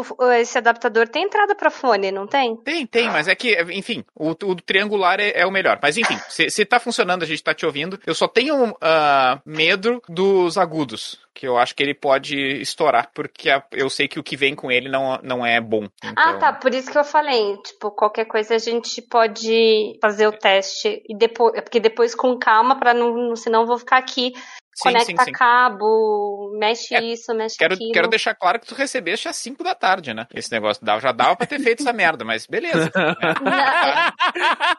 o, esse adaptador tem entrada para fone, não tem? Tem, tem, mas é que, enfim, o, o triangular é, é, o melhor. Mas enfim, se, se tá funcionando, a gente tá te ouvindo. Eu só tenho uh, medo dos agudos que eu acho que ele pode estourar, porque eu sei que o que vem com ele não, não é bom. Então... Ah, tá, por isso que eu falei, tipo, qualquer coisa a gente pode fazer o teste e depois, porque depois com calma para não, senão eu vou ficar aqui conecta sim, sim. cabo, mexe é, isso, mexe quero, aquilo. Quero deixar claro que tu recebeste às 5 da tarde, né? Esse negócio já dava pra ter feito essa merda, mas beleza.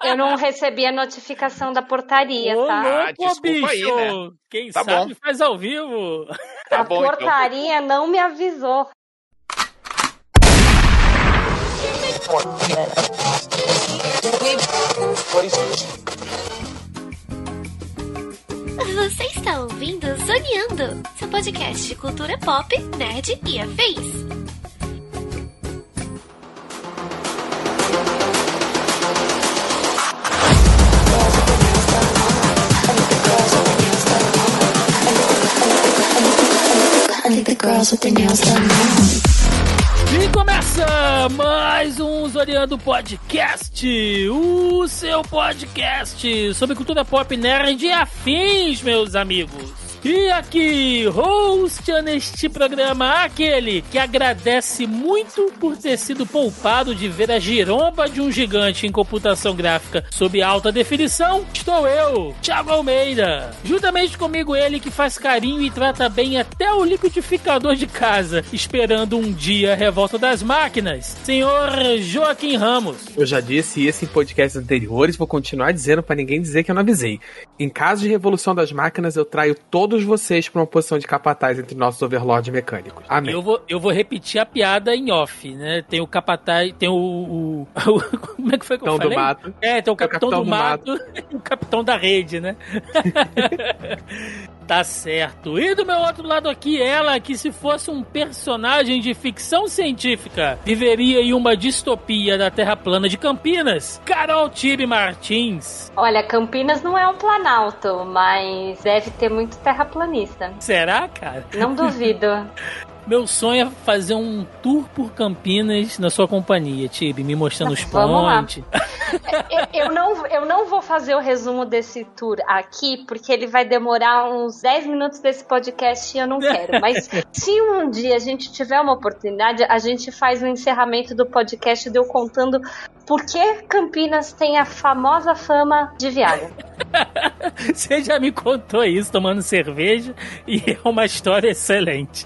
Não, eu não recebi a notificação da portaria, Ô, tá? Louco, ah, desculpa bicho. aí, né? Quem tá sabe bom. faz ao vivo. Tá a bom, então. portaria então. não me avisou. Você está ouvindo Zoneando, seu podcast de cultura pop, nerd e afins. E começa mais um Zoreando Podcast, o seu podcast sobre cultura pop nerd e afins, meus amigos. E aqui, host neste programa, aquele que agradece muito por ter sido poupado de ver a giromba de um gigante em computação gráfica sob alta definição, estou eu, Thiago Almeida. Juntamente comigo ele que faz carinho e trata bem até o liquidificador de casa, esperando um dia a revolta das máquinas, senhor Joaquim Ramos. Eu já disse isso em podcasts anteriores, vou continuar dizendo para ninguém dizer que eu não avisei. Em caso de revolução das máquinas, eu traio todo todos vocês para uma posição de capataz entre nossos overlords mecânicos. Amém. Eu vou, eu vou repetir a piada em off, né? Tem o capataz, tem o. o, o como é que foi que eu falei? do mato. É, tem o capitão, o capitão do, do, mato, mato. e o capitão da rede, né? Tá certo. E do meu outro lado aqui, ela que se fosse um personagem de ficção científica, viveria em uma distopia da Terra plana de Campinas. Carol Tibe Martins. Olha, Campinas não é um planalto, mas deve ter muito terraplanista. Será, cara? Não duvido. Meu sonho é fazer um tour por Campinas na sua companhia, Tibi, me mostrando os pontes. eu, eu, não, eu não vou fazer o resumo desse tour aqui, porque ele vai demorar uns 10 minutos desse podcast e eu não quero. Mas se um dia a gente tiver uma oportunidade, a gente faz o um encerramento do podcast de eu contando por que Campinas tem a famosa fama de Viagra. Você já me contou isso tomando cerveja e é uma história excelente.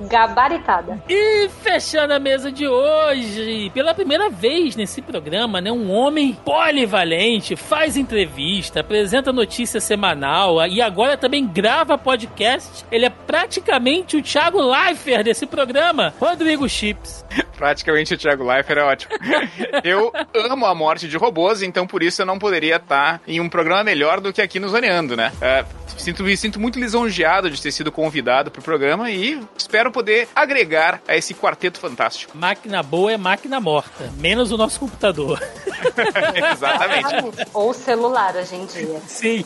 Gabaritada. E fechando a mesa de hoje, pela primeira vez nesse programa, né, um homem polivalente, faz entrevista, apresenta notícia semanal e agora também grava podcast. Ele é praticamente o Thiago Leifert desse programa, Rodrigo Chips. Praticamente o Thiago Leifert é ótimo. Eu amo a morte de robôs, então por isso eu não poderia estar em um programa melhor do que aqui no Zoneando, né? Uh, sinto, me sinto muito lisonjeado de ter sido convidado pro programa e espero poder agregar a esse quarteto fantástico. Máquina boa é máquina morta, menos o nosso computador. Exatamente. Ou celular hoje em dia. Sim.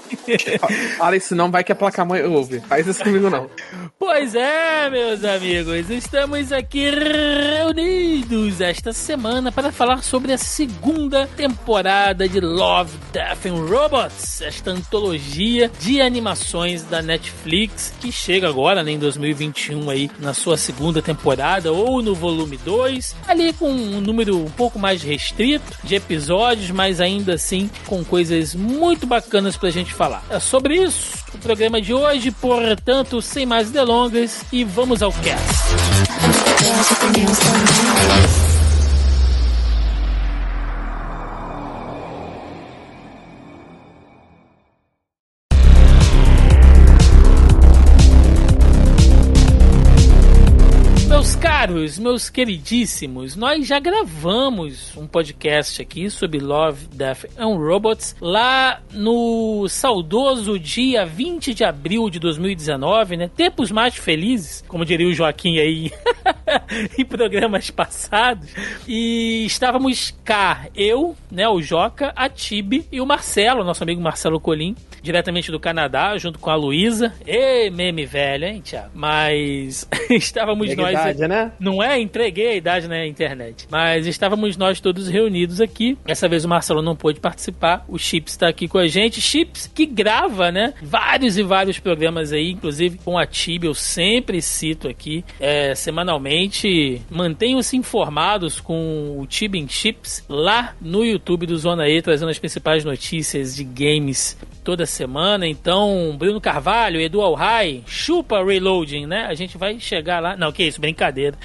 Fala isso não, vai que a placa-mãe ouve. Faz isso comigo não. Pois é, meus amigos, estamos aqui reunidos esta semana para falar sobre a segunda temporada de Love, Death and Robots, esta antologia de animações da Netflix que chega agora, né, em 2021 aí na sua segunda temporada ou no volume 2, ali com um número um pouco mais restrito de episódios, mas ainda assim com coisas muito bacanas pra gente falar. É sobre isso o programa de hoje, portanto, sem mais delongas e vamos ao cast. Caros, meus queridíssimos, nós já gravamos um podcast aqui sobre Love, Death and Robots lá no saudoso dia 20 de abril de 2019, né? Tempos mais felizes, como diria o Joaquim aí. em programas passados. E estávamos cá, eu, né, o Joca, a Tibi e o Marcelo, nosso amigo Marcelo Colim, diretamente do Canadá, junto com a Luísa. Ê, meme velho, hein, Tiago? Mas estávamos Pega nós. idade, né? Não é? Entreguei a idade na internet. Mas estávamos nós todos reunidos aqui. Dessa vez o Marcelo não pôde participar. O Chips está aqui com a gente. Chips que grava, né? Vários e vários programas aí, inclusive com a Tibi. Eu sempre cito aqui é, semanalmente. Mantenham-se informados com o Tibi em Chips lá no YouTube do Zona E, trazendo as principais notícias de games toda semana. Então, Bruno Carvalho, Edu Alhai, chupa Reloading, né? A gente vai chegar lá. Não, que isso, brincadeira.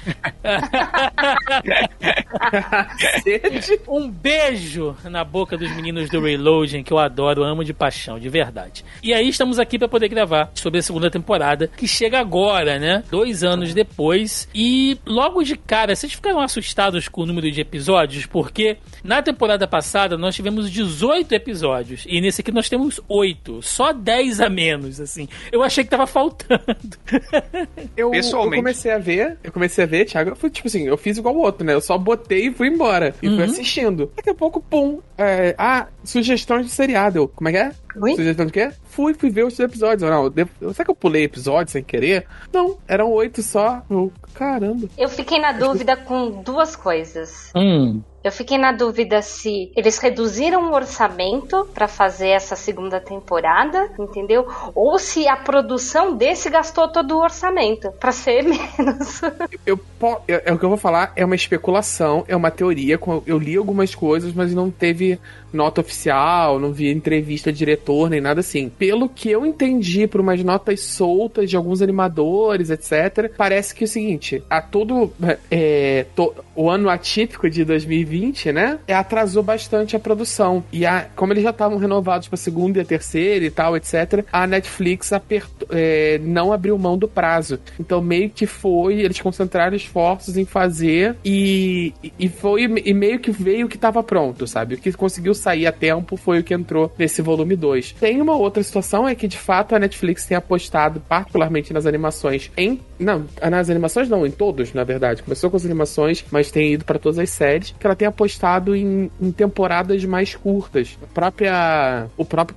um beijo na boca dos meninos do Reloading, que eu adoro, amo de paixão, de verdade. E aí estamos aqui para poder gravar sobre a segunda temporada, que chega agora, né? Dois anos depois. E logo de cara, vocês ficaram assustados com o número de episódios? Porque na temporada passada nós tivemos 18 episódios. E nesse aqui nós temos 8. Só 10 a menos, assim. Eu achei que tava faltando. Eu, Pessoalmente. eu comecei a ver, eu comecei a ver, Thiago, eu fui, tipo assim, eu fiz igual o outro, né? Eu só botei e fui embora. E fui Uhum. assistindo. Daqui a pouco, pum. É, ah, sugestões de seriado. Eu, como é que é? Oi? Sugestão de quê? Fui, fui ver os episódios. Eu, Não, devo- será que eu pulei episódios sem querer? Não, eram oito só. Eu, caramba. Eu fiquei na dúvida com duas coisas. Hum. Eu fiquei na dúvida se eles reduziram o orçamento pra fazer essa segunda temporada, entendeu? Ou se a produção desse gastou todo o orçamento pra ser menos. Eu, po- é, é o que eu vou falar, é uma especulação, é uma teoria. Eu li algumas coisas, mas não teve nota oficial, não vi entrevista de diretor, nem nada assim. Pelo que eu entendi por umas notas soltas de alguns animadores, etc., parece que é o seguinte: a todo, é, to- o ano atípico de 2020, né? é, Atrasou bastante a produção. E a, como eles já estavam renovados pra segunda e a terceira e tal, etc., a Netflix apertou, é, não abriu mão do prazo. Então meio que foi, eles concentraram esforços em fazer e, e foi e meio que veio o que estava pronto, sabe? O que conseguiu sair a tempo foi o que entrou nesse volume 2. Tem uma outra situação é que de fato a Netflix tem apostado particularmente nas animações em não, nas animações não, em todos, na verdade. Começou com as animações, mas tem ido para todas as séries, que ela tem apostado em, em temporadas mais curtas. A própria o próprio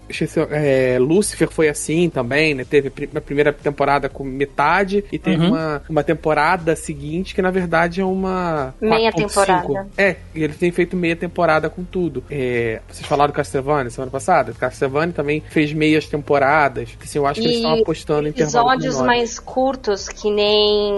é, Lucifer foi assim também, né? Teve a pri- a primeira temporada com metade e teve Uhum. uma, uma temporada seguinte que na verdade é uma Meia 4.5. temporada. É, e ele tem feito meia temporada com tudo. É, vocês falaram do Castlevania semana passada? Castlevania também fez meias temporadas. Assim, eu acho que eles E estão apostando em Episódios mais curtos, que nem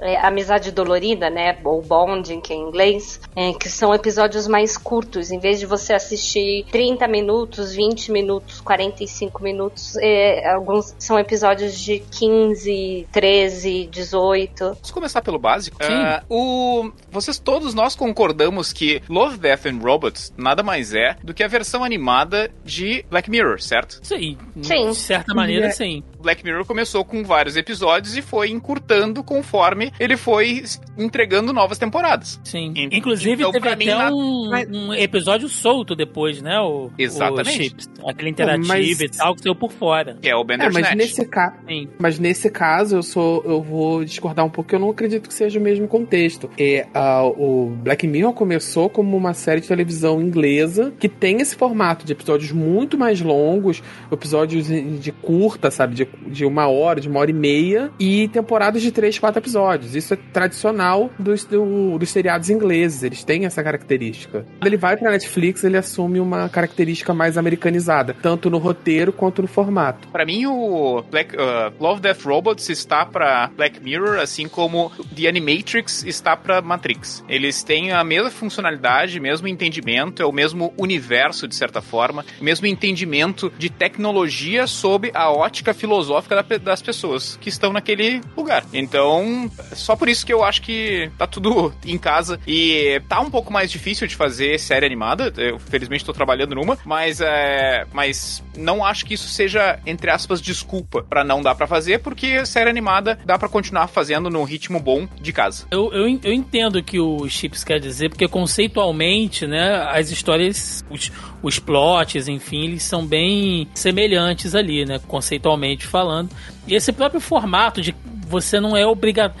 é, Amizade Dolorida, né? Ou Bonding, que é em inglês, é, que são episódios mais curtos. Em vez de você assistir 30 minutos, 20 minutos, 45 minutos, é, alguns são episódios de 15, 13, 18. Vamos começar pelo básico. Sim. Ah, o... Vocês todos nós concordamos que Love, Death and Robots nada mais é do que a versão animada de Black Mirror, certo? Sim, Sim. de certa maneira, É. sim. Black Mirror começou com vários episódios e foi encurtando conforme ele foi entregando novas temporadas. Sim. Ent- Inclusive, então, teve até mim, um, um episódio solto depois, né? O, Exatamente. O Chips. Aquele interativo mas- e tal que saiu por fora. Que é o É, Bender's mas Net. nesse, ca... Sim. mas nesse caso eu sou eu vou discordar um pouco, eu não acredito que seja o mesmo contexto. É, a- o Black Mirror começou como uma série de televisão inglesa que tem esse formato de episódios muito mais longos, episódios de curta, sabe, de, de uma hora, de uma hora e meia, e temporadas de três, quatro episódios. Isso é tradicional dos, do- dos seriados ingleses, eles têm essa característica. Quando ele vai pra Netflix, ele assume uma característica mais americanizada, tanto no roteiro quanto no formato. Pra mim, o Black, uh, Love, Death Robots está pra Black Mirror, assim como The Animatrix está pra Matrix. Eles têm a mesma funcionalidade, mesmo entendimento, é o mesmo universo, de certa forma, mesmo entendimento de tecnologia sob a ótica filosófica das pessoas que estão naquele lugar. Então, só por isso que eu acho que tá tudo em casa e tá um pouco mais difícil de fazer série animada. Eu, felizmente, tô trabalhando numa, mas é, mas não acho que isso seja entre aspas desculpa pra não dar pra fazer, porque série animada dá pra continuar fazendo num ritmo bom de casa. Eu, eu, eu entendo o que o Chips quer dizer, porque conceitualmente, né, as histórias, os, os plots, enfim, eles são bem semelhantes ali, né, conceitualmente falando. E esse próprio formato de você não é obrigado.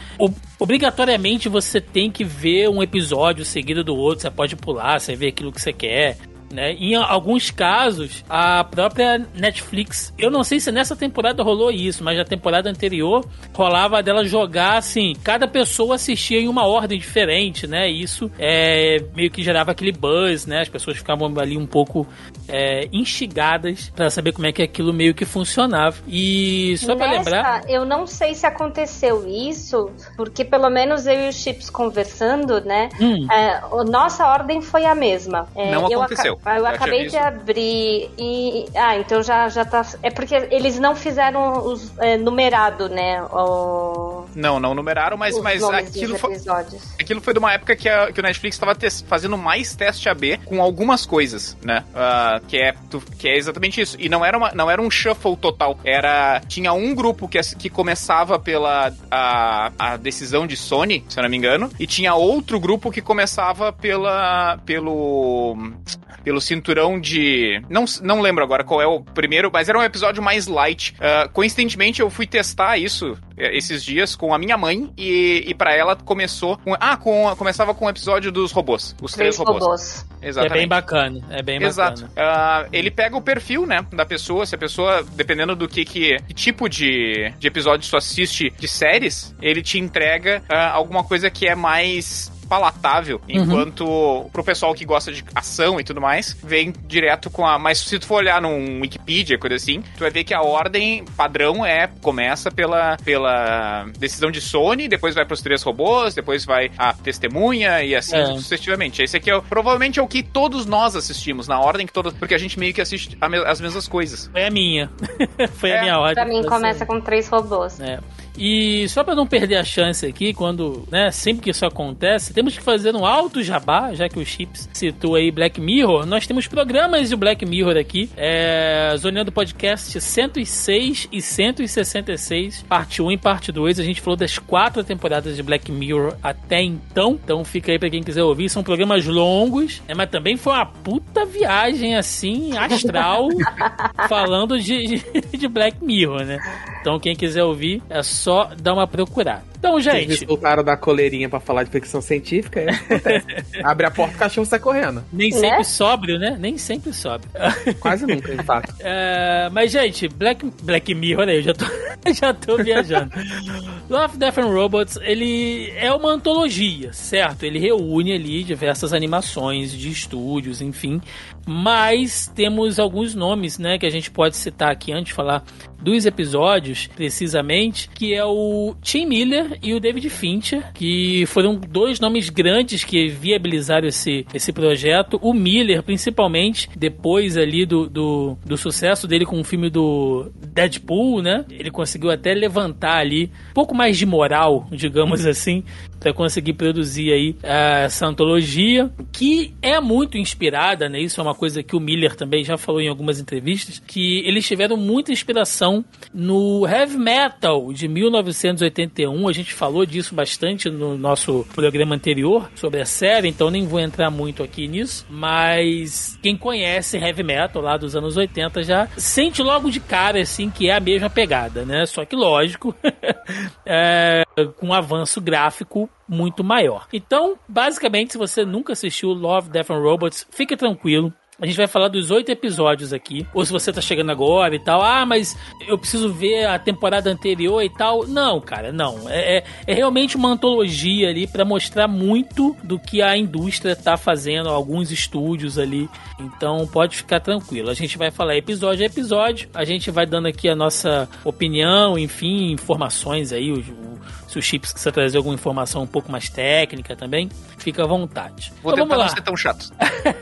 Obrigatoriamente você tem que ver um episódio seguido do outro. Você pode pular, você vê aquilo que você quer. Né? Em alguns casos, a própria Netflix, eu não sei se nessa temporada rolou isso, mas na temporada anterior rolava dela jogar assim, cada pessoa assistia em uma ordem diferente, né? E isso é, meio que gerava aquele buzz, né? As pessoas ficavam ali um pouco é, instigadas para saber como é que aquilo meio que funcionava. E só para lembrar, eu não sei se aconteceu isso, porque pelo menos eu e o Chips conversando, né? Hum. É, nossa ordem foi a mesma. É, não aconteceu. Ah, eu acabei de abrir e. Ah, então já, já tá. É porque eles não fizeram os é, numerado, né? O... Não, não numeraram, mas, mas aquilo foi. Aquilo foi de uma época que, a, que o Netflix estava fazendo mais teste AB com algumas coisas, né? Uh, que, é, que é exatamente isso. E não era, uma, não era um shuffle total. Era. Tinha um grupo que, que começava pela a, a decisão de Sony, se eu não me engano, e tinha outro grupo que começava pela. pelo pelo cinturão de. Não, não lembro agora qual é o primeiro, mas era um episódio mais light. Uh, coincidentemente, eu fui testar isso eh, esses dias com a minha mãe e, e para ela começou. Com, ah, com, começava com o episódio dos robôs. Os três, três robôs. robôs. Exatamente. É bem bacana. É bem Exato. bacana. Uh, ele pega o perfil, né, da pessoa. Se a pessoa, dependendo do que, que, que tipo de, de episódio tu assiste de séries, ele te entrega uh, alguma coisa que é mais palatável, uhum. enquanto pro pessoal que gosta de ação e tudo mais, vem direto com a. Mas se tu for olhar num Wikipedia, coisa assim, tu vai ver que a ordem padrão é começa pela, pela decisão de Sony, depois vai pros três robôs, depois vai a testemunha e assim é. sucessivamente. Esse aqui é provavelmente é o que todos nós assistimos, na ordem que todos. Porque a gente meio que assiste as mesmas coisas. Foi a minha. Foi é. a minha ordem. Pra mim começa com três robôs. É. E só para não perder a chance aqui, quando, né, sempre que isso acontece, temos que fazer um alto jabá, já que o Chips citou aí Black Mirror. Nós temos programas de Black Mirror aqui, é, Zoneando Podcast 106 e 166, parte 1 e parte 2. A gente falou das quatro temporadas de Black Mirror até então, então fica aí para quem quiser ouvir. São programas longos, né, mas também foi uma puta viagem assim, astral, falando de, de, de Black Mirror, né? Então quem quiser ouvir é só dar uma procurada. Então, gente. Vocês voltaram da coleirinha para falar de ficção científica, é, Abre a porta e o cachorro sai correndo. Nem né? sempre sóbrio, né? Nem sempre sóbrio. Quase nunca, de fato. É, mas, gente, Black, Black Mirror, olha aí, eu já tô, já tô viajando. Love, Death and Robots, ele é uma antologia, certo? Ele reúne ali diversas animações de estúdios, enfim. Mas temos alguns nomes, né, que a gente pode citar aqui antes de falar dos episódios, precisamente, que é o Tim Miller e o David Fincher, que foram dois nomes grandes que viabilizaram esse, esse projeto. O Miller, principalmente, depois ali do, do, do sucesso dele com o filme do Deadpool, né? Ele conseguiu até levantar ali um pouco mais de moral, digamos assim, para conseguir produzir aí uh, essa antologia, que é muito inspirada, né? Isso é uma coisa que o Miller também já falou em algumas entrevistas, que eles tiveram muita inspiração no heavy metal de 1981. A gente falou disso bastante no nosso programa anterior sobre a série, então nem vou entrar muito aqui nisso, mas quem conhece heavy metal lá dos anos 80 já sente logo de cara assim que é a mesma pegada, né? Só que lógico, é, com um avanço gráfico muito maior. Então, basicamente, se você nunca assistiu Love, Death and Robots, fique tranquilo. A gente vai falar dos oito episódios aqui. Ou se você tá chegando agora e tal, ah, mas eu preciso ver a temporada anterior e tal. Não, cara, não. É, é, é realmente uma antologia ali para mostrar muito do que a indústria tá fazendo, alguns estúdios ali. Então pode ficar tranquilo. A gente vai falar episódio a episódio. A gente vai dando aqui a nossa opinião, enfim, informações aí, o, se o Chips quiser trazer alguma informação um pouco mais técnica também, fica à vontade. Vou então, tentar não ser tão chato.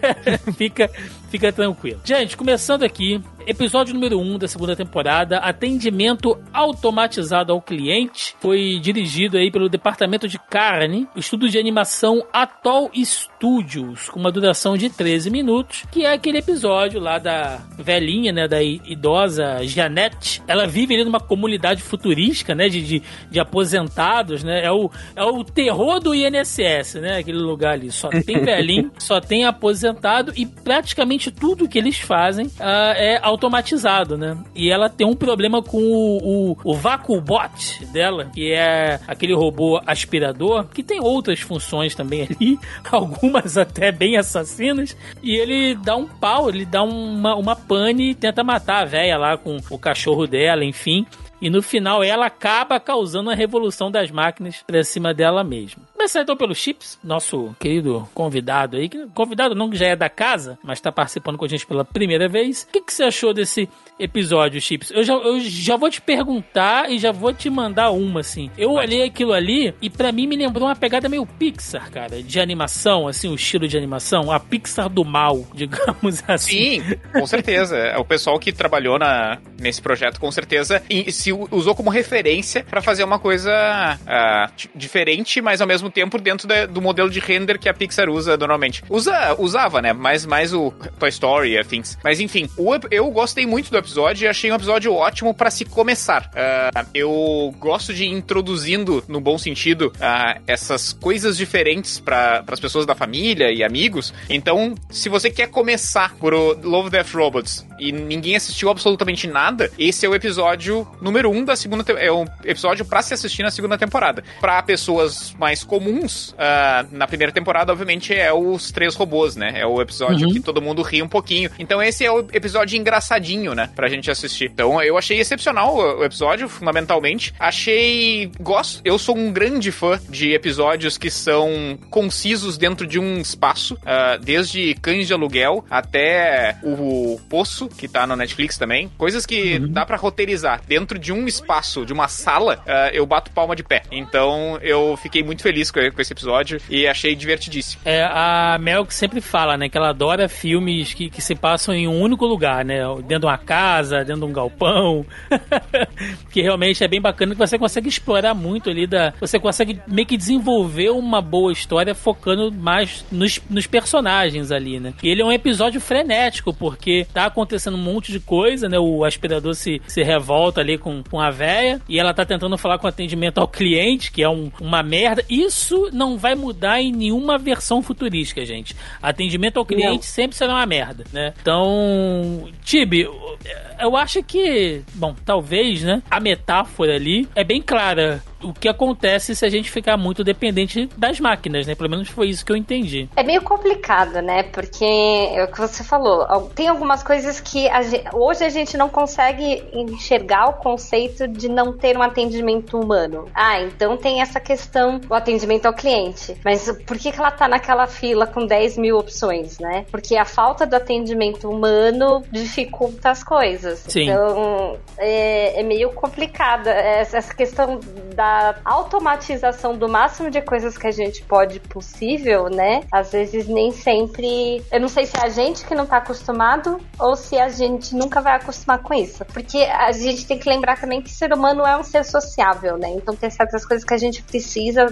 fica, fica tranquilo. Gente, começando aqui, Episódio número 1 um da segunda temporada, atendimento automatizado ao cliente, foi dirigido aí pelo departamento de carne, estudo de animação Atoll Studios, com uma duração de 13 minutos, que é aquele episódio lá da velhinha, né, da idosa Janete. Ela vive ali numa comunidade futurística, né, de, de, de aposentados, né, é o, é o terror do INSS, né, aquele lugar ali. Só tem velhinho, só tem aposentado e praticamente tudo que eles fazem uh, é automatizado, né? E ela tem um problema com o, o, o VacuBot dela, que é aquele robô aspirador, que tem outras funções também ali, algumas até bem assassinas, e ele dá um pau, ele dá uma, uma pane e tenta matar a velha lá com o cachorro dela, enfim. E no final ela acaba causando a revolução das máquinas pra cima dela mesma. Começar então pelos chips, nosso querido convidado aí, convidado não que já é da casa, mas tá participando com a gente pela primeira vez. O que, que você achou desse episódio, Chips? Eu já, eu já vou te perguntar e já vou te mandar uma, assim. Eu olhei aquilo ali e para mim me lembrou uma pegada meio Pixar, cara, de animação, assim, o estilo de animação, a Pixar do mal, digamos assim. Sim, com certeza. É o pessoal que trabalhou na, nesse projeto, com certeza, e se usou como referência para fazer uma coisa uh, diferente, mas ao mesmo tempo dentro do modelo de render que a Pixar usa normalmente. Usa, usava, né? Mais, mais o Toy Story afins. Mas enfim, o, eu gostei muito do episódio e achei um episódio ótimo para se começar. Uh, eu gosto de ir introduzindo, no bom sentido, uh, essas coisas diferentes para as pessoas da família e amigos. Então, se você quer começar por Love Death Robots e ninguém assistiu absolutamente nada, esse é o episódio número um da segunda é um episódio para se assistir na segunda temporada. Para pessoas mais comuns, uh, na primeira temporada, obviamente, é os três robôs, né? É o episódio uhum. que todo mundo ri um pouquinho. Então esse é o episódio engraçadinho, né? Pra gente assistir. Então eu achei excepcional o episódio, fundamentalmente. Achei. Gosto. Eu sou um grande fã de episódios que são concisos dentro de um espaço. Uh, desde Cães de Aluguel até o Poço, que tá no Netflix também. Coisas que uhum. dá para roteirizar dentro de um espaço, de uma sala. Uh, eu bato palma de pé. Então eu fiquei muito feliz com, com esse episódio e achei divertidíssimo. É, a Mel que sempre fala, né, que ela adora filmes que, que se passam em um único lugar, né, dentro de uma casa, dentro de um galpão, que realmente é bem bacana que você consegue explorar muito ali da, você consegue meio que desenvolver uma boa história focando mais nos, nos personagens ali, né. E ele é um episódio frenético porque tá acontecendo um monte de coisa, né, o aspirador se, se revolta ali com, com a véia e ela tá tentando falar com atendimento ao cliente, que é um, uma merda. Isso não vai mudar em nenhuma versão futurística, gente. Atendimento ao cliente não. sempre será uma merda, né? Então, Tibi, eu acho que, bom, talvez, né? A metáfora ali é bem clara o que acontece se a gente ficar muito dependente das máquinas, né? Pelo menos foi isso que eu entendi. É meio complicado, né? Porque é o que você falou. Tem algumas coisas que a gente, hoje a gente não consegue enxergar o conceito de não ter um atendimento humano. Ah, então tem essa questão do atendimento ao cliente. Mas por que, que ela tá naquela fila com 10 mil opções, né? Porque a falta do atendimento humano dificulta as coisas. Sim. Então é, é meio complicada essa questão da automatização do máximo de coisas que a gente pode possível, né? Às vezes nem sempre. Eu não sei se é a gente que não tá acostumado ou se a gente nunca vai acostumar com isso. Porque a gente tem que lembrar também que ser humano é um ser sociável, né? Então tem certas coisas que a gente precisa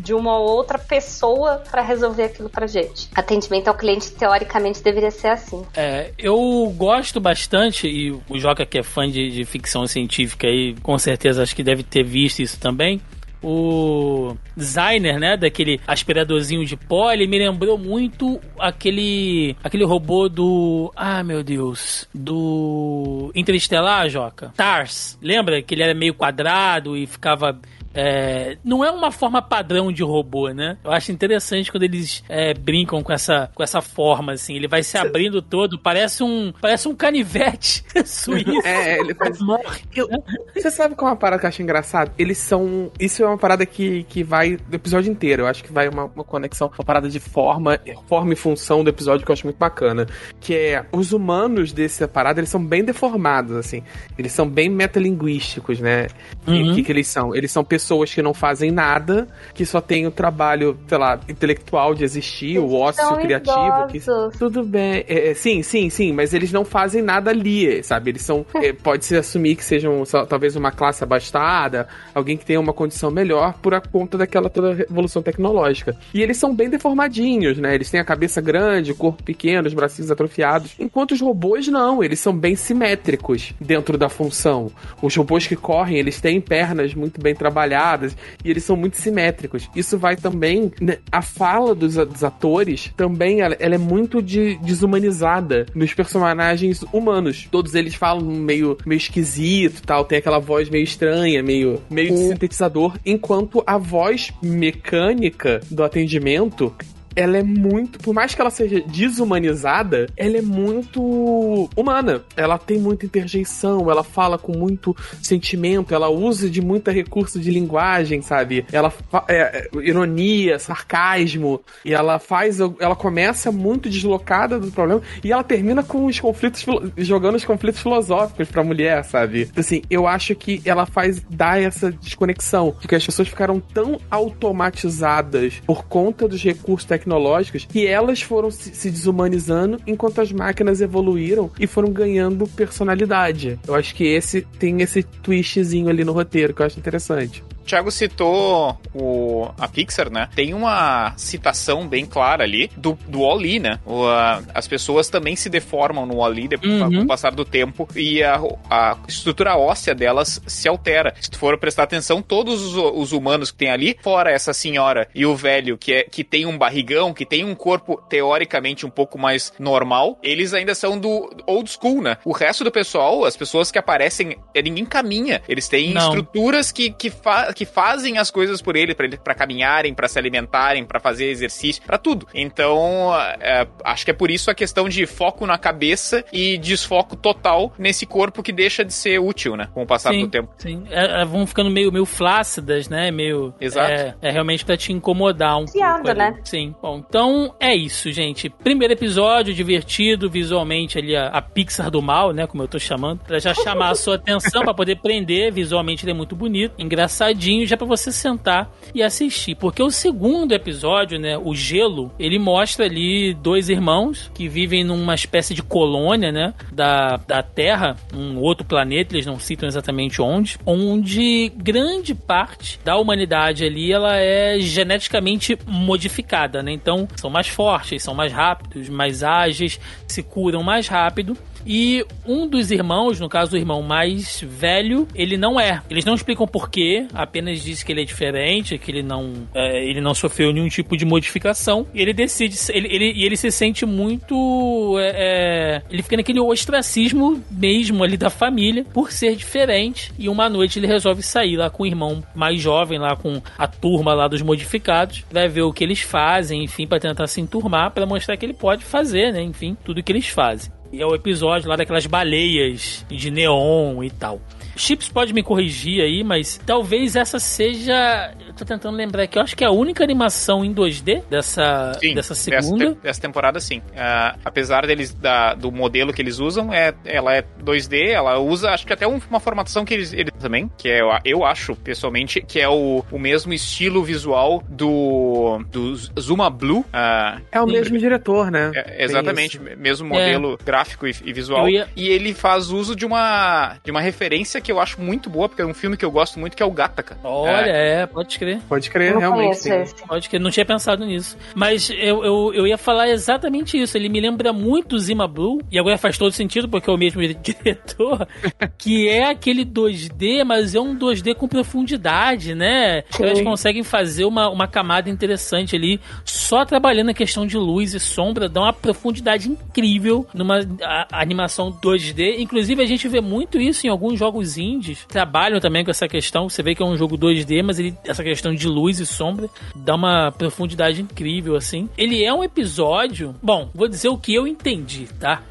de uma ou outra pessoa para resolver aquilo pra gente. Atendimento ao cliente, teoricamente, deveria ser assim. É, eu gosto bastante, e o Joca que é fã de, de ficção científica aí, com certeza acho que deve ter visto isso também o designer, né, daquele aspiradorzinho de pó, ele me lembrou muito aquele aquele robô do, ah, meu Deus, do Interestelar, Joca. Tars. Lembra que ele era meio quadrado e ficava é, não é uma forma padrão de robô, né? Eu acho interessante quando eles é, brincam com essa, com essa forma, assim. Ele vai se abrindo todo, parece um, parece um canivete suíço. É, ele faz... Eu, você sabe qual é uma parada que eu acho engraçado? Eles são... Isso é uma parada que, que vai do episódio inteiro. Eu acho que vai uma, uma conexão, uma parada de forma, forma e função do episódio que eu acho muito bacana. Que é, os humanos dessa parada, eles são bem deformados, assim. Eles são bem metalinguísticos, né? O uhum. que, que eles são? Eles são pessoas pessoas que não fazem nada, que só tem o trabalho, sei lá, intelectual de existir, eles o ócio criativo. Que, tudo bem. É, é, sim, sim, sim, mas eles não fazem nada ali, sabe? Eles são. é, Pode-se assumir que sejam só, talvez uma classe abastada, alguém que tenha uma condição melhor por a conta daquela toda revolução tecnológica. E eles são bem deformadinhos, né? Eles têm a cabeça grande, o corpo pequeno, os bracinhos atrofiados. Enquanto os robôs não, eles são bem simétricos dentro da função. Os robôs que correm, eles têm pernas muito bem trabalhadas e eles são muito simétricos. Isso vai também. Né, a fala dos, dos atores também ela, ela, é muito de, desumanizada nos personagens humanos. Todos eles falam meio, meio esquisito tal, tem aquela voz meio estranha, meio, meio de sintetizador, enquanto a voz mecânica do atendimento ela é muito. Por mais que ela seja desumanizada, ela é muito humana. Ela tem muita interjeição, ela fala com muito sentimento, ela usa de muita recurso de linguagem, sabe? Ela é, ironia, sarcasmo, e ela faz. Ela começa muito deslocada do problema e ela termina com os conflitos jogando os conflitos filosóficos pra mulher, sabe? Então, assim, eu acho que ela faz dar essa desconexão de que as pessoas ficaram tão automatizadas por conta dos recursos tecnológicos tecnológicas que elas foram se, se desumanizando enquanto as máquinas evoluíram e foram ganhando personalidade. Eu acho que esse tem esse twistzinho ali no roteiro que eu acho interessante. Thiago citou o, a Pixar, né? Tem uma citação bem clara ali do, do Wall-E, né? O, a, as pessoas também se deformam no Wall-E uhum. com o passar do tempo e a, a, estrutura óssea delas se altera. Se tu for prestar atenção, todos os, os, humanos que tem ali, fora essa senhora e o velho que, é, que tem um barrigão, que tem um corpo teoricamente um pouco mais normal, eles ainda são do old school, né? O resto do pessoal, as pessoas que aparecem, é, ninguém caminha. Eles têm Não. estruturas que, que, fa que fazem as coisas por ele, para ele, para caminharem, para se alimentarem, para fazer exercício, para tudo. Então, é, acho que é por isso a questão de foco na cabeça e desfoco total nesse corpo que deixa de ser útil, né? Com o passar sim, do tempo. Sim, é, é, vão ficando meio, meio flácidas, né? Meio. Exato. É, é realmente para te incomodar um Fiado, pouco. né? Sim. Bom, então é isso, gente. Primeiro episódio divertido, visualmente ali a, a Pixar do mal, né? Como eu tô chamando, pra já chamar a sua atenção, para poder prender. Visualmente ele é muito bonito, engraçadinho rapidinho já para você sentar e assistir. Porque o segundo episódio, né, o Gelo, ele mostra ali dois irmãos que vivem numa espécie de colônia, né, da, da Terra, um outro planeta, eles não citam exatamente onde, onde grande parte da humanidade ali ela é geneticamente modificada, né? Então, são mais fortes, são mais rápidos, mais ágeis, se curam mais rápido. E um dos irmãos, no caso o irmão mais velho, ele não é. Eles não explicam porquê, apenas diz que ele é diferente, que ele não, é, ele não sofreu nenhum tipo de modificação. E ele decide, ele, ele, e ele se sente muito. É, é, ele fica naquele ostracismo mesmo ali da família por ser diferente. E uma noite ele resolve sair lá com o irmão mais jovem, lá com a turma lá dos modificados, vai ver o que eles fazem, enfim, para tentar se enturmar, para mostrar que ele pode fazer, né? Enfim, tudo que eles fazem. E é o episódio lá daquelas baleias de neon e tal. Chips pode me corrigir aí, mas talvez essa seja tô tentando lembrar que eu acho que é a única animação em 2D dessa, sim, dessa segunda. Dessa, dessa temporada, sim. Uh, apesar deles da, do modelo que eles usam, é, ela é 2D, ela usa, acho que até uma formatação que eles, eles também, que é, eu acho, pessoalmente, que é o, o mesmo estilo visual do, do Zuma Blue. Uh, é o mesmo diretor, né? É, exatamente, mesmo modelo é. gráfico e, e visual. Ia... E ele faz uso de uma, de uma referência que eu acho muito boa, porque é um filme que eu gosto muito, que é o Gattaca. Olha, é, é pode crer. Pode crer, realmente. Pode crer, não tinha pensado nisso. Mas eu, eu, eu ia falar exatamente isso. Ele me lembra muito Zima Blue, e agora faz todo sentido, porque é o mesmo diretor, que é aquele 2D, mas é um 2D com profundidade, né? Sim. Eles conseguem fazer uma, uma camada interessante ali, só trabalhando a questão de luz e sombra, dá uma profundidade incrível numa a, a animação 2D. Inclusive, a gente vê muito isso em alguns jogos indies, trabalham também com essa questão. Você vê que é um jogo 2D, mas ele, essa questão questão de luz e sombra, dá uma profundidade incrível, assim. Ele é um episódio. Bom, vou dizer o que eu entendi, tá?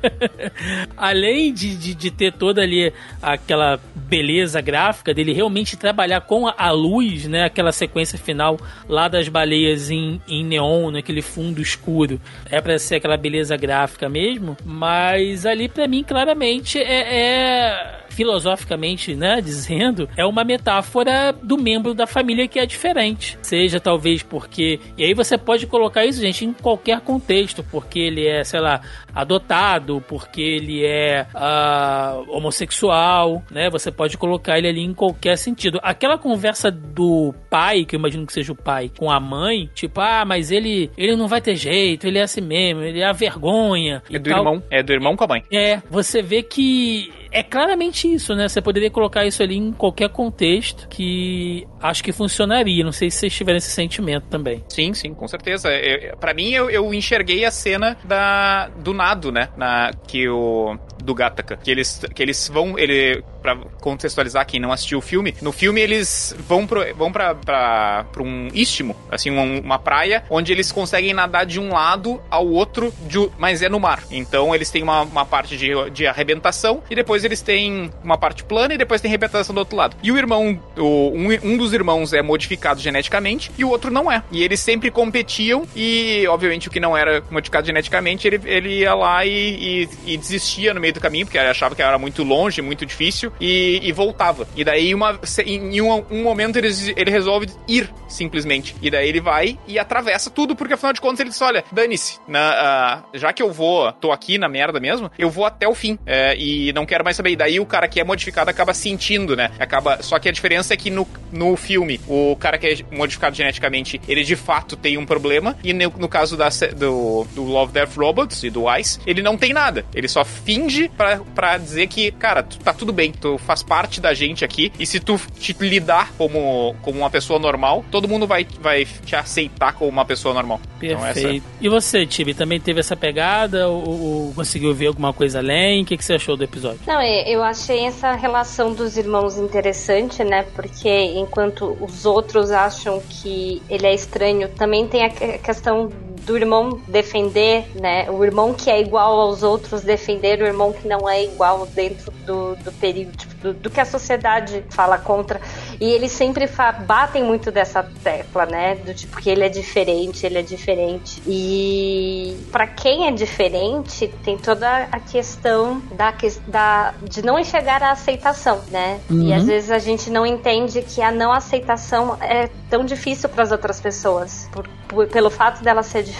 Além de, de, de, ter toda ali aquela beleza gráfica dele realmente trabalhar com a, a, luz, né? Aquela sequência final lá das baleias em, em neon, naquele fundo escuro. É para ser aquela beleza gráfica mesmo, mas ali para mim claramente é, é filosoficamente, né, dizendo, é uma metáfora do membro da família que é diferente. Seja talvez porque. E aí você pode colocar isso, gente, em qualquer contexto, porque ele é, sei lá, adotado, porque ele é uh, homossexual, né? Você pode colocar ele ali em qualquer sentido. Aquela conversa do pai, que eu imagino que seja o pai, com a mãe, tipo, ah, mas ele, ele não vai ter jeito, ele é assim mesmo, ele é a vergonha. É do tal. irmão, é do irmão com a mãe. É, você vê que é claramente isso, né? Você poderia colocar isso ali em qualquer contexto que acho que funcionaria. Não sei se vocês tiverem esse sentimento também. Sim, sim, com certeza. Eu, para mim, eu, eu, enxerguei a cena da, do nado, né? Na, que o do Gattaca. Que eles, que eles vão. Ele, pra contextualizar quem não assistiu o filme, no filme eles vão, pro, vão pra um istmo, assim, uma, uma praia, onde eles conseguem nadar de um lado ao outro, de, mas é no mar. Então eles têm uma, uma parte de, de arrebentação e depois eles têm uma parte plana e depois tem arrebentação do outro lado. E o irmão, o, um, um dos irmãos é modificado geneticamente e o outro não é. E eles sempre competiam e, obviamente, o que não era modificado geneticamente, ele, ele ia lá e, e, e desistia no meio do caminho, porque achava que era muito longe, muito difícil, e, e voltava. E daí, uma, em um, um momento, ele, ele resolve ir, simplesmente. E daí ele vai e atravessa tudo, porque afinal de contas ele diz: olha, dane-se, uh, já que eu vou, tô aqui na merda mesmo, eu vou até o fim. É, e não quero mais saber. E daí o cara que é modificado acaba sentindo, né? Acaba. Só que a diferença é que no, no filme, o cara que é modificado geneticamente, ele de fato tem um problema. E no, no caso da, do, do Love Death Robots e do Ice, ele não tem nada. Ele só finge para dizer que, cara, tá tudo bem, tu faz parte da gente aqui, e se tu te lidar como, como uma pessoa normal, todo mundo vai, vai te aceitar como uma pessoa normal. Então, Perfeito. Então, essa... E você, Tibi, também teve essa pegada ou, ou, conseguiu ver alguma coisa além? O que, que você achou do episódio? Não, é, eu achei essa relação dos irmãos interessante, né? Porque enquanto os outros acham que ele é estranho, também tem a questão do irmão defender, né? O irmão que é igual aos outros defender o irmão que não é igual dentro do, do período, tipo, do, do, que a sociedade fala contra. E eles sempre batem muito dessa tecla, né? Do tipo que ele é diferente, ele é diferente. E para quem é diferente, tem toda a questão da, da de não enxergar a aceitação, né? Uhum. E às vezes a gente não entende que a não aceitação é tão difícil para as outras pessoas, por, por, pelo fato dela ser diferente.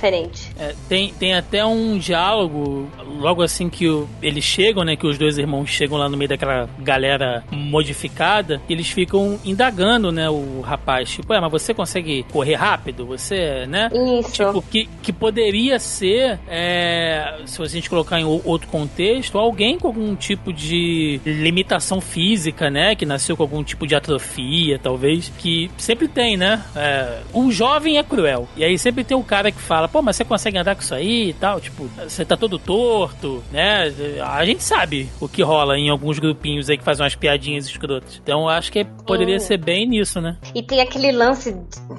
É, tem, tem até um diálogo, logo assim que o, eles chegam, né? Que os dois irmãos chegam lá no meio daquela galera modificada, eles ficam indagando, né? O rapaz, tipo, é, mas você consegue correr rápido? Você, né? Isso. Tipo, que, que poderia ser, é, se a gente colocar em outro contexto, alguém com algum tipo de limitação física, né? Que nasceu com algum tipo de atrofia, talvez, que sempre tem, né? É, o jovem é cruel. E aí sempre tem o cara que fala, pô, mas você consegue andar com isso aí e tal? Tipo, você tá todo torto, né? A gente sabe o que rola em alguns grupinhos aí que fazem umas piadinhas escrotas. Então acho que poderia ser bem nisso, né? E tem aquele lance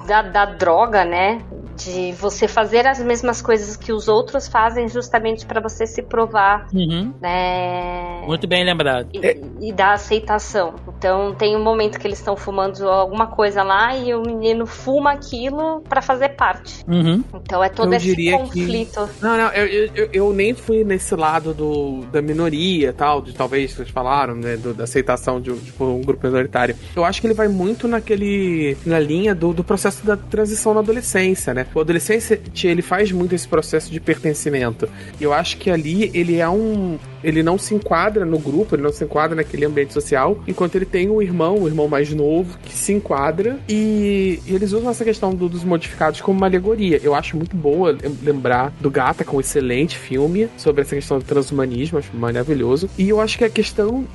da, da droga, né? De você fazer as mesmas coisas que os outros fazem justamente para você se provar, uhum. né? Muito bem lembrado. E, e da aceitação. Então tem um momento que eles estão fumando alguma coisa lá e o menino fuma aquilo para fazer parte. Uhum. Então é todo eu esse conflito. Que... Não, não, eu, eu, eu, nem fui nesse lado do, da minoria tal, de talvez vocês falaram, né? Do, da aceitação de, de um grupo minoritário. Eu acho que ele vai muito naquele. na linha do, do processo da transição na adolescência, né? O adolescente ele faz muito esse processo de pertencimento. E eu acho que ali ele é um ele não se enquadra no grupo, ele não se enquadra naquele ambiente social, enquanto ele tem um irmão, o irmão mais novo, que se enquadra e, e eles usam essa questão do, dos modificados como uma alegoria. Eu acho muito boa lembrar do Gata, com um excelente filme sobre essa questão do transhumanismo, acho maravilhoso. E eu acho que a questão,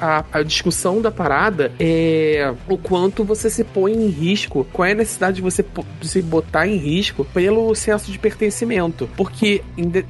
a, a discussão da parada é o quanto você se põe em risco, qual é a necessidade de você se botar em risco pelo senso de pertencimento. Porque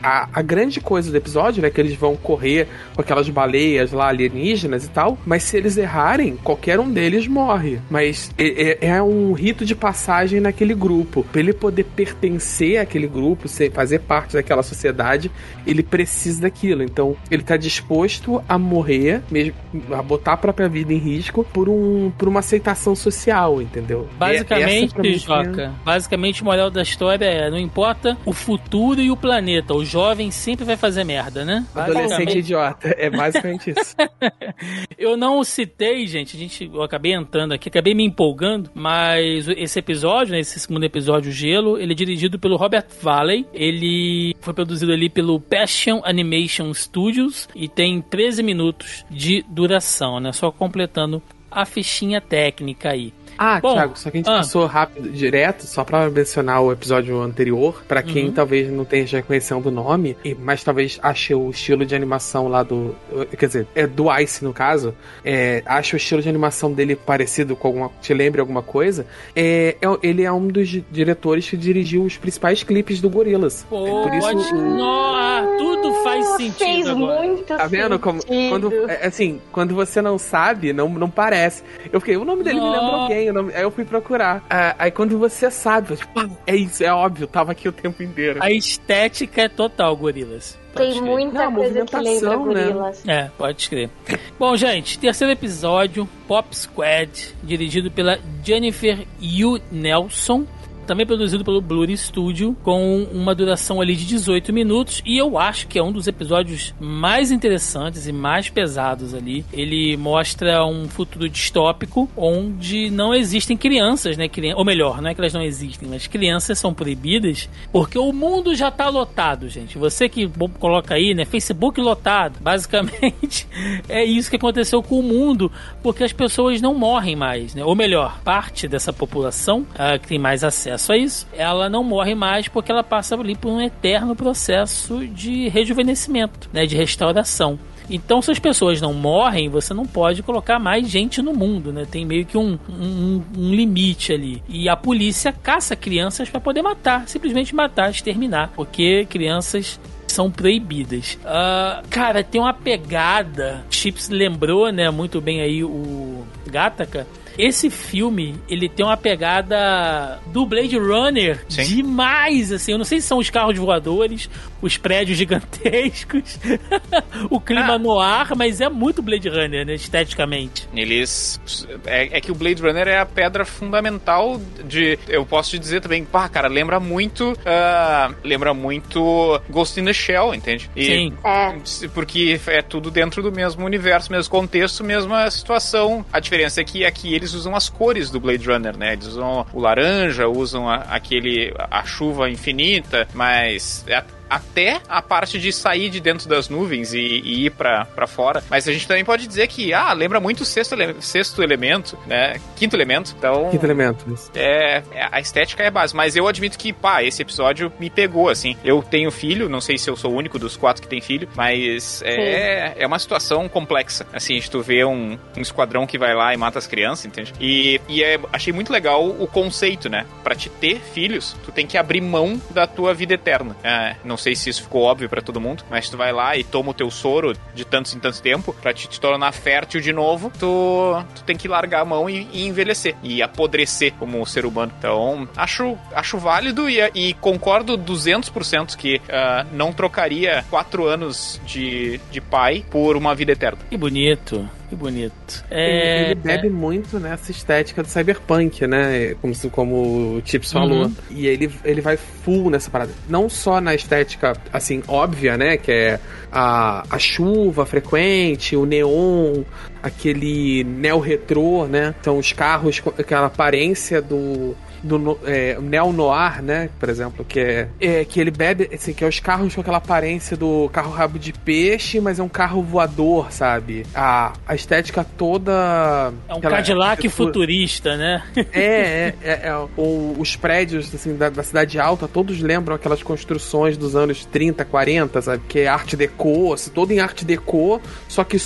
a, a grande coisa do episódio, né, que eles vão correr com aquelas baleias lá alienígenas e tal, mas se eles errarem, qualquer um deles morre. Mas é, é, é um rito de passagem naquele grupo. Pra ele poder pertencer àquele grupo, ser, fazer parte daquela sociedade, ele precisa daquilo. Então, ele tá disposto a morrer, mesmo, a botar a própria vida em risco por, um, por uma aceitação social, entendeu? Basicamente, é, Joca, é... basicamente o moral da história é: não importa o futuro e o planeta, o jovem sempre vai fazer merda, né? Adolescente idiota. É basicamente isso. eu não citei, gente, a gente, eu acabei entrando aqui, acabei me empolgando, mas esse episódio, né, esse segundo episódio, Gelo, ele é dirigido pelo Robert Valley. Ele foi produzido ali pelo Passion Animation Studios e tem 13 minutos de duração, né? Só completando a fichinha técnica aí. Ah, Bom, Thiago, só que a gente ah. passou rápido, direto, só pra mencionar o episódio anterior, pra quem Uhum. talvez não esteja reconhecendo o nome, e- mas talvez ache o estilo de animação lá do. Quer dizer, é do Ice no caso, é, ache o estilo de animação dele parecido com alguma. te lembre alguma coisa. É, é- ele é um dos di- diretores que dirigiu os principais clipes do Gorillaz. Pô, É por isso pode... o- tudo faz sentido Fez agora. muito Tá vendo como quando é, assim, quando você não sabe, não, não parece. Eu fiquei, o nome dele me lembra alguém, o nome- aí eu fui procurar. Ah, aí quando você sabe, tipo, ah, é isso, é óbvio, tava aqui o tempo inteiro. A estética é total, Gorilas. Pode Tem muita Não, coisa que lembra né? gorilas. É, pode crer. Bom, gente, terceiro episódio, Pop Squad, dirigido pela Jennifer Yu Nelson. Também produzido pelo Blur Studio, com uma duração ali de 18 minutos. E eu acho que é um dos episódios mais interessantes e mais pesados ali. Ele mostra um futuro distópico onde não existem crianças, né? Ou melhor, não é que elas não existem, mas crianças são proibidas porque o mundo já tá lotado, gente. Você que coloca aí, né? Facebook lotado. Basicamente, é isso que aconteceu com o mundo, porque as pessoas não morrem mais, né? Ou melhor, parte dessa população ah, que tem mais acesso a isso, ela não morre mais porque ela passa ali por um eterno processo de rejuvenescimento, né? De restauração. Então, se as pessoas não morrem, você não pode colocar mais gente no mundo, né? Tem meio que um, um, um limite ali. E a polícia caça crianças para poder matar, simplesmente matar, exterminar, porque crianças são proibidas. Ah, cara, tem uma pegada. Chips lembrou, né, muito bem aí o Gataca. Esse filme, ele tem uma pegada do Blade Runner Sim. demais, assim. Eu não sei se são os carros voadores, os prédios gigantescos, o clima Ah. no ar, mas é muito Blade Runner, né, esteticamente. Eles. É, é que o Blade Runner é a pedra fundamental de. Eu posso te dizer também, pá, cara, lembra muito. ah, lembra muito Ghost in the Shell, entende? E- Sim. É. Porque é tudo dentro do mesmo universo, mesmo contexto, mesma situação. A diferença é que aqui eles usam as cores do Blade Runner, né? Eles usam o laranja, usam a- aquele a chuva infinita, mas é até a parte de sair de dentro das nuvens e, e ir pra, pra fora. Mas a gente também pode dizer que, ah, lembra muito o sexto, ele- sexto elemento, né? Quinto elemento. Então. Quinto elemento. isso. É, é- a estética é a base, mas eu admito que, pá, esse episódio me pegou, assim. Eu tenho filho, não sei se eu sou o único dos quatro que tem filho, mas é, é uma situação complexa. Assim, de tu vê um, um esquadrão que vai lá e mata as crianças, entende? E, e é- achei muito legal o conceito, né? Pra te ter filhos, tu tem que abrir mão da tua vida eterna. É, não sei se isso ficou óbvio pra todo mundo, mas tu vai lá e toma o teu soro de tantos em tanto tempo pra te, te tornar fértil de novo, tu, tu tem que largar a mão e, e envelhecer e apodrecer como ser humano. Então, acho, acho válido e, e concordo 200% que ah, não trocaria quatro anos de, de pai por uma vida eterna. Que bonito, que bonito. É, ele bebe muito nessa estética do cyberpunk, né? Como, como o Chips falou. Uhum. E ele, ele vai full nessa parada. Não só na estética, assim, óbvia, né? Que é a, a chuva frequente, o neon, aquele neo-retrô, né? São os carros com aquela aparência do. Do é, neo-noir, né? Por exemplo, que é, é que ele bebe, assim, que é os carros com aquela aparência do carro rabo de peixe, mas é um carro voador, sabe? A, a estética toda. é um aquela Cadillac arquitetura- futurista, né? É, é, é, é, o- os prédios assim, da, da cidade alta, todos lembram aquelas construções dos anos 30, 40, sabe? Que é arte deco, assim, todo em arte deco, só que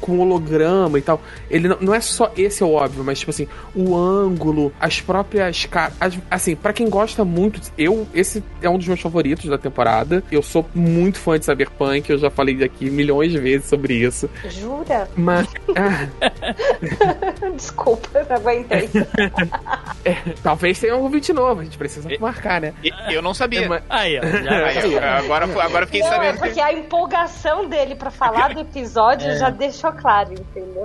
com holograma e tal. Ele não, não é só esse é o óbvio, mas tipo assim, o ângulo, as próprias ca- as- assim, pra quem gosta muito, eu esse é um dos meus favoritos da temporada. Eu sou muito fã de Cyberpunk, eu já falei aqui milhões de vezes sobre isso. Jura? Mas Desculpa, não aguentei. talvez tenha um ouvinte novo, a gente precisa marcar, né? Eu não sabia. É, mas- Aí, ó. Aí, agora, agora fiquei Não, é sabendo. porque a empolgação dele pra falar do episódio já deixou claro, entendeu?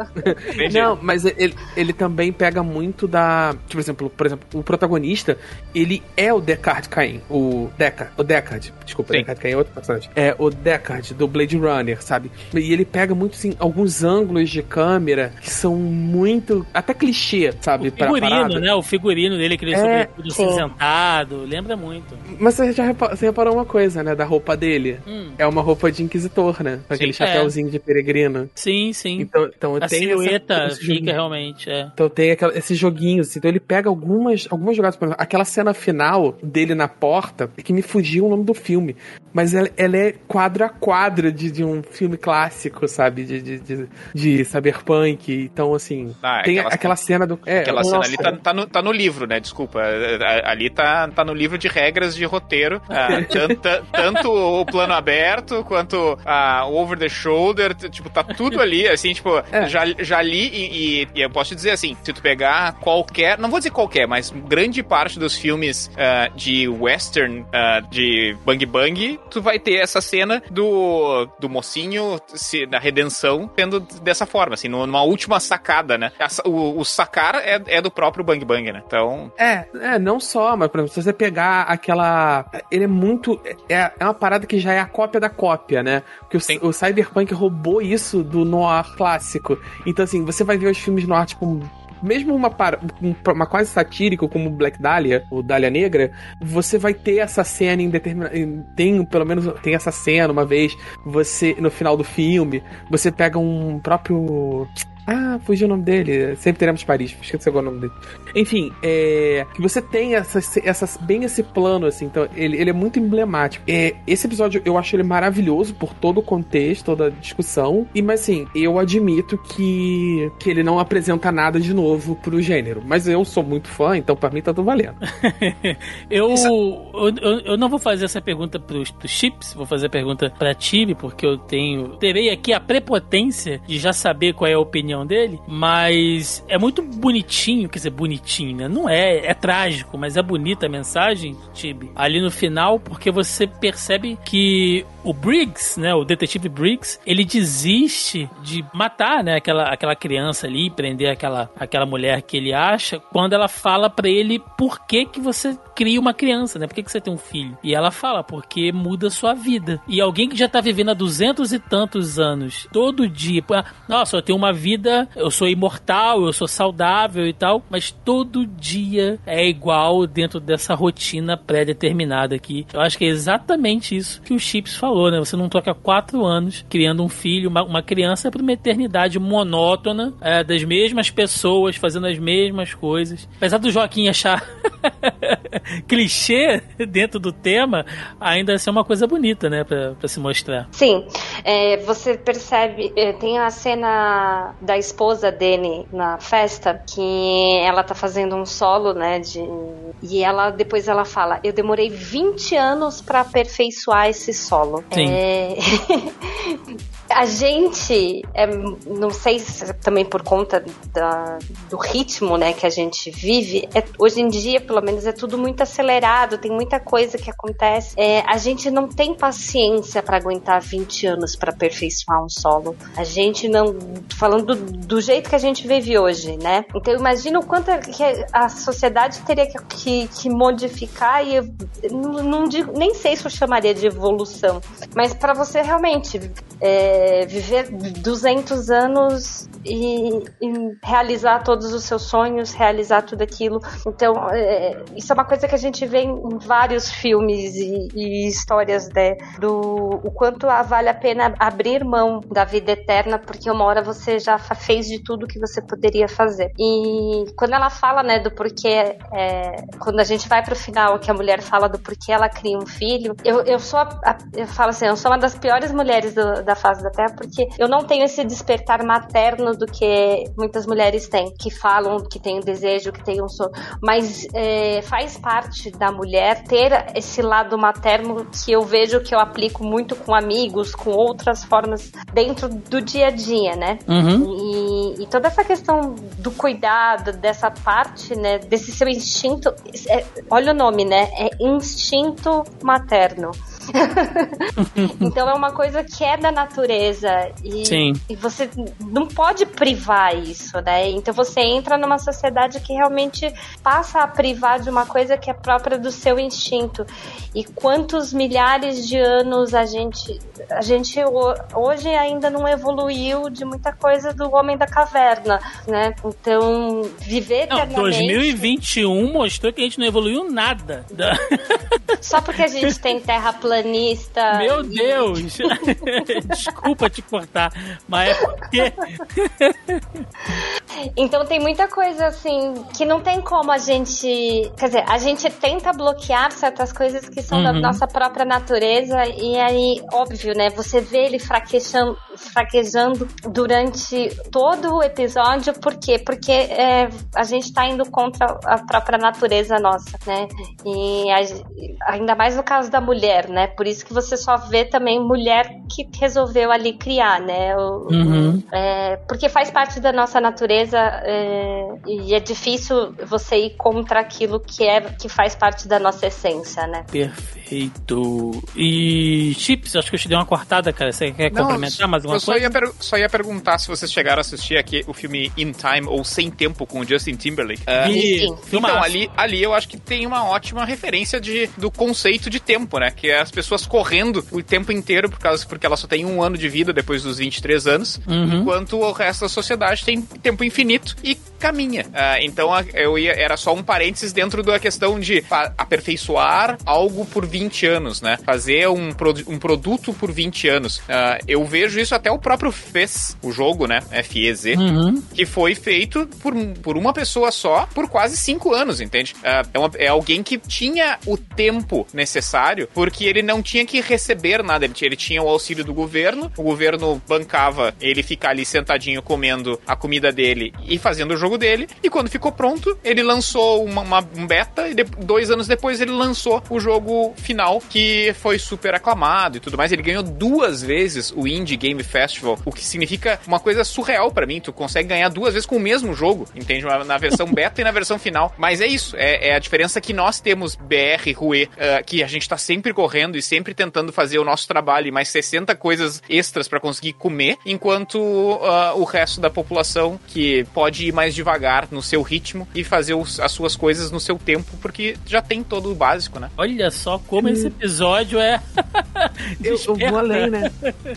Entendi. Não, mas ele, ele também pega muito da. Tipo, por exemplo, por exemplo, o protagonista, ele é o Deckard Cain. O Deckard, o Deckard, desculpa, Sim. Deckard Cain é outro personagem. É o Deckard do Blade Runner, sabe? E ele pega muito, assim, alguns ângulos de câmera que são muito. até clichê, sabe? O figurino, né? O figurino dele, aquele É, sobretudo cinzentado. Lembra muito. Mas você já repa- você reparou uma coisa, né? Da roupa dele? Hum. É uma roupa de inquisitor, né? Com aquele Sim. chapéuzinho de peregrino. Sim, sim. Então, então a tem silhueta essa, fica joguinho. realmente, é. Então tem aquela, esses joguinhos, assim. então ele pega algumas, algumas jogadas, por exemplo, aquela cena final dele na porta, que me fugiu o nome do filme, mas ela, ela é quadro a quadro de, de um filme clássico, sabe, de, de, de, de cyberpunk, então assim, Ah, tem aquela- aquela cena do... É, Aquela cena nossa, ali tá, tá no, tá no livro, né? Desculpa. A- Ali tá, tá no livro de regras de roteiro. Ah, tanto, tanto o plano aberto quanto a o over the shoulder. Tipo, tá tudo ali, assim, tipo, É. já, já li e, e- e eu posso te dizer assim: se tu pegar qualquer, não vou dizer qualquer, mas grande parte dos filmes ah, de western, ah, de Bang Bang, tu vai ter essa cena do, do mocinho se, da redenção tendo dessa forma, assim, numa última sacada, né? O, o sacar é, é do próprio Bang Bang, né? Então, É, é, não só, mas por exemplo, se você pegar aquela. Ele é muito. É, é uma parada que já é a cópia da cópia, né? Porque o, o Cyberpunk roubou isso do noir clássico. Então, assim, você vai ver os filmes noir, tipo. Mesmo uma, um- uma quase satírico como Black Dahlia, o Dahlia Negra, você vai ter essa cena em determinado. Tem, pelo menos, tem essa cena uma vez, você, no final do filme, você pega um próprio. Ah, fugiu o nome dele. Sempre teremos Paris. Esqueci agora o nome dele. Enfim, é. Que você tem essa, essa, bem esse plano, assim. Então, ele, ele é muito emblemático. É, esse episódio eu acho ele maravilhoso por todo o contexto, toda a discussão. E, mas assim, eu admito que, que ele não apresenta nada de novo pro gênero. Mas eu sou muito fã, então pra mim tá tudo valendo. Eu, eu, eu- eu não vou fazer essa pergunta pros, pros chips, vou fazer a pergunta pra Tibi, porque eu tenho. Terei aqui a prepotência de já saber qual é a opinião dele, mas é muito bonitinho, quer dizer, bonitinho, né? Não é, é trágico, mas é bonita a mensagem, Tibi, ali no final, porque você percebe que o Briggs, né, o detetive Briggs, ele desiste de matar, né, aquela, aquela criança ali, prender aquela, aquela mulher que ele acha, quando ela fala pra ele por que que você cria uma criança, né, por que que você tem um filho? E ela fala, porque muda sua vida. E alguém que já tá vivendo há duzentos e tantos anos, todo dia, nossa, eu tenho uma vida, eu sou imortal, eu sou saudável e tal, mas todo dia é igual dentro dessa rotina pré-determinada aqui. Eu acho que é exatamente isso que o Chips falou, né? Você não troca quatro anos criando um filho, uma, uma criança, por uma eternidade monótona, é, das mesmas pessoas fazendo as mesmas coisas. Apesar do Joaquim achar clichê dentro do tema, ainda assim é uma coisa bonita, né? Pra se mostrar. Sim, é, você percebe, é, tem a cena da esposa dele na festa, que ela tá fazendo um solo, né, de, e ela, depois ela fala, eu demorei 20 anos pra aperfeiçoar esse solo. Sim. É, a gente, é, não sei se também por conta da- do ritmo, né, que a gente vive, é- hoje em dia, pelo menos, é tudo muito acelerado, tem muita coisa que acontece. É, a gente não tem paciência para aguentar 20 anos para aperfeiçoar um solo. A gente não, falando do, do jeito que a gente vive hoje, né? Então imagina o quanto é a sociedade teria que, que- que modificar e não, não digo, nem sei se eu chamaria de evolução, mas para você realmente é, viver 200 anos e, e realizar todos os seus sonhos, realizar tudo aquilo. Então, é, isso é uma coisa que a gente vê em vários filmes e, e histórias né, do o quanto vale a pena abrir mão da vida eterna, porque uma hora você já fez de tudo que você poderia fazer. E quando ela fala, né, do porquê, é, quando a gente vai pro final, que a mulher fala do porquê ela cria um filho, eu, eu sou, a- a- eu falo assim, eu sou uma das piores mulheres do- da face da Terra, porque eu não tenho esse despertar materno do que muitas mulheres têm, que falam que tem um desejo, que tem um sonho, mas é, faz parte da mulher ter esse lado materno que eu vejo que eu aplico muito com amigos, com outras formas dentro do dia a dia, né? Uhum. E, e toda essa questão do cuidado, dessa parte, né, desse seu instinto, é- olha o nome, né? É instinto materno. então é uma coisa que é da natureza e, Sim. e você não pode privar isso, né? Então você entra numa sociedade que realmente passa a privar de uma coisa que é própria do seu instinto. E quantos milhares de anos a gente a gente ho- hoje ainda não evoluiu de muita coisa do homem da caverna, né? Então, viver Não, eternamente 2021 mostrou que a gente não evoluiu nada. Da- só porque a gente tem Meu e- Deus! Desculpa te cortar, mas é porque. Então tem muita coisa assim que não tem como a gente. Quer dizer, a gente tenta bloquear certas coisas que são da Uhum. nossa própria natureza, e aí, óbvio, né? Você vê ele fraquejando, fraquejando durante todo o episódio, por quê? Porque é, a gente tá indo contra a própria natureza nossa, né? E a- ainda mais no caso da mulher, né? Por isso que você só vê também mulher que resolveu ali criar, né? O- Uhum. é, porque faz parte da nossa natureza é, e é difícil você ir contra aquilo que é que faz parte da nossa essência, né? Perfeito. E Chips, acho que eu te dei uma cortada, cara. Você quer complementar mais alguma eu só coisa? ia, só ia perguntar se vocês chegaram a assistir aqui o filme In Time ou Sem Tempo com o Justin Timberlake. Vi, sim. Então, ali, ali eu acho que tem uma ótima referência de, do conceito de tempo, né? Que é as pessoas correndo o tempo inteiro por causa, porque elas só têm um ano de vida depois dos 23 anos, Uhum. enquanto o resto da sociedade tem tempo infinito e caminha. Ah, então a- eu ia, era só um parênteses dentro da questão de aperfeiçoar algo por 20 anos, né? Fazer um, produ- um produto por 20 anos. Ah, eu vejo isso até o próprio FES, o jogo, né? FEZ Uhum. que foi feito por, por uma pessoa só por quase cinco anos, entende? É, é uma- é alguém que tinha o tempo necessário porque ele não tinha que receber nada, ele tinha, ele tinha o auxílio do governo, o governo bancava ele ficar ali sentadinho comendo a comida dele e fazendo o jogo dele, e quando ficou pronto, ele lançou uma, uma- um beta e de- dois anos depois ele lançou o jogo final que foi super aclamado e tudo mais. Ele ganhou duas vezes o Indie Game Festival, o que significa uma coisa surreal pra mim. Tu consegue ganhar duas vezes com o mesmo jogo, entende? Na versão beta e na versão final. Mas é isso, é, é a diferença que nós temos, BR, Rue, eh, que a gente tá sempre correndo e sempre tentando fazer o nosso trabalho e mais 60 coisas extras pra conseguir comer, enquanto ah, o resto da população que pode ir mais devagar no seu ritmo e fazer os- as suas coisas no seu tempo, porque já tem todo o básico, né? Olha só como esse episódio é. Eu, eu vou além, né?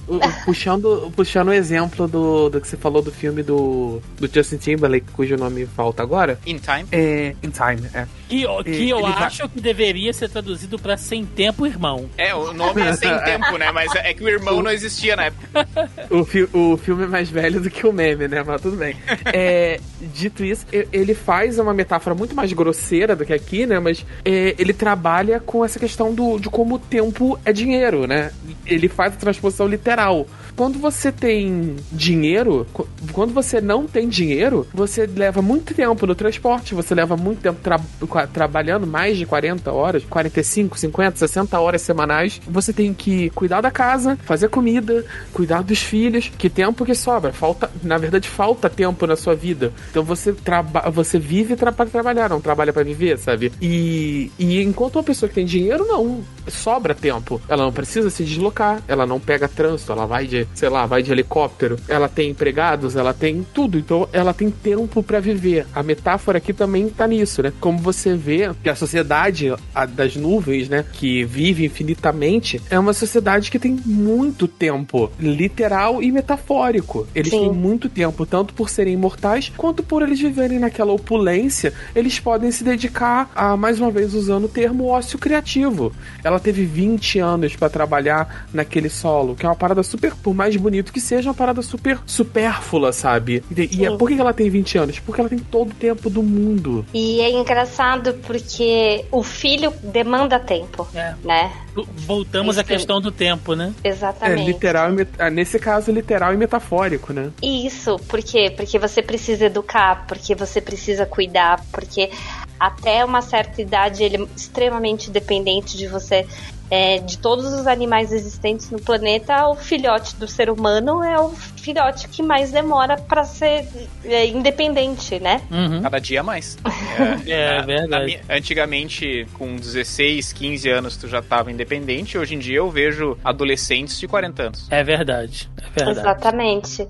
O- o- puxando, puxando o exemplo do, do que você falou do filme do, do Justin Timberlake, cujo nome falta agora. In Time. É. In Time, é. Que, que Ele eu vai- acho que deveria ser traduzido pra Sem Tempo, irmão. É, o nome é sem tempo, né? Mas é que o irmão não existia na época. O, fi- o filme é mais velho do que o meme, né? Mas tudo bem. É, dito isso, ele faz uma metáfora muito mais grosseira do que aqui, né? Mas é, ele trabalha com essa questão do, de como o tempo é dinheiro, né? Ele faz a transposição literal. Quando você tem dinheiro, qu- quando você não tem dinheiro, você leva muito tempo no transporte, você leva muito tempo tra trabalhando, mais de 40 horas, 45, 50, 60 horas semanais. Você tem que cuidar da casa, fazer comida, cuidar dos filhos. Que tempo que sobra? Falta, na verdade, falta tempo na sua vida. Então você traba você vive para trabalhar, não trabalha para viver, sabe? E, e enquanto uma pessoa que tem dinheiro, não sobra tempo. Ela não precisa se deslocar, ela não pega trânsito, ela vai de, sei lá, vai de helicóptero, ela tem empregados, ela tem tudo, então ela tem tempo para viver. A metáfora aqui também tá nisso, né? Como você vê que a sociedade a das nuvens, né, que vive infinitamente, é uma sociedade que tem muito tempo, literal e metafórico. Eles Sim. têm muito tempo, tanto por serem imortais, quanto por eles viverem naquela opulência, eles podem se dedicar a, mais uma vez usando o termo ócio criativo. Ela teve 20 anos pra trabalhar naquele solo, que é uma parada super, por mais bonito que seja, uma parada super supérflua, sabe? E, e é por que ela tem 20 anos? Porque ela tem todo o tempo do mundo. E é engraçado porque o filho demanda tempo, É. né? Voltamos à Isso. questão do tempo, né? É Exatamente. literal e met- ah, nesse caso literal e metafórico, né? Isso, por quê? Porque você precisa educar, porque você precisa cuidar, porque até uma certa idade ele é extremamente dependente de você. É, de todos os animais existentes no planeta, o filhote do ser humano é o filhote que mais demora para ser é, independente, né? Uhum. Cada dia mais. É, na- verdade. na antigamente, com 16, 15 anos, tu já tava independente. Hoje em dia eu vejo adolescentes de 40 anos. É verdade. É verdade. Exatamente.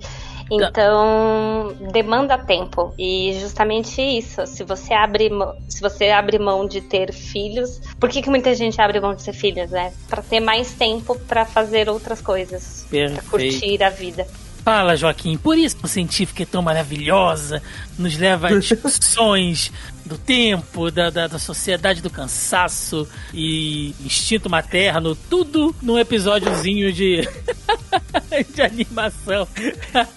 Então, demanda tempo. E justamente isso. Se você abre mão, se você abre mão de ter filhos, por que, que muita gente abre mão de ter filhos, né? Pra ter mais tempo pra fazer outras coisas. Pra Perfeito. curtir a vida. Fala, Joaquim. Por isso a científica é tão maravilhosa, nos leva a discussões do tempo, da, da, da sociedade do cansaço e instinto materno, tudo num episódiozinho de, de animação.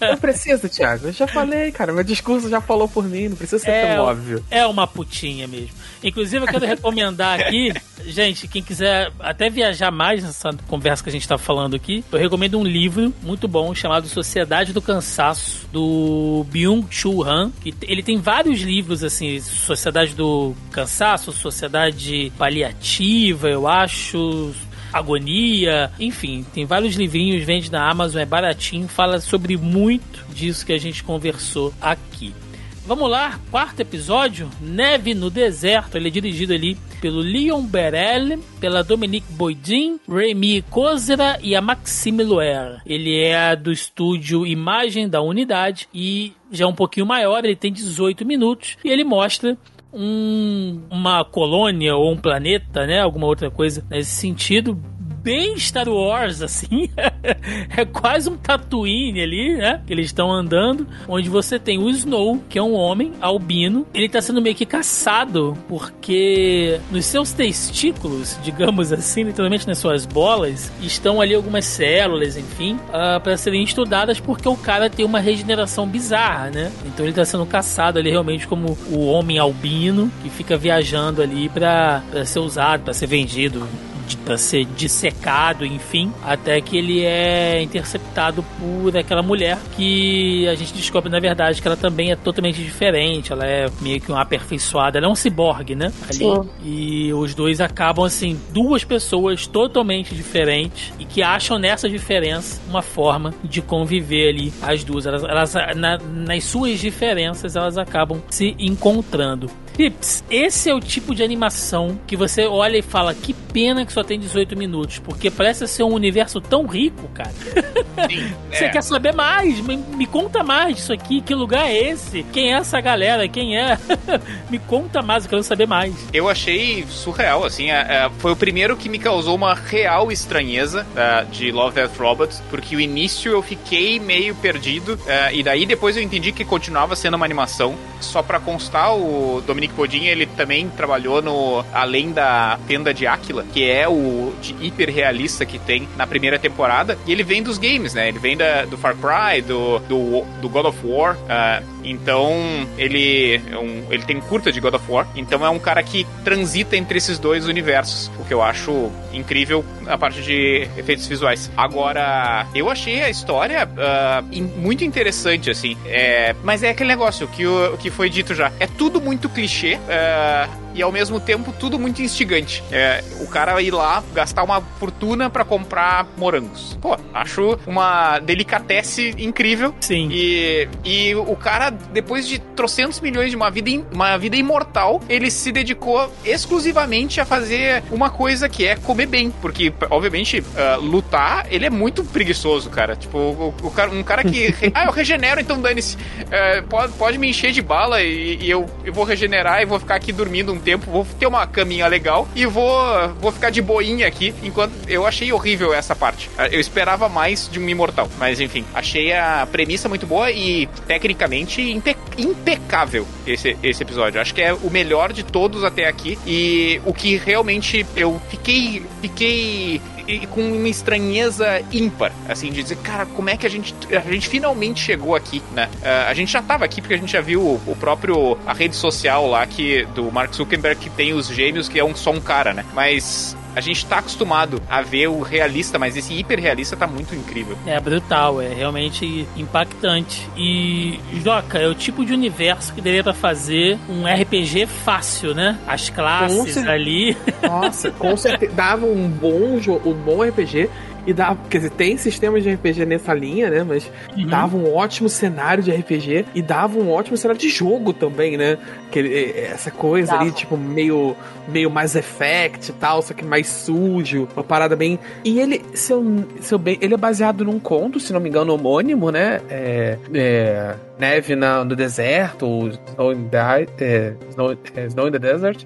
Não precisa, Thiago. Eu já falei, cara. Meu discurso já falou por mim. Não precisa ser É, tão óbvio. é uma putinha mesmo. Inclusive, eu quero recomendar aqui, gente, quem quiser até viajar mais nessa conversa que a gente tá falando aqui, eu recomendo um livro muito bom chamado Sociedade do Cansaço, do Byung-Chul Han. que Ele tem vários livros, assim, Sociedade do Cansaço, Sociedade Paliativa, eu acho, Agonia, enfim, tem vários livrinhos, vende na Amazon, é baratinho, fala sobre muito disso que a gente conversou aqui. Vamos lá, quarto episódio, Neve no Deserto. Ele é dirigido ali pelo Leon Berel, pela Dominique Boydin, Remy Kozera e a Maxime Loer. Ele é do estúdio Imagem da Unidade e já é um pouquinho maior, ele tem 18 minutos e ele mostra um- uma colônia ou um planeta, né? Alguma outra coisa nesse sentido. Bem Star Wars, assim. é quase um Tatooine ali, né? Que eles estão andando. Onde você tem o Snow, que é um homem albino. Ele tá sendo meio que caçado porque nos seus testículos, digamos assim, literalmente nas suas bolas, estão ali algumas células, enfim, para serem estudadas porque o cara tem uma regeneração bizarra, né? Então ele tá sendo caçado ali realmente como o homem albino que fica viajando ali pra ser usado, pra ser vendido pra ser dissecado, enfim, até que ele é interceptado por aquela mulher que a gente descobre na verdade que ela também é totalmente diferente, ela é meio que uma aperfeiçoada, ela é um ciborgue, né? Ali. Sim. E os dois acabam assim, duas pessoas totalmente diferentes e que acham nessa diferença uma forma de conviver ali as duas. Elas, elas na- nas suas diferenças elas acabam se encontrando. Pips, esse é o tipo de animação que você olha e fala que pena que só tem 18 minutos, porque parece ser um universo tão rico, cara. Sim, Você é. quer saber mais? Me, me conta mais disso aqui. Que lugar é esse? Quem é essa galera? Quem é? me conta mais, eu quero saber mais. Eu achei surreal, assim, é, é, foi o primeiro que me causou uma real estranheza é, de Love, Death, Robots, porque o início eu fiquei meio perdido, é, e daí depois eu entendi que continuava sendo uma animação. Só pra constar, o Dominique Bodin, ele também trabalhou no Além da Tenda de Áquila, que é o de hiper realista que tem na primeira temporada, e ele vem dos games, né? Ele vem da, do Far Cry, do, do, do God of War, é, então ele, é um- ele tem curta de God of War, então é um cara que transita entre esses dois universos, o que eu acho incrível a parte de efeitos visuais. Agora, eu achei a história in- muito interessante, assim, é, mas é aquele negócio que, o, que foi dito já, é tudo muito clichê, ah, e ao mesmo tempo tudo muito instigante. É, o cara ir lá gastar uma fortuna pra comprar morangos. Pô, acho uma delicatesse incrível. Sim. E, e o cara, depois de trocentos milhões de uma vida, uma vida imortal, ele se dedicou exclusivamente a fazer uma coisa que é comer bem. Porque, obviamente, ah, lutar, ele é muito preguiçoso, cara. Tipo, o, o cara, um cara que. ah, eu regenero, então dane-se. Eh, pode, pode me encher de bala e, e eu, eu vou regenerar e vou ficar aqui dormindo um tempo. Vou ter uma caminha legal e vou, vou ficar de boinha aqui. Enquanto eu achei horrível essa parte. Ah, Eu esperava mais de um imortal. Mas enfim, achei a premissa muito boa e tecnicamente impe- impecável esse, esse episódio. Acho que é o melhor de todos até aqui. E o que realmente eu fiquei. Fiquei e com uma estranheza ímpar, assim, de dizer, cara, como é que a gente, a gente finalmente chegou aqui, né? Ah, a gente já tava aqui porque a gente já viu o, o próprio, a rede social lá que, do Mark Zuckerberg que tem os gêmeos, que é um, só um cara, né? Mas A gente tá acostumado a ver o realista, mas esse hiperrealista tá muito incrível. É brutal, é realmente impactante. E, Joca, é o tipo de universo que daria pra fazer um RPG fácil, né? As classes cer- ali. Nossa, com certeza. Dava um bom, um bom RPG. E dava, quer dizer, tem sistemas de RPG nessa linha, né? Mas Uhum. dava um ótimo cenário de RPG e dava um ótimo cenário de jogo também, né? Que, ele- essa coisa Dava. ali, tipo, meio, meio mais effect e tal, só que mais sujo, uma parada bem. E ele, se eu, se eu bem, ele é baseado num conto, se não me engano, homônimo, né? É, é, Neve na, no deserto, ou Snow in the, é, Snow, é, Snow in the Desert.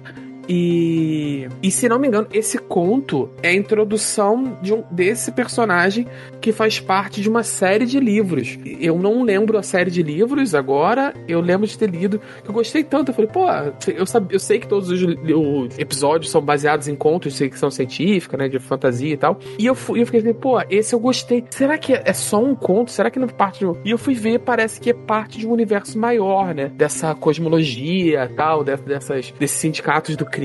E, e se não me engano, esse conto é a introdução de um, desse personagem que faz parte de uma série de livros. Eu não lembro a série de livros agora, eu lembro de ter lido, eu gostei tanto. Eu falei, pô, eu, sabe, eu sei que todos os, os episódios são baseados em contos de ficção científica, né, de fantasia e tal. E eu, fui, eu fiquei assim, pô, esse eu gostei. Será que é só um conto? Será que não é parte de um... E eu fui ver, parece que é parte de um universo maior, né, dessa cosmologia tal, dessas, desses sindicatos do crime,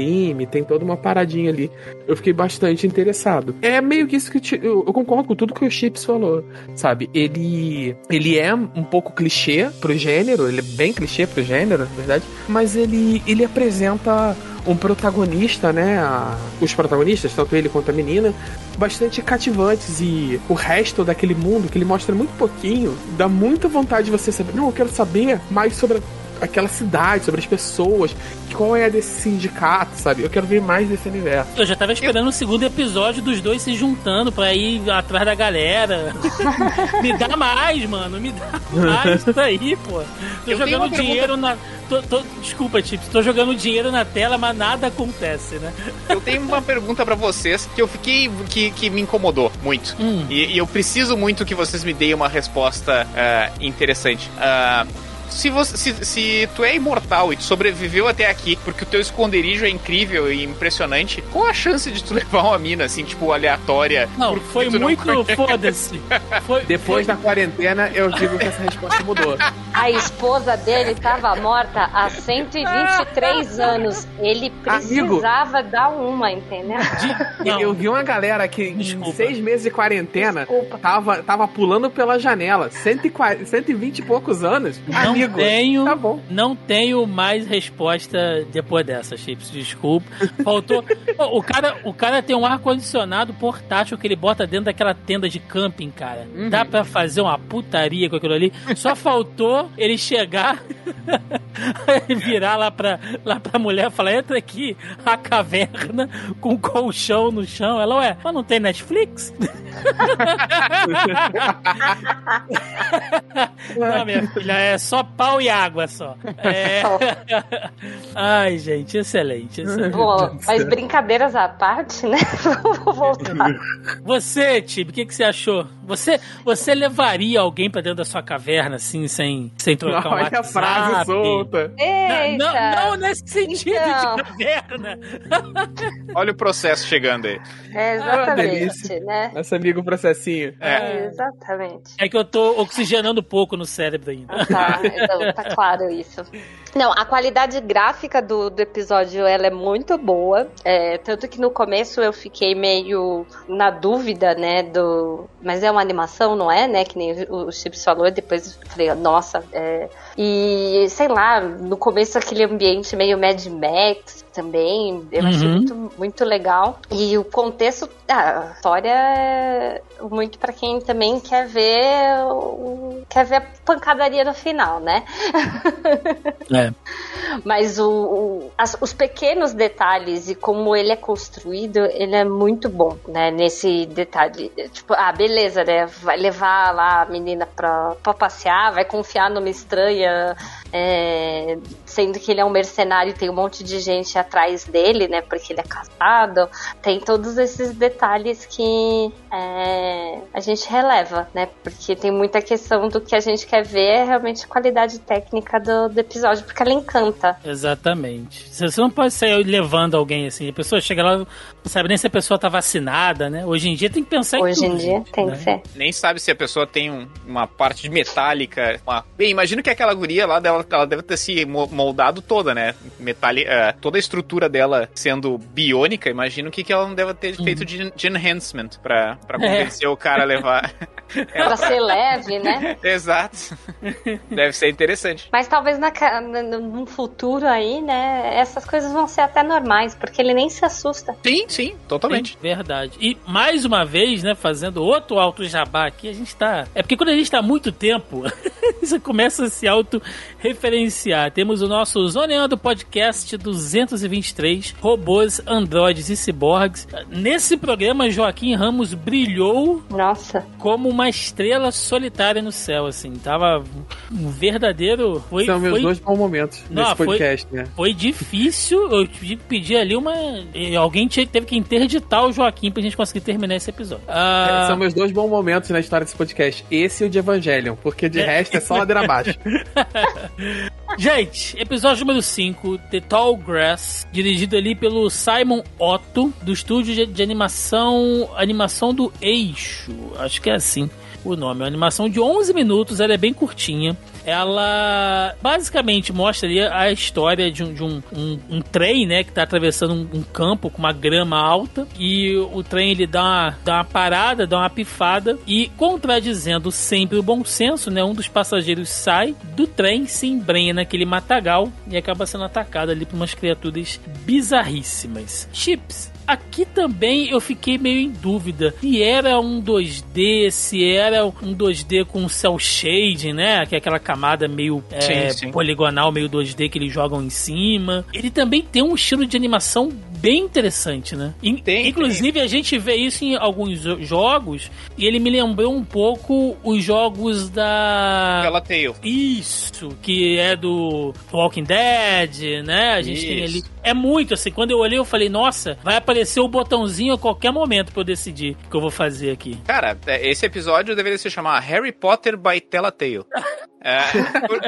tem toda uma paradinha ali. Eu fiquei bastante interessado. É meio que isso que eu, eu concordo com tudo que o Chips falou, sabe? Ele ele é um pouco clichê pro gênero, ele é bem clichê pro gênero, na verdade, mas ele ele apresenta um protagonista, né? a- os protagonistas, tanto ele quanto a menina, bastante cativantes e o resto daquele mundo que ele mostra muito pouquinho, dá muita vontade de você saber. Não, eu quero saber mais sobre aquela cidade, sobre as pessoas, qual é a desse sindicato, sabe? Eu quero ver mais desse universo. Eu já tava esperando o segundo episódio dos dois se juntando pra ir atrás da galera. me dá mais, mano. Me dá mais isso aí, pô. Tô Eu jogando uma pergunta- dinheiro na. tô- tô- Desculpa, Chips. Tô jogando dinheiro na tela, mas nada acontece, né? Eu tenho uma pergunta pra vocês que eu fiquei. que, que me incomodou muito. Hum. E, e eu preciso muito que vocês me deem uma resposta ah, interessante. Ah, se, você, se, se tu é imortal e tu sobreviveu até aqui porque o teu esconderijo é incrível e impressionante, qual a chance de tu levar uma mina assim, tipo, aleatória? Não, foi não muito. conhece? Foda-se. Foi, Depois da quarentena, eu digo que essa resposta mudou. A esposa dele estava morta há 123 anos. Ele precisava dar uma, entendeu? Não. Eu vi uma galera que Desculpa. em seis meses de quarentena Desculpa. tava, tava pulando pela janela. 140, 120 e poucos anos. Não Amigo, tenho. Tá bom. Não tenho mais resposta depois dessa, Chips. Desculpa. Faltou. O, cara, o cara tem um ar-condicionado portátil que ele bota dentro daquela tenda de camping, cara. Uhum. Dá pra fazer uma putaria com aquilo ali. Só faltou ele chegar, virar lá pra, lá pra mulher e falar: entra aqui, a caverna com colchão no chão. Ela, ué, mas não tem Netflix? Não, minha filha, é só pau e água só. É... Ai, gente, excelente, excelente. Bom, mas brincadeiras à parte, né? Vou voltar. Você, Tibi, o que, que você achou? Você, você levaria alguém pra dentro da sua caverna, assim, sem, sem trocar um Olha a WhatsApp? frase solta. Eita! Não, não, não nesse sentido Então. de caverna. Olha o processo chegando aí. É, Ah, exatamente, né? Nosso amigo processinho. É. Exatamente. É que eu tô oxigenando pouco no cérebro ainda. Tá, então, tá claro isso. Não, a qualidade gráfica do, do episódio ela é muito boa. é, tanto que no começo eu fiquei meio na dúvida, né? Do. Mas é uma animação, não é, né? Que nem o, o Chips falou, depois eu falei, nossa, é. E sei lá, no começo aquele ambiente meio Mad Max também, eu achei Uhum. muito, muito legal. E o contexto, a história é muito pra quem também quer ver o, quer ver a pancadaria no final, né? É. Mas o, o- as- os pequenos detalhes e como ele é construído, ele é muito bom, né? Nesse detalhe. Tipo, ah, beleza, né? Vai levar lá a menina pra, pra passear, vai confiar numa estranha, é, sendo que ele é um mercenário e tem um monte de gente atrás dele, né? Porque ele é casado. Tem todos esses detalhes que é, a gente releva, né? Porque tem muita questão do que a gente quer ver é realmente a qualidade técnica do, do episódio, porque ela encanta. Exatamente. Você não pode sair levando alguém assim. A pessoa chega lá, não sabe nem se a pessoa tá vacinada, né? Hoje em dia tem que pensar Hoje em tudo, dia gente, tem né? que ser. Nem sabe se a pessoa tem um- uma parte de metálica. uma- Bem, imagino que aquela aquela guria lá dela, ela deve ter se moldado toda, né? Metali uh, toda a estrutura dela sendo biônica, imagino que, que ela não deve ter feito de, de enhancement pra, pra convencer é. o cara a levar. pra ser leve, né? Exato. Deve ser interessante. Mas talvez na, no futuro aí, né, essas coisas vão ser até normais, porque ele nem se assusta. Sim, sim, totalmente. Sim, verdade. E mais uma vez, né, fazendo outro alto jabá aqui, a gente tá. É porque quando a gente tá há muito tempo, você começa a se auto-referenciar. Temos o nosso Zoneando Podcast 223, Robôs, Androides e Ciborgues. Nesse programa, Joaquim Ramos brilhou. Nossa. Como uma estrela solitária no céu, assim. Tava um verdadeiro. Foi, São meus foi... dois bons momentos Não, nesse podcast, foi, né? Foi difícil. Eu tive que pedir ali uma. Alguém teve que interditar o Joaquim pra gente conseguir terminar esse episódio. Ah... São meus dois bons momentos na história desse podcast. Esse e o de Evangelion, porque de é. resto é só ladeira abaixo. Gente, episódio número 5, The Tall Grass, dirigido ali pelo Simon Otto, do estúdio de, animação animação do Eixo. Acho que é assim o nome. É uma animação de 11 minutos, ela é bem curtinha. Ela basicamente mostra ali a história de um, de um, um, um trem, né, que está atravessando um, um, campo com uma grama alta e o trem ele dá uma, dá uma parada, dá uma pifada e contradizendo sempre o bom senso, né, um dos passageiros sai do trem, se embrenha naquele matagal e acaba sendo atacado ali por umas criaturas bizarríssimas. Chips, Aqui também eu fiquei meio em dúvida se era um 2D, se era um 2D com cel shading, né? Que é aquela camada meio é, sim, sim. poligonal, meio 2D que eles jogam em cima. Ele também tem um estilo de animação bem interessante, né? Tem, Inclusive, tem. a gente vê isso em alguns jogos e ele me lembrou um pouco os jogos da. Telltale. Isso, que é do Walking Dead, né? A gente isso. tem ali. É muito assim, quando eu olhei, eu falei, nossa, vai aparecer o botãozinho a qualquer momento pra eu decidir o que eu vou fazer aqui. Cara, é, esse episódio deveria se chamar Harry Potter by Telltale. É,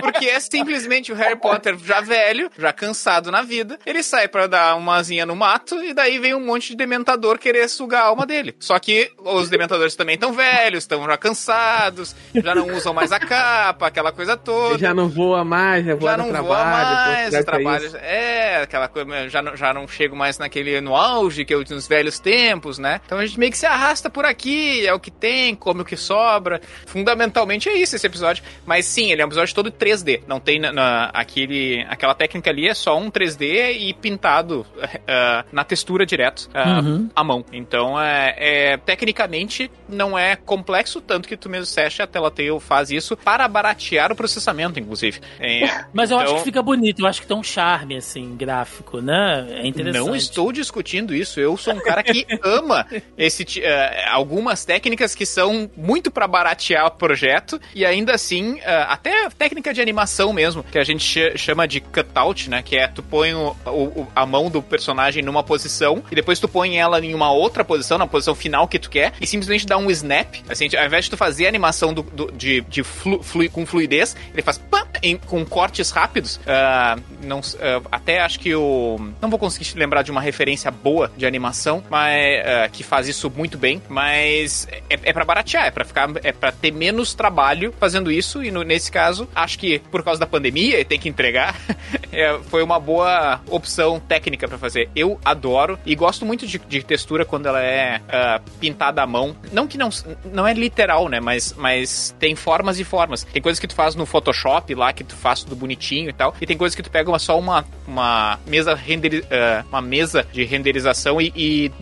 porque é simplesmente o Harry Potter já velho, já cansado na vida. Ele sai para dar uma asinha no mato e daí vem um monte de dementador querer sugar a alma dele. Só que os dementadores também estão velhos, estão já cansados, já não usam mais a capa, aquela coisa toda. Já não voa mais, já voa já não trabalho, voa mais, o trabalho é aquela coisa, já não, já não chego mais naquele no auge que eu nos velhos tempos, né? Então a gente meio que se arrasta por aqui, é o que tem, come o que sobra. Fundamentalmente é isso esse episódio, mas sim sim, ele é um episódio todo 3D. Não tem na, na aquele, aquela técnica ali, é só um 3D e pintado uh, na textura direto uh, uhum. à mão. Então, é, é, tecnicamente, não é complexo, tanto que tu mesmo disseste, a Telltale faz isso para baratear o processamento, inclusive. É, Mas eu então, acho que fica bonito, eu acho que tem um charme, assim, gráfico, né? É interessante. Não estou discutindo isso, eu sou um cara que ama esse, uh, algumas técnicas que são muito para baratear o projeto e ainda assim, uh, até técnica de animação mesmo, que a gente chama de cutout, né? Que é tu põe o, o, a mão do personagem numa posição e depois tu põe ela em uma outra posição, na posição final que tu quer, e simplesmente dá um snap. Assim, ao invés de tu fazer a animação do, do de, de flu, flu, com fluidez, ele faz pam, em, com cortes rápidos. Uh, não, uh, até acho que o. Não vou conseguir lembrar de uma referência boa de animação, mas uh, que faz isso muito bem. Mas é, é para baratear, é para ficar. É para ter menos trabalho fazendo isso. E no, nesse nesse caso, acho que por causa da pandemia e tem que entregar, é, foi uma boa opção técnica para fazer. Eu adoro e gosto muito de, de textura quando ela é uh, pintada à mão. Não que não, não é literal, né? Mas, mas tem formas e formas. Tem coisas que tu faz no Photoshop lá, que tu faz tudo bonitinho e tal. E tem coisas que tu pega uma, só uma, uma mesa render, uh, uma mesa de renderização e, e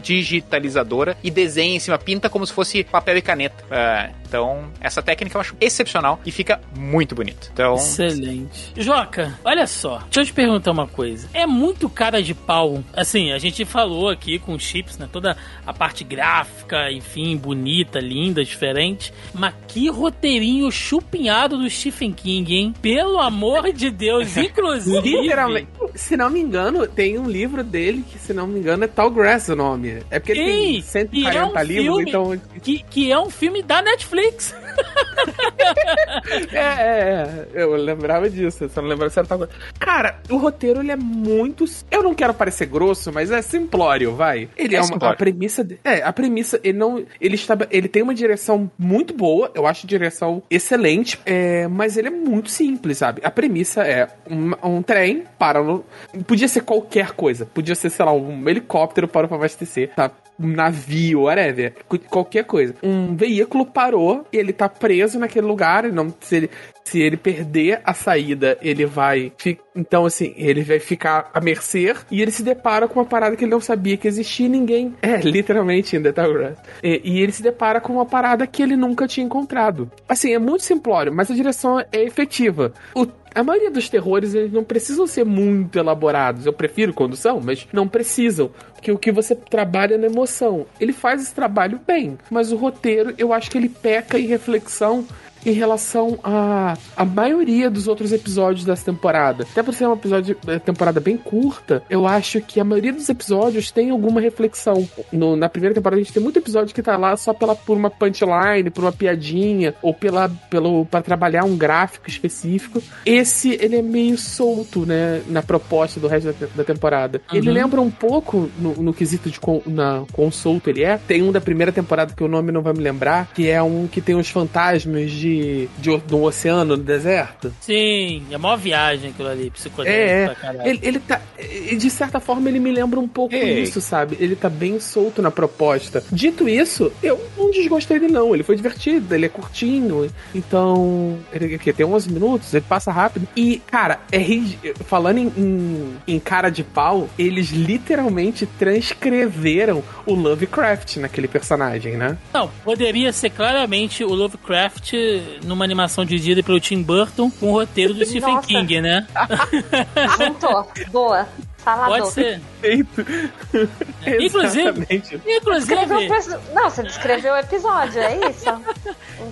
digitalizadora e desenha em cima, pinta como se fosse papel e caneta. Uh, então, essa técnica eu acho excepcional e fica muito bonito. Então... Excelente. Joca, olha só, deixa eu te perguntar uma coisa. É muito cara de pau. Assim, a gente falou aqui com chips, né? Toda a parte gráfica, enfim, bonita, linda, diferente. Mas que roteirinho chupinhado do Stephen King, hein? Pelo amor de Deus, inclusive. Literalmente. Se não me engano, tem um livro dele que, se não me engano, é Tall Grass o nome. É porque ele Ei, tem 140 é um livros, então. Que, que é um filme da Netflix. é, é, é, eu lembrava disso, só não lembrava certa coisa. Cara, o roteiro ele é muito. Eu não quero parecer grosso, mas é simplório, vai. Ele é, é uma a premissa. De, é, a premissa, ele não. Ele, está, ele tem uma direção muito boa, eu acho direção excelente, é, mas ele é muito simples, sabe? A premissa é um, um trem para no. Podia ser qualquer coisa, podia ser, sei lá, um helicóptero para o abastecer, tá? Navio, whatever, qualquer coisa. Um veículo parou e ele tá preso naquele lugar, não, se ele, se ele perder a saída, ele vai. Então, assim, ele vai ficar à mercê e ele se depara com uma parada que ele não sabia que existia e ninguém. É, literalmente, ainda tá e, e ele se depara com uma parada que ele nunca tinha encontrado. Assim, é muito simplório, mas a direção é efetiva. O a maioria dos terrores eles não precisam ser muito elaborados. Eu prefiro quando são, mas não precisam. Porque o que você trabalha na emoção. Ele faz esse trabalho bem, mas o roteiro eu acho que ele peca em reflexão em relação a a maioria dos outros episódios dessa temporada. Até por ser uma episódio, eh, temporada bem curta, eu acho que a maioria dos episódios tem alguma reflexão. No, na primeira temporada a gente tem muito episódio que tá lá só pela, por uma punchline, por uma piadinha, ou pela, pelo para trabalhar um gráfico específico. Esse, ele é meio solto, né, na proposta do resto da, da temporada. Uhum. Ele lembra um pouco, no, no quesito de quão, na, quão solto ele é. Tem um da primeira temporada que o nome não vai me lembrar, que é um que tem os fantasmas de de, de, um oceano no deserto. Sim, é uma viagem aquilo ali, psicodélico é, pra caralho. Ele, ele tá. De certa forma, ele me lembra um pouco Ei. isso, sabe? Ele tá bem solto na proposta. Dito isso, eu não desgostei dele, não. Ele foi divertido, ele é curtinho. Então, ele aqui, tem 11 minutos, ele passa rápido. E, cara, é falando em, em, em cara de pau, eles literalmente transcreveram o Lovecraft naquele personagem, né? Não, poderia ser claramente o Lovecraft numa animação dirigida pelo Tim Burton com o roteiro do Stephen King, né? Juntou. Boa. Falador. Pode ser. inclusive, inclusive. Não, você descreveu o episódio, é isso?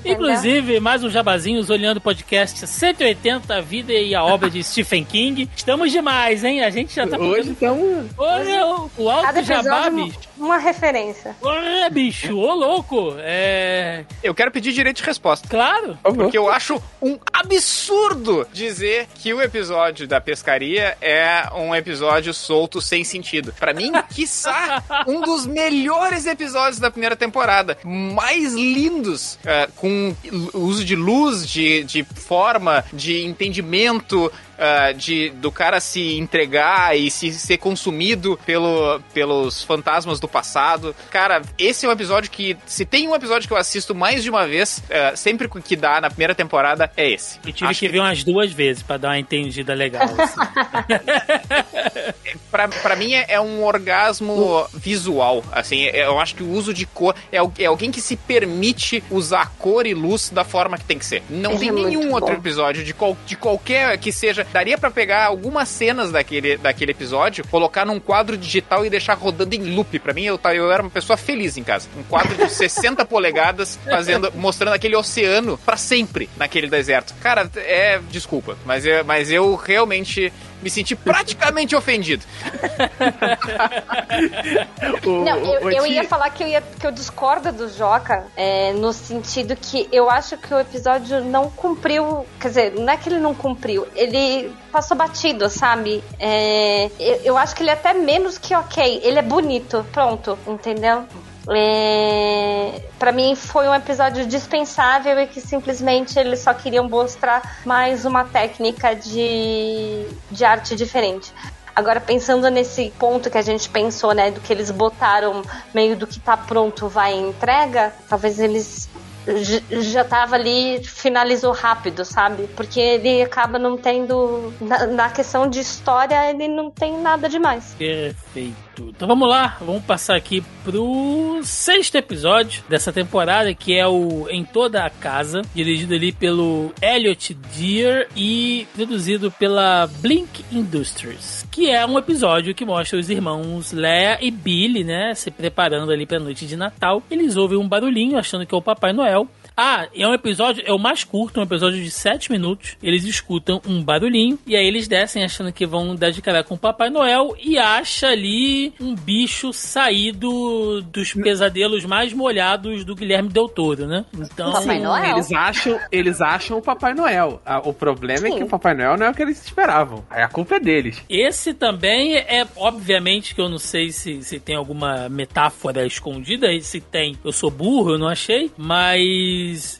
inclusive, mais um jabazinhos olhando o podcast 180, a vida e a obra de Stephen King. Estamos demais, hein? A gente já tá. Hoje estamos. Olha, o, o alto jabá, bicho. Uma referência. Olha, bicho, ô louco. É. Eu quero pedir direito de resposta. Claro. Porque eu acho um absurdo dizer que o episódio da pescaria é um episódio solto sem sentido sentido. Para mim, quiçá, um dos melhores episódios da primeira temporada. Mais lindos, uh, com uso de luz, de, de forma, de entendimento, uh, de, do cara se entregar e se ser consumido pelo, pelos fantasmas do passado. Cara, esse é um episódio que, se tem um episódio que eu assisto mais de uma vez, uh, sempre que dá na primeira temporada, é esse. Eu tive Acho que, que ver umas duas vezes para dar uma entendida legal. Assim. pra, pra mim é, é, um orgasmo visual. Assim, é, eu acho que o uso de cor é, é alguém que se permite usar cor e luz da forma que tem que ser. Não tem é nenhum outro episódio de, qual, de qualquer que seja daria para pegar algumas cenas daquele, daquele episódio, colocar num quadro digital e deixar rodando em loop. Para mim, eu, eu era uma pessoa feliz em casa. Um quadro de 60 polegadas fazendo, mostrando aquele oceano para sempre naquele deserto. Cara, é desculpa, mas, é, mas eu realmente me senti praticamente ofendido. não, eu, eu, ia falar que eu, ia, que eu discordo do Joca é, no sentido que eu acho que o episódio não cumpriu. Quer dizer, não é que ele não cumpriu, ele passou batido, sabe? É, eu, eu acho que ele é até menos que ok. Ele é bonito, pronto, entendeu? É, para mim foi um episódio dispensável e que simplesmente eles só queriam mostrar mais uma técnica de, de arte diferente. Agora, pensando nesse ponto que a gente pensou, né, do que eles botaram meio do que tá pronto vai em entrega, talvez eles já tava ali, finalizou rápido, sabe? Porque ele acaba não tendo. Na, na, questão de história, ele não tem nada demais. Perfeito. Então vamos lá, vamos passar aqui pro sexto episódio dessa temporada, que é o Em Toda a Casa, dirigido ali pelo Elliot Deer e produzido pela Blink Industries. Que é um episódio que mostra os irmãos Leia e Billy, né, se preparando ali pra noite de Natal. Eles ouvem um barulhinho achando que é o Papai Noel Ah, é um episódio, é o mais curto, um episódio de 7 minutos. Eles escutam um barulhinho e aí eles descem achando que vão dar de cara com o Papai Noel e acha ali um bicho saído dos pesadelos mais molhados do Guilherme Del Toro, né? Então, Papai Noel? Eles acham, eles acham o Papai Noel. Ah, O problema é Sim. que o Papai Noel não é o que eles esperavam. Aí a culpa é deles. esse também é, obviamente, que eu não sei se, se tem alguma metáfora escondida, e se tem, eu sou burro, eu não achei, mas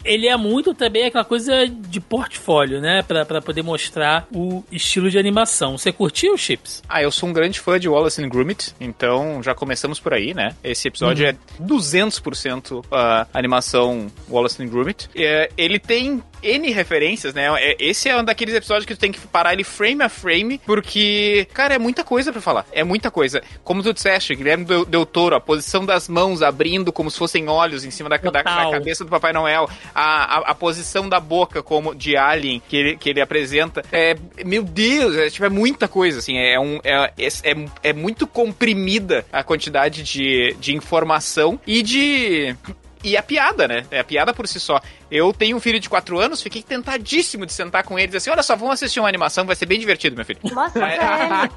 ele é muito também aquela coisa de portfólio, né? Pra, pra poder mostrar o estilo de animação. Você curtiu, Chips? Ah, eu sou um grande fã de Wallace and Gromit, então já começamos por aí, né? Esse episódio é 200% a animação Wallace and Gromit. É, ele tem N referências, né? É- Esse é um daqueles episódios que tu tem que parar ele frame a frame, porque, cara, é muita coisa pra falar. É muita coisa. Como tu disseste, Guilherme Del, Del Toro, a posição das mãos abrindo como se fossem olhos em cima da, da- da cabeça do Papai Noel, a, a, a posição da boca como de Alien que ele, que ele apresenta. É, meu Deus, é, tipo, é muita coisa, assim. É, um, é, é, é, é muito comprimida a quantidade de, de informação e de. E a piada, né? É a piada por si só. Eu tenho um filho de 4 anos, fiquei tentadíssimo de sentar com ele e dizer assim: olha só, vamos assistir uma animação, vai ser bem divertido, meu filho. Mostra pra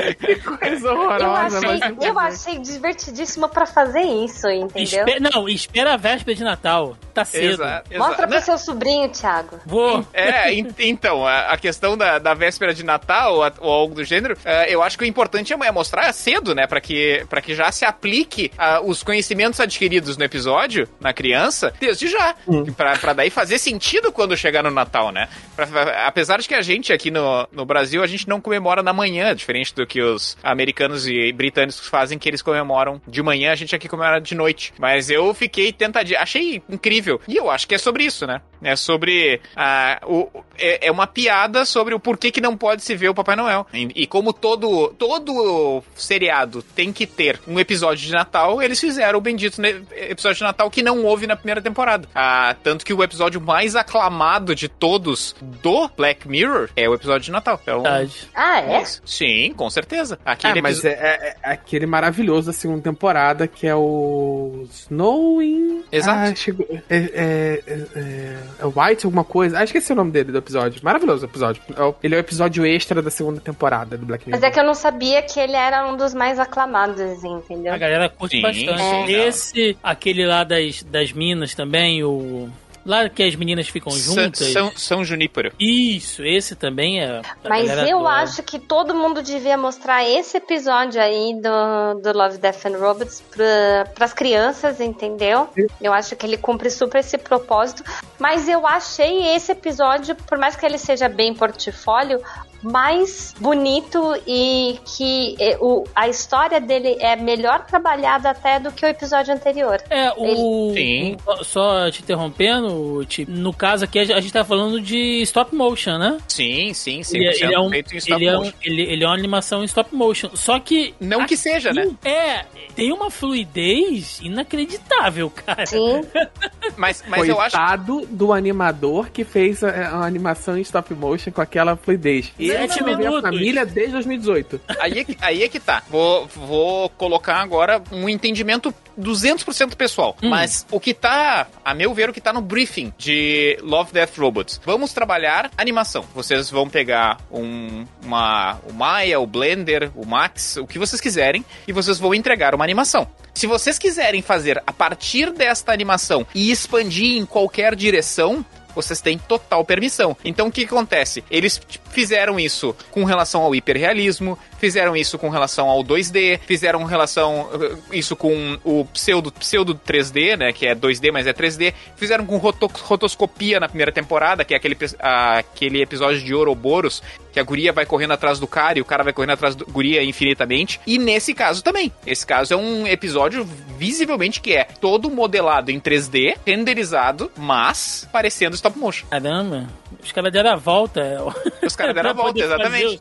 ele. que coisa Eu horrorosa. achei, mas- eu achei divertidíssimo pra fazer isso, entendeu? Espe- não, espera a véspera de Natal. Tá cedo. Exato. Mostra pro Não, seu sobrinho, Thiago. Vou. É, en- então, a, a questão da, da véspera de Natal a- ou algo do gênero, é, eu acho que o importante é, é mostrar cedo, né? Pra que, pra que já se aplique ah, os conhecimentos adquiridos no episódio, na criança, desde já. Pra, pra daí fazer sentido quando chegar no Natal, né? Pra- pra- apesar de que a gente aqui no, no Brasil, a gente não comemora na manhã, diferente do que os americanos e britânicos fazem, que eles comemoram de manhã, a gente aqui comemora de noite. Mas eu fiquei tentadinho, achei incrível. E eu acho que é sobre isso, né? É sobre. ah, o, é, é uma piada sobre o porquê que não pode se ver o Papai Noel. E, e como todo, todo seriado tem que ter um episódio de Natal, eles fizeram o bendito episódio de Natal que não houve na primeira temporada. Ah, tanto que o episódio mais aclamado de todos do Black Mirror é o episódio de Natal. Então, Verdade. Ah, é? sim, com certeza. Ah, Aquele mas episo- é, é- é aquele maravilhoso da segunda temporada que é o Snowing. Exato. Ah, chegou, é, é, é, é- é White alguma coisa. Ah, esqueci o nome dele do episódio. Maravilhoso o episódio. É o- Ele é o episódio extra da segunda temporada do Black Mirror. Mas é que eu não sabia que ele era um dos mais aclamados, entendeu? A galera curte Sim, bastante. sim, Esse, aquele lá das, das minas também, o. Lá que as meninas ficam juntas. São, São Junípero. Isso, esse também é. Mas eu adora. acho que todo mundo devia mostrar esse episódio aí do, do Love, Death and Robots para as crianças, entendeu? Eu acho que ele cumpre super esse propósito. Mas eu achei esse episódio, por mais que ele seja bem portfólio, mais bonito e que o, a história dele é melhor trabalhada até do que o episódio anterior. É, o. Sim. o- Só te interrompendo, Ti, no caso aqui a gente tá falando de stop motion, né? Sim, sim, 100% Ele, é- ele é um, feito em stop ele, é um, motion. ele, ele é uma animação em stop motion. Só que. Não que seja, né? É, tem uma fluidez inacreditável, cara. Sim. Mas, mas eu acho Coitado do animador que fez a, a animação em stop motion com aquela fluidez. Ele Sete não vê a minutos. família desde 2018. Aí é que, aí é que tá. Vou, vou colocar agora um entendimento 200% pessoal. Hum. Mas o que tá, a meu ver, o que tá no briefing de Love, Death, Robots. Vamos trabalhar animação. Vocês vão pegar um, uma, o Maya, o Blender, o Max, o que vocês quiserem, e vocês vão entregar uma animação. Se vocês quiserem fazer a partir desta animação e expandir em qualquer direção, vocês têm total permissão. Então o que acontece? Eles tipo, fizeram isso com relação ao hiperrealismo, fizeram isso com relação ao 2D, fizeram relação uh, isso com o pseudo, pseudo 3D, né, que é 2D, mas é 3D, fizeram com roto- rotoscopia na primeira temporada, que é aquele, aquele episódio de Ouroboros, que a guria vai correndo atrás do cara e o cara vai correndo atrás da guria infinitamente. E nesse caso também. Esse caso é um episódio visivelmente que é todo modelado em 3D, renderizado, mas parecendo stop motion. Caramba. Os caras deram a volta. é, Os caras deram a volta, exatamente.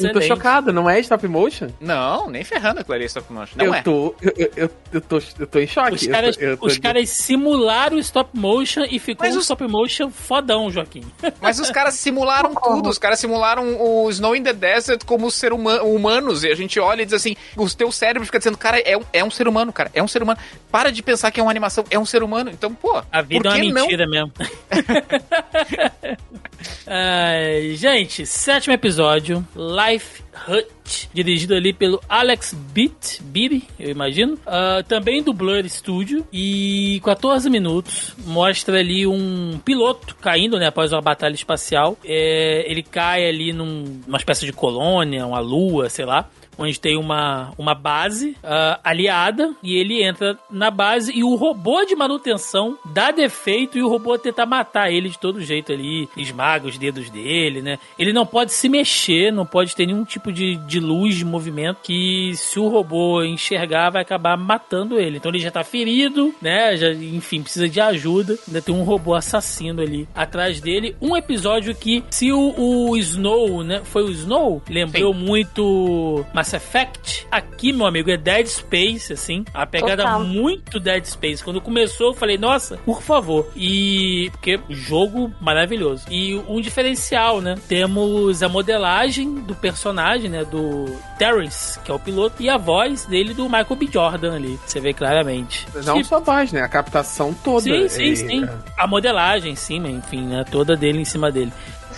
Eu tô chocado, não é stop motion? Não, nem ferrando aquilo ali, stop motion. Não eu é. tô. Eu, eu, eu, eu tô, eu tô em choque. Os Eu caras, tô- eu tô os de- caras simularam o stop motion e ficou Mas um os- stop motion fodão, Joaquim. Mas os caras simularam tudo. Os caras simularam o Snow in the Desert como ser huma humanos. E a gente olha e diz assim: o teu cérebro fica dizendo, cara, é um, é um ser humano, cara. É um ser humano. Para de pensar que é uma animação, é um ser humano. Então, pô, A vida por é uma não? mentira mesmo. Gente, sétimo episódio, Life Hut, dirigido ali pelo Alex Beat, Beatty, eu imagino, Ah, também do Blur Studio, e 14 minutos, mostra ali um piloto caindo, né, após uma batalha espacial, É, ele cai ali num- numa espécie de colônia, uma lua, sei lá, onde tem uma, uma base ah, aliada e ele entra na base e o robô de manutenção dá defeito e o robô tenta matar ele de todo jeito ali, esmaga os dedos dele, né? Ele não pode se mexer, não pode ter nenhum tipo de, de luz, de movimento que se o robô enxergar vai acabar matando ele. Então ele já tá ferido, né? Já, enfim, precisa de ajuda. Ainda tem um robô assassino ali atrás dele. Um episódio que se o, o Snow, né? Foi o Snow? Lembrou muito Mass Effect. Aqui, meu amigo, é Dead Space, assim. A pegada Total. muito Dead Space. Quando começou, eu falei, nossa, por favor. E. Porque jogo maravilhoso. E um diferencial, né? Temos a modelagem do personagem, né? Do Terrence, que é o piloto, e a voz dele do Michael B. Jordan ali. Você vê claramente. Não E- só a voz, né? A captação toda. Sim, sim, é- sim. A modelagem em cima, enfim, né? Toda dele em cima dele.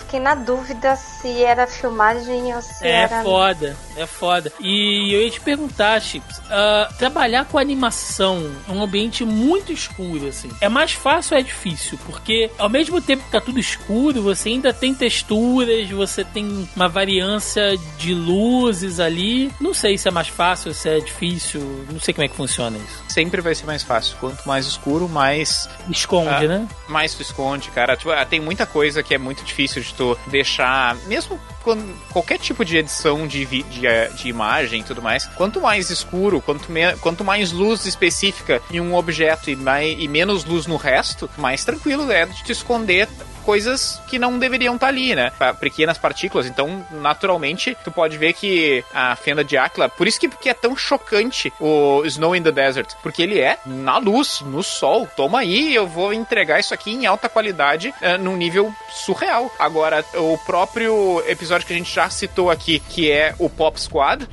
Fiquei na dúvida se era filmagem ou se É era. foda, é foda. E eu ia te perguntar, Chips, ah, trabalhar com animação em um ambiente muito escuro, assim, é mais fácil ou é difícil? Porque ao mesmo tempo que tá tudo escuro, você ainda tem texturas, você tem uma variância de luzes ali. Não sei se é mais fácil, se é difícil, não sei como é que funciona isso. Sempre vai ser mais fácil. Quanto mais escuro, mais Esconde, Ah. né? mais tu esconde, cara. Tipo, ah, tem muita coisa que é muito difícil de deixar, mesmo quando qualquer tipo de edição de, de, eh, de imagem e tudo mais, quanto mais escuro, quanto, me- quanto mais luz específica em um objeto e, mais, e menos luz no resto, mais tranquilo é de te esconder coisas que não deveriam estar ali, né? Pequenas partículas. Então, naturalmente, tu pode ver que a fenda de Aquila, por isso que, que é tão chocante o Snow in the Desert, porque ele é na luz, no sol. Toma aí, eu vou entregar isso aqui em alta qualidade, eh, num nível surreal. Agora, o próprio episódio que a gente já citou aqui, que é o Pop Squad,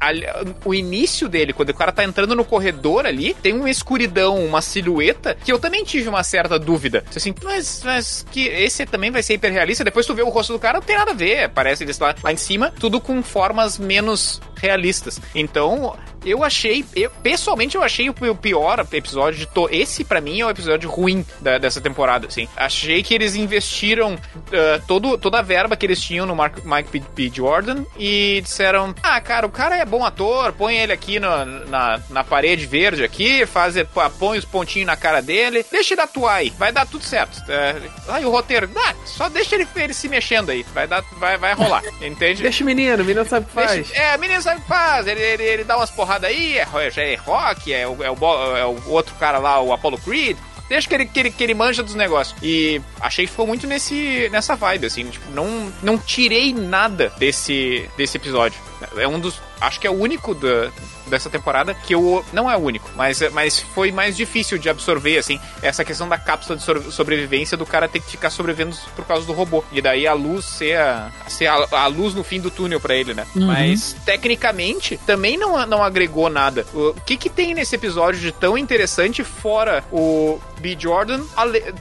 ali- o início dele, quando o cara tá entrando no corredor ali, tem uma escuridão, uma silhueta, que eu também tive uma certa dúvida. Assim, mas, mas que esse também vai ser hiperrealista? Depois tu vê o rosto do cara, não tem nada a ver. Parece eles lá, lá em cima, tudo com formas menos realistas. Então, eu achei, eu, pessoalmente eu achei o, o pior episódio de to, esse pra mim é o episódio ruim da- dessa temporada, assim. Achei que eles investiram ah, todo, toda a verba que eles tinham no Mark, Mike P, P. Jordan e disseram, ah, cara, o cara é bom ator, põe ele aqui no- na, na parede verde aqui, faz, põe os pontinhos na cara dele, deixa ele atuar aí, vai dar tudo certo. É, ah, e o roteiro, ah, só deixa ele, ele se mexendo aí, vai, dar, vai, vai rolar, entende? Deixa o menino, o menino sabe o que faz. Deixa- é, menino sabe o que faz. Ele, ele, ele dá umas porradas aí, é, já é rock, é o, é, o, é o outro cara lá, o Apollo Creed. Deixa que ele, que ele, que ele manja dos negócios. E achei que ficou muito nesse, nessa vibe, assim. Tipo, não, não tirei nada desse, desse episódio. É um dos. Acho que é o único da, dessa temporada que eu. Não é o único, mas, mas foi mais difícil de absorver, assim. Essa questão da cápsula de so- sobrevivência do cara ter que ficar sobrevivendo por causa do robô. E daí a luz ser a, ser a, a luz no fim do túnel pra ele, né? Uhum. Mas tecnicamente também não, não agregou nada. O que que tem nesse episódio de tão interessante fora o B. Jordan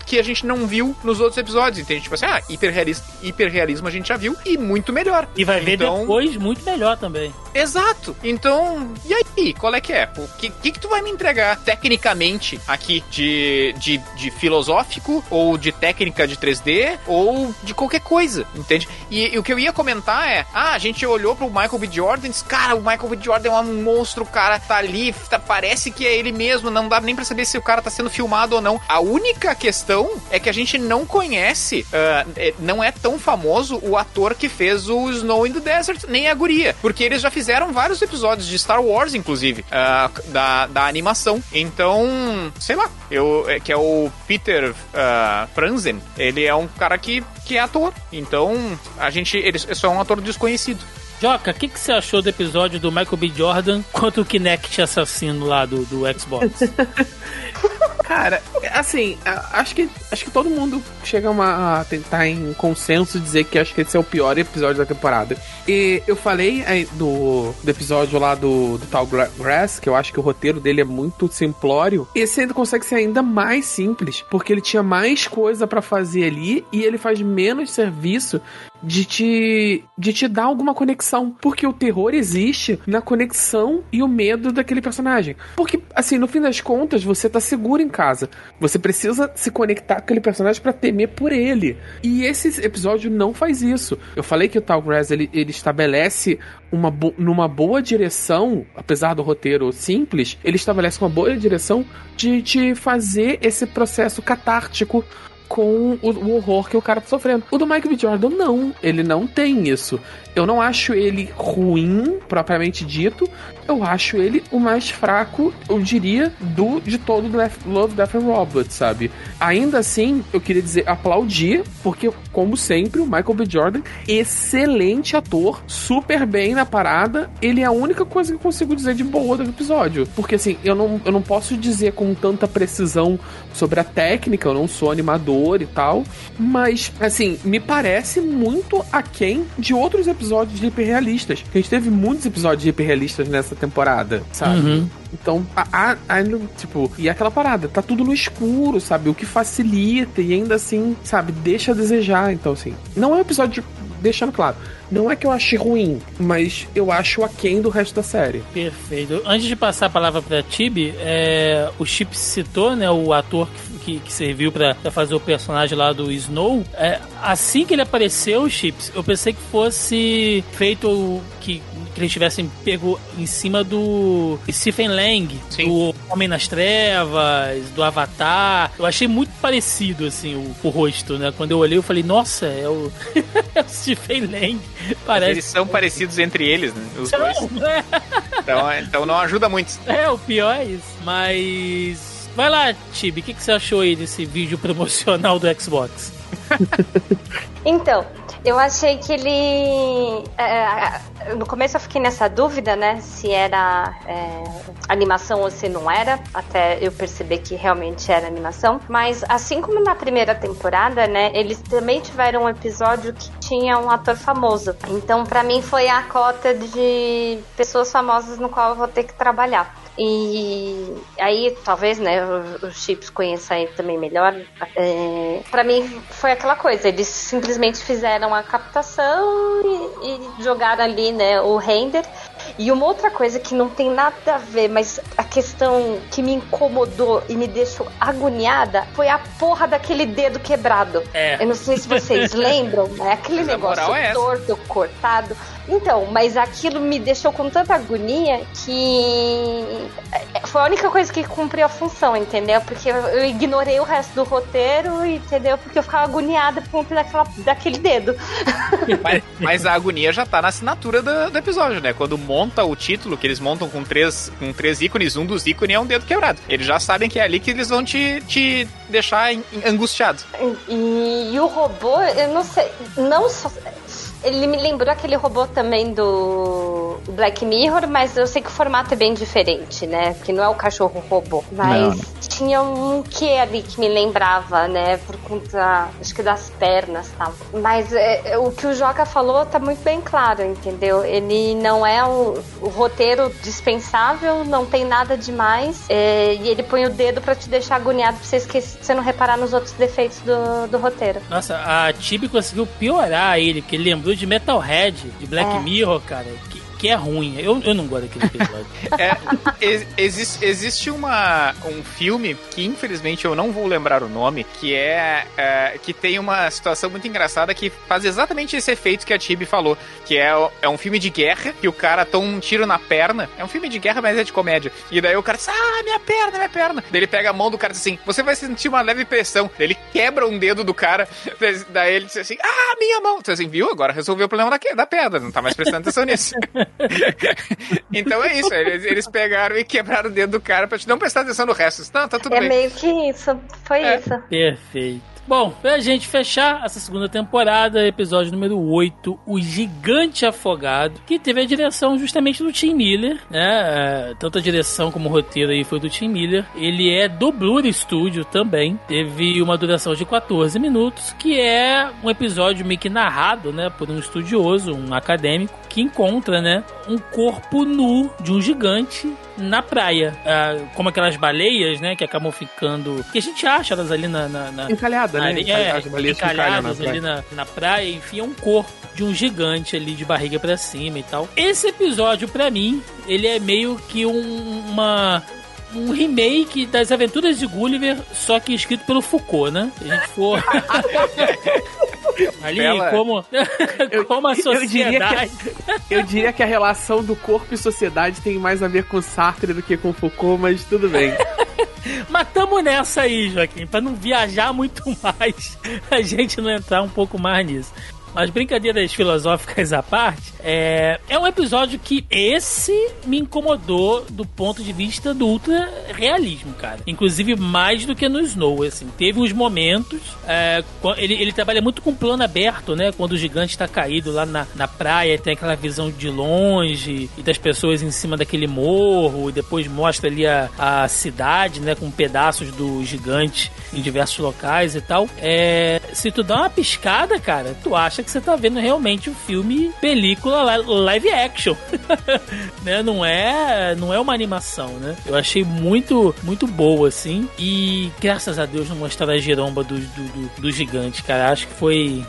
que a gente não viu nos outros episódios? Entende? Tipo assim, ah, hiperrealismo, hiperrealismo a gente já viu e muito melhor. E vai ver Então- depois muito melhor também. Exato. Então, e aí? Qual é que é? O que, que, que tu vai me entregar tecnicamente aqui de, de, de filosófico ou de técnica de 3D ou de qualquer coisa, entende? E, e o que eu ia comentar é, ah, a gente olhou pro Michael B. Jordan e disse, cara, o Michael B. Jordan é um monstro, o cara tá ali, tá- parece que é ele mesmo, não dá nem pra saber se o cara tá sendo filmado ou não. A única questão é que a gente não conhece, é, não é tão famoso o ator que fez o Snow in the Desert, nem a guria, porque eles já fizeram vários episódios de Star Wars Wars, inclusive, uh, da, da animação. Então, sei lá, eu, é, que é o Peter uh, Franzen, ele é um cara que, que é ator. Então, a gente, ele é só um ator desconhecido. Joca, o que, que você achou do episódio do Michael B. Jordan contra o Kinect assassino lá do, do Xbox? Cara, assim, acho que, acho que todo mundo chega uma, a tentar em consenso dizer que acho que esse é o pior episódio da temporada. E eu falei aí, do, do episódio lá do, do Tal Grass, que eu acho que o roteiro dele é muito simplório. Esse ainda consegue ser ainda mais simples, porque ele tinha mais coisa para fazer ali e ele faz menos serviço de te, de te dar alguma conexão. Porque o terror existe na conexão e o medo daquele personagem. Porque, assim, no fim das contas, você tá seguro em casa. Você precisa se conectar com aquele personagem para temer por ele. E esse episódio não faz isso. Eu falei que o Tal Grass ele, ele estabelece uma bo numa boa direção, apesar do roteiro simples, ele estabelece uma boa direção de te fazer esse processo catártico com o, o, horror que o cara tá sofrendo. O do Mike B. Jordan, não. Ele não tem isso. Eu não acho ele ruim, propriamente dito. Eu acho ele o mais fraco, eu diria, do de todo do Love, Death and Robots, sabe? Ainda assim, eu queria dizer, aplaudir, porque, como sempre, o Michael B. Jordan, excelente ator, super bem na parada. Ele é a única coisa que eu consigo dizer de boa do episódio. Porque, assim, eu não, eu não posso dizer com tanta precisão sobre a técnica, eu não sou animador e tal. Mas, assim, me parece muito aquém de outros episódios episódios hiperrealistas. A gente teve muitos episódios hiperrealistas nessa temporada, sabe? Uhum. Então, a, a, a, tipo, e aquela parada, tá tudo no escuro, sabe? O que facilita e ainda assim, sabe, deixa a desejar. Então, assim, não é um episódio, deixando claro, não é que eu achei ruim, mas eu acho aquém do resto da série. Perfeito. Antes de passar a palavra pra Tibi, é, o Chip citou, né, o ator que que, que serviu para fazer o personagem lá do Snow, é, assim que ele apareceu, Chips, eu pensei que fosse feito que, que eles tivessem pego em cima do Stephen Lang, Sim. do Homem nas Trevas, do Avatar. Eu achei muito parecido, assim, o, o rosto, né? Quando eu olhei, eu falei, nossa, é o, é o Stephen Lang. Parece. Eles são parecidos entre eles, né? Os dois. É. Então, então não ajuda muito. É, o pior é isso. Mas Vai lá, Tibi, o que, que você achou aí desse vídeo promocional do Xbox? então, eu achei que ele. É, é, no começo eu fiquei nessa dúvida, né? Se era é, animação ou se não era. Até eu perceber que realmente era animação. Mas assim como na primeira temporada, né? Eles também tiveram um episódio que tinha um ator famoso. Então, para mim, foi a cota de pessoas famosas no qual eu vou ter que trabalhar. E aí, talvez, né, os chips conheçam aí também melhor. É, para mim, foi aquela coisa: eles simplesmente fizeram a captação e, e jogaram ali, né, o render. E uma outra coisa que não tem nada a ver, mas a questão que me incomodou e me deixou agoniada foi a porra daquele dedo quebrado. É. Eu não sei se vocês lembram, né? Aquele mas negócio é torto, cortado. Então, mas aquilo me deixou com tanta agonia que foi a única coisa que cumpriu a função, entendeu? Porque eu ignorei o resto do roteiro, entendeu? Porque eu ficava agoniada por conta daquela, daquele dedo. Mas, mas, a agonia já tá na assinatura do, do, episódio, né? Quando monta o título, que eles montam com três, com três ícones, um dos ícones é um dedo quebrado. Eles já sabem que é ali que eles vão te, te deixar angustiado. E, e o robô, eu não sei, não só ele me lembrou aquele robô também do Black Mirror, mas eu sei que o formato é bem diferente, né? Que não é o cachorro robô. Mas não. tinha um que ali que me lembrava, né? Por conta, acho que das pernas e tal. Mas é, é, o que o Joca falou tá muito bem claro, entendeu? Ele não é o, o roteiro dispensável, não tem nada demais. É, e ele põe o dedo para te deixar agoniado pra você, esquecer, você não reparar nos outros defeitos do, do roteiro. Nossa, a Tibi conseguiu piorar ele, que ele lembrou de Metalhead, de Black é. Mirror, cara. Que, é ruim. Eu, eu não gosto daquele episódio. é, ex, existe, existe uma, um filme que infelizmente eu não vou lembrar o nome, que é, é, que tem uma situação muito engraçada que faz exatamente esse efeito que a Tibi falou, que é, é um filme de guerra, que o cara toma um tiro na perna. É um filme de guerra, mas é de comédia. E daí o cara diz, ah, minha perna, minha perna. Daí ele pega a mão do cara e diz assim, você vai sentir uma leve pressão. Daí ele quebra um dedo do cara, daí ele diz assim, ah, minha mão. Diz assim, viu? Agora resolveu o problema da, da pedra, não tá mais prestando atenção nisso. então é isso, eles, eles pegaram e quebraram o dedo do cara pra te não prestar atenção no resto. Não, tá tudo É bem. meio que isso. Foi É. isso. Perfeito. Bom, pra gente fechar essa segunda temporada, episódio número 8, O Gigante Afogado, que teve a direção justamente do Tim Miller, né? É, Tanto a direção como o roteiro aí foi do Tim Miller. Ele é do Blur Studio também. Teve uma duração de 14 minutos, que é um episódio meio que narrado, né? Por um estudioso, um acadêmico, que encontra, né? Um corpo nu de um gigante na praia. Ah, como aquelas baleias, né? Que acabam ficando. Que a gente acha elas ali na. na, na Encalhada, né? areia, é, As baleias encalhadas na ali na, na praia, enfim, é um corpo de um gigante ali de barriga pra cima e tal. Esse episódio, pra mim, ele é meio que um, uma. Um remake das aventuras de Gulliver, só que escrito pelo Foucault, né? Se a gente for. Ali, Bela- como, como a eu diria que- sociedade. Eu diria que a relação do corpo e sociedade tem mais a ver com Sartre do que com Foucault, mas tudo bem. Mas tamo nessa aí, Joaquim, pra não viajar muito mais, a gente não entrar um pouco mais nisso. Mas brincadeiras filosóficas à parte, é, é um episódio que esse me incomodou do ponto de vista do ultra realismo, cara. Inclusive mais do que no Snow, assim. Teve uns momentos, é, ele, ele trabalha muito com plano aberto, né? Quando o gigante tá caído lá na, na praia, tem aquela visão de longe e das pessoas em cima daquele morro, e depois mostra ali a, a cidade, né? Com pedaços do gigante em diversos locais e tal. É, se tu dá uma piscada, cara, tu acha que você tá vendo realmente o filme película li- live action. né? Não é, não é uma animação, né? Eu achei muito, muito boa, assim. E graças a Deus não mostraram a giromba do, do, do, do gigante, cara. Acho que foi.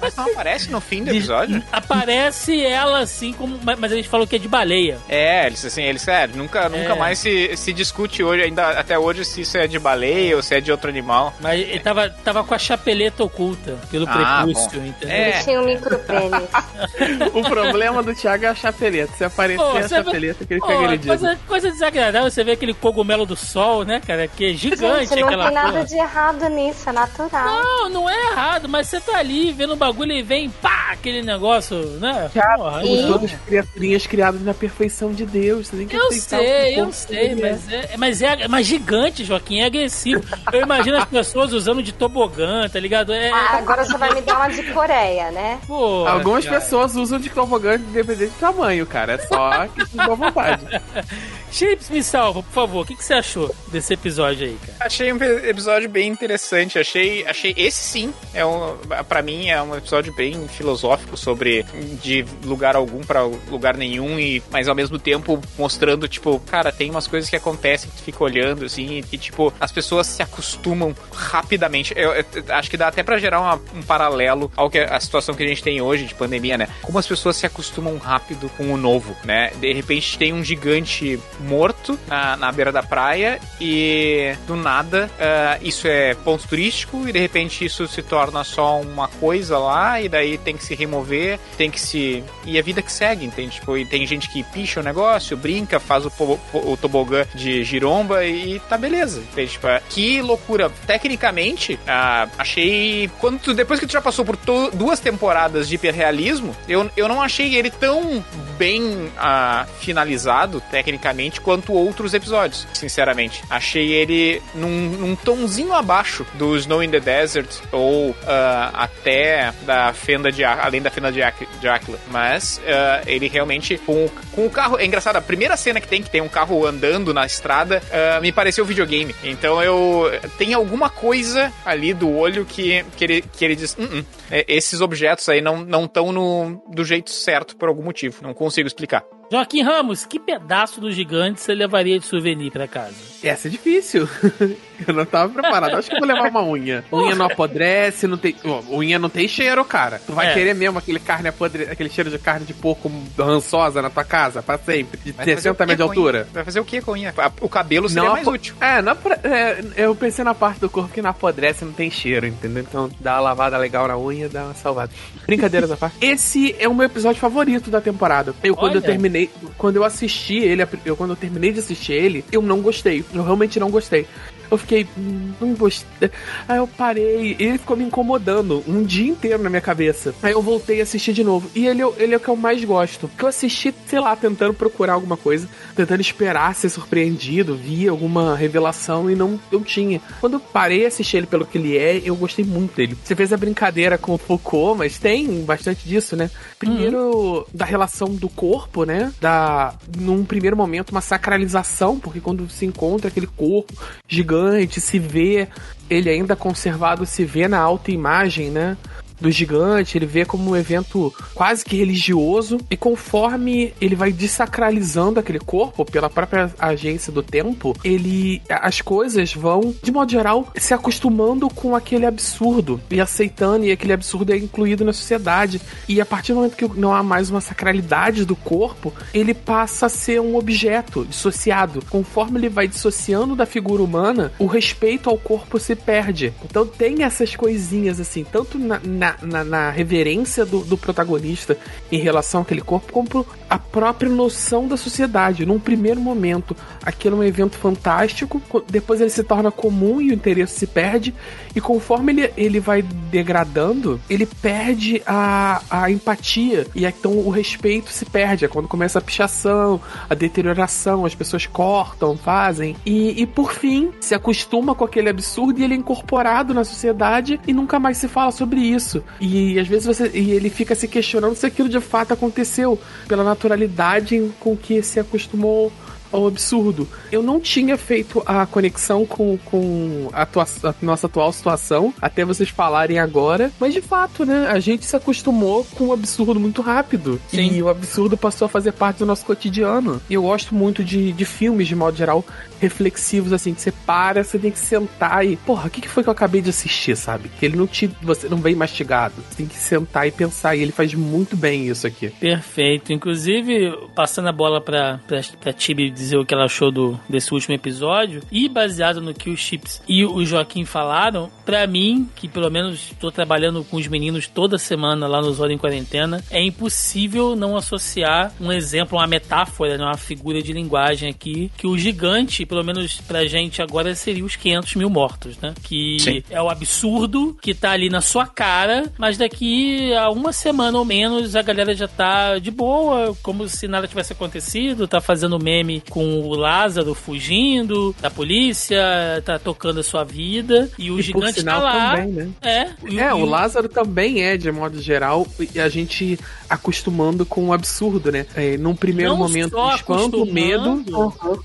Mas não aparece no fim do episódio? Aparece ela assim, como. Mas a gente falou que é de baleia. É, eles assim, eles é, nunca, nunca É. mais se, se discute hoje, ainda até hoje, se isso é de baleia ou se é de outro animal. Mas ele tava, tava com a chapeleta oculta pelo Ah, prepúcio, bom. entendeu? É. Ele tinha um micropênis. o problema do Thiago é a chapeleta. Se aparecer Pô, a chapeleta, que ele fica agredido. coisa, coisa desagradável você vê aquele cogumelo do sol, né, cara? Que é gigante Gente, não aquela tem nada porra. de errado nisso, é natural. Não, não é errado, mas você tá ali vendo o bagulho e vem, pá, aquele negócio, né? Somos E- todos criaturinhas criadas na perfeição de Deus. Você tem que Eu sei, eu sei, é. mas é, mas é mas gigante, Joaquim, é agressivo. Eu imagino as pessoas usando de tobogã, tá ligado? É, Ah, agora você vai me dar uma de Coreia, né? pô, Algumas cara. pessoas usam de tobogã independente do tamanho, cara. É só que de boa vontade. Chips, me salva, por favor. O que, que você achou desse episódio aí, cara? Achei um episódio bem interessante. Achei, achei esse sim é um, para mim é um episódio bem filosófico sobre de lugar algum pra lugar nenhum e mas ao mesmo tempo mostrando tipo, cara, tem umas coisas que acontecem que tu fica olhando assim e tipo as pessoas se acostumam rapidamente. Eu, eu acho que dá até pra gerar uma- um paralelo ao que a situação que a gente tem hoje de pandemia, né? Como as pessoas se acostumam rápido com o novo, né? De repente tem um gigante morto na, na beira da praia e do nada ah, isso é ponto turístico e de repente isso se torna só uma coisa lá e daí tem que se remover, tem que se. E a vida que segue, entende? Tipo, e tem gente que picha o negócio, brinca, faz o, o tobogã de giromba e tá beleza. Entende? Tipo, é, que loucura. Tecnicamente, ah, achei. Quando tu- depois que tu já passou por duas temporadas de hiperrealismo, eu, eu não achei ele tão bem ah, finalizado, tecnicamente, quanto outros episódios, sinceramente. Achei ele num, num tomzinho abaixo do Snow in the Desert ou ah, até da fenda de além da fenda de Áquila. Mas ah, ele realmente com, o- com o carro. É engraçado, a primeira cena que tem, que tem um carro andando na estrada, ah, me pareceu videogame. Então eu. Tem alguma coisa ali do olho que, que, ele, que ele diz: "Hum, hum, é, esses objetos aí não estão no do jeito certo por algum motivo. Não consigo explicar. Joaquim Ramos, que pedaço do gigante você levaria de souvenir pra casa? Essa é difícil. Eu não tava preparado. Acho que eu vou levar uma unha. Unha não apodrece, não tem. Unha não tem cheiro, cara. Tu vai É. querer mesmo aquele carne apodre... aquele cheiro de carne de porco rançosa na tua casa, pra sempre. De Vai fazer o 60 quê metros de altura. Vai fazer o que com a unha? O cabelo seria mais apo- útil. É, não é, eu pensei na parte do corpo que não apodrece, não tem cheiro, entendeu? Então dá uma lavada legal na unha, dá uma salvada. Brincadeiras à parte. Esse é o meu episódio favorito da temporada. Eu, quando eu Olha. Terminei, quando eu assisti ele, eu, quando eu terminei de assistir ele, eu não gostei. Eu realmente não gostei. Eu fiquei, hum, não gostei. Aí eu parei, ele ficou me incomodando um dia inteiro na minha cabeça. Aí eu voltei a assistir de novo. E ele, ele é o que eu mais gosto. Que eu assisti, sei lá, tentando procurar alguma coisa, tentando esperar ser surpreendido, vi alguma revelação e não eu tinha. Quando eu parei a assistir ele pelo que ele é, eu gostei muito dele. Você fez a brincadeira com o Foucault, mas tem bastante disso, né? Primeiro, uhum. da relação do corpo, né? Da, num primeiro momento, uma sacralização, porque quando se encontra aquele corpo gigante, se vê ele ainda conservado, se vê na autoimagem, né? Do gigante, ele vê como um evento quase que religioso, e conforme ele vai desacralizando aquele corpo pela própria agência do tempo, ele as coisas vão, de modo geral, se acostumando com aquele absurdo e aceitando, e aquele absurdo é incluído na sociedade. E a partir do momento que não há mais uma sacralidade do corpo, ele passa a ser um objeto dissociado. Conforme ele vai dissociando da figura humana, o respeito ao corpo se perde. Então tem essas coisinhas assim, tanto na, na na, na, na reverência do, do, protagonista em relação àquele corpo, como a própria noção da sociedade. Num primeiro momento, aquilo é um evento fantástico, depois ele se torna comum e o interesse se perde, e conforme ele, ele vai degradando, ele perde a, a empatia, e então o respeito se perde. É quando começa a pichação, a deterioração, as pessoas cortam, fazem, e, e por fim se acostuma com aquele absurdo e ele é incorporado na sociedade e nunca mais se fala sobre isso isso. E às vezes você. E ele fica se questionando se aquilo de fato aconteceu pela naturalidade com que se acostumou ao absurdo. Eu não tinha feito a conexão com, com a, tua, a, nossa atual situação, até vocês falarem agora, mas de fato, né? A gente se acostumou com o absurdo muito rápido. Sim. E o absurdo passou a fazer parte do nosso cotidiano. E eu gosto muito de, de filmes, de modo geral, reflexivos, assim, que você para, você tem que sentar e. Porra, o que, que foi que eu acabei de assistir, sabe? Que ele não te. Você não vem mastigado. Você tem que sentar e pensar. E ele faz muito bem isso aqui. Perfeito. Inclusive, passando a bola pra, pra, pra Tibi dizer o que ela achou do, desse último episódio, e baseado no que o Chips e o Joaquim falaram, para mim, que pelo menos estou trabalhando com os meninos toda semana lá no Zona em Quarentena, é impossível não associar um exemplo, uma metáfora, né, uma figura de linguagem aqui, que o gigante, pelo menos pra gente agora, seria os 500 mil mortos, né? Que Sim. é o absurdo que tá ali na sua cara, mas daqui a uma semana ou menos a galera já tá de boa, como se nada tivesse acontecido, tá fazendo meme com o Lázaro fugindo da polícia, tá tocando a sua vida, e o e gigante tá lá. Também, né? É, é, o Lázaro também é, de modo geral, e a gente acostumando com o absurdo, né? É, num primeiro não momento, espanto, medo.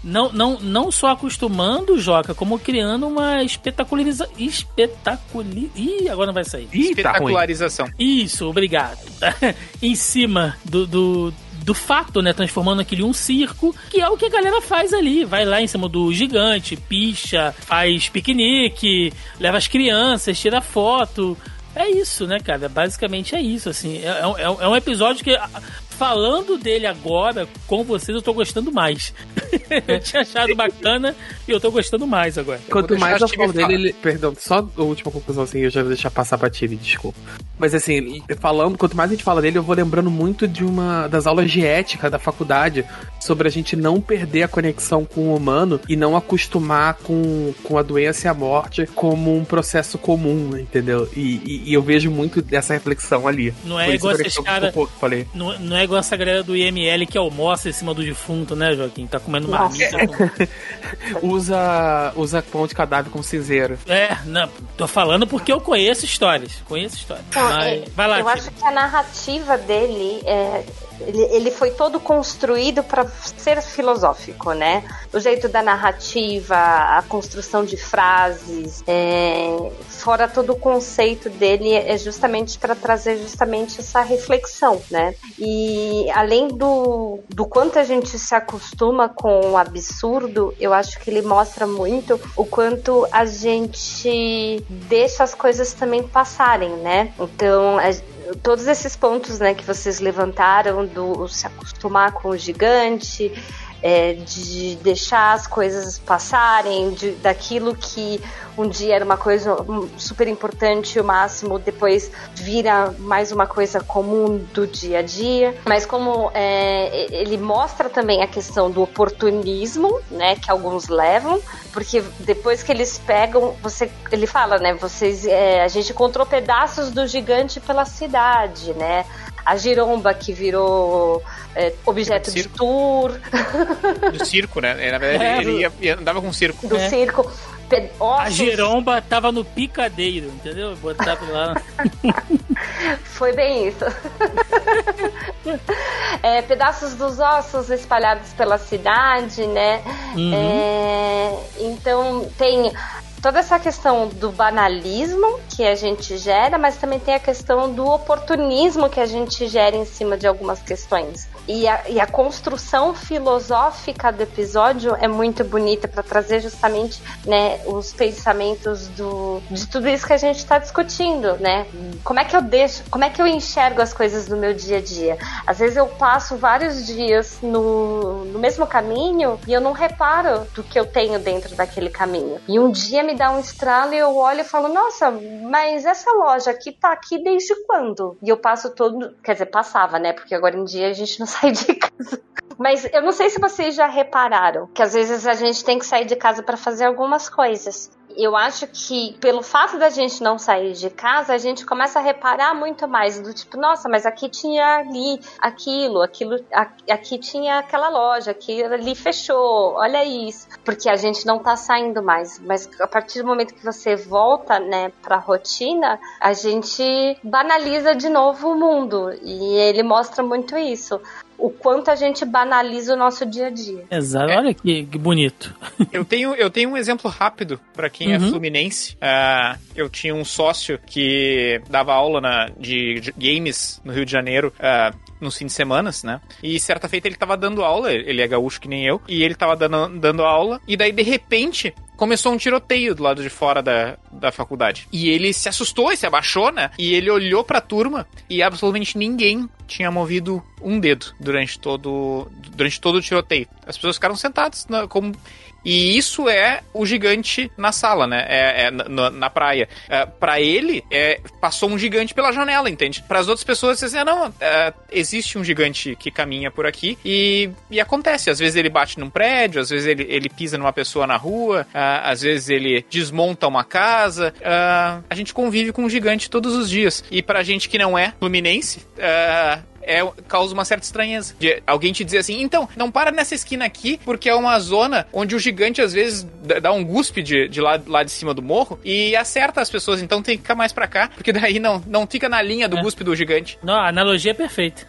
Não, não, não só acostumando, Joca, como criando uma espetacularização. Espetaculi... Ih, agora não vai sair. Ih, tá Espetacularização. Tá Isso, obrigado. em cima do, do do fato, né? Transformando aquele um circo, que é o que a galera faz ali. Vai lá em cima do gigante, picha, faz piquenique, leva as crianças, tira foto. É isso, né, cara? Basicamente é isso, assim. É, é, é um episódio que falando dele agora com vocês, eu tô gostando mais. eu tinha achado bacana e eu tô gostando mais agora. Quanto mais eu falo dele, ele... perdão, só a última conclusão assim, eu já vou deixar passar pra Tiri, desculpa. Mas assim, falando, quanto mais a gente fala dele, eu vou lembrando muito de uma das aulas de ética da faculdade sobre a gente não perder a conexão com o humano e não acostumar com, com a doença e a morte como um processo comum, entendeu? E, e, e eu vejo muito dessa reflexão ali. Não é igual esses caras. Não, não é é igual essa galera do IML que almoça em cima do defunto, né, Joaquim? Tá comendo marmita. Com... usa, usa pão de cadáver como cinzeiro. É, não, tô falando porque eu conheço histórias. Conheço histórias. Então, Mas, é, vai lá, Eu acho que a narrativa dele é, ele, ele foi todo construído para ser filosófico, né? O jeito da narrativa, a construção de frases, é, fora todo o conceito dele é justamente para trazer justamente essa reflexão, né? E além do, do quanto a gente se acostuma com o absurdo, eu acho que ele mostra muito o quanto a gente deixa as coisas também passarem, né? Então, a, todos esses pontos né, que vocês levantaram do se acostumar com o gigante, é, de deixar as coisas passarem, de, daquilo que um dia era uma coisa super importante, o máximo depois vira mais uma coisa comum do dia a dia. Mas como é, ele mostra também a questão do oportunismo, né, que alguns levam, porque depois que eles pegam, você, ele fala, né, vocês, é, a gente encontrou pedaços do gigante pela cidade, né? A giromba que virou é, objeto de, tour. Do circo, né? É, na verdade, é, ele ia, andava com circo. Do é. circo. A giromba tava no picadeiro, entendeu? Botava lá. Foi bem isso. é, pedaços dos ossos espalhados pela cidade, né? Uhum. É, então tem toda essa questão do banalismo que a gente gera, mas também tem a questão do oportunismo que a gente gera em cima de algumas questões. E a, e a construção filosófica do episódio é muito bonita para trazer justamente né, os pensamentos do, de tudo isso que a gente está discutindo, né? Como é que eu deixo, como é que eu enxergo as coisas do meu dia a dia? Às vezes eu passo vários dias no, no mesmo caminho e eu não reparo do que eu tenho dentro daquele caminho. E um dia me dá um estralo e eu olho e falo, nossa, mas essa loja aqui tá aqui desde quando? E eu passo todo, quer dizer, passava, né? Porque agora em dia a gente não sair de casa. Mas eu não sei se vocês já repararam que às vezes a gente tem que sair de casa para fazer algumas coisas. Eu acho que pelo fato da gente não sair de casa, a gente começa a reparar muito mais do tipo, nossa, mas aqui tinha ali aquilo, aquilo, aqui tinha aquela loja, aqui ali fechou, olha isso, porque a gente não tá saindo mais, mas a partir do momento que você volta, né, pra rotina, a gente banaliza de novo o mundo. E ele mostra muito isso o quanto a gente banaliza o nosso dia a dia. Exato, é. olha que, que, bonito. Eu tenho, eu tenho um exemplo rápido para quem é uhum. é fluminense. Uh, eu tinha um sócio que dava aula na, de, de games no Rio de Janeiro. Uh, nos fins de semana, né? E certa feita ele tava dando aula, ele é gaúcho que nem eu, e ele tava dando, dando aula, e daí de repente começou um tiroteio do lado de fora da, da faculdade. E ele se assustou e se abaixou, né? E ele olhou pra turma e absolutamente ninguém tinha movido um dedo durante todo, durante todo o tiroteio. As pessoas ficaram sentadas na, como e isso é o gigante na sala, né? É, é na, na, praia. É, para ele, é, passou um gigante pela janela, entende? Para as outras pessoas, você assim, não, é, existe um gigante que caminha por aqui e, e acontece. Às vezes ele bate num prédio, às vezes ele, ele pisa numa pessoa na rua, é, às vezes ele desmonta uma casa. É, a gente convive com um gigante todos os dias. E pra gente que não é fluminense, é, causa uma certa estranheza. De alguém te dizer assim, então, não para nessa esquina aqui, porque é uma zona onde o gigante às vezes dá um guspe de, de lá, lá de cima do morro e acerta as pessoas, então tem que ficar mais pra cá, porque daí não, não fica na linha do é. guspe do gigante. Não, a analogia é perfeita.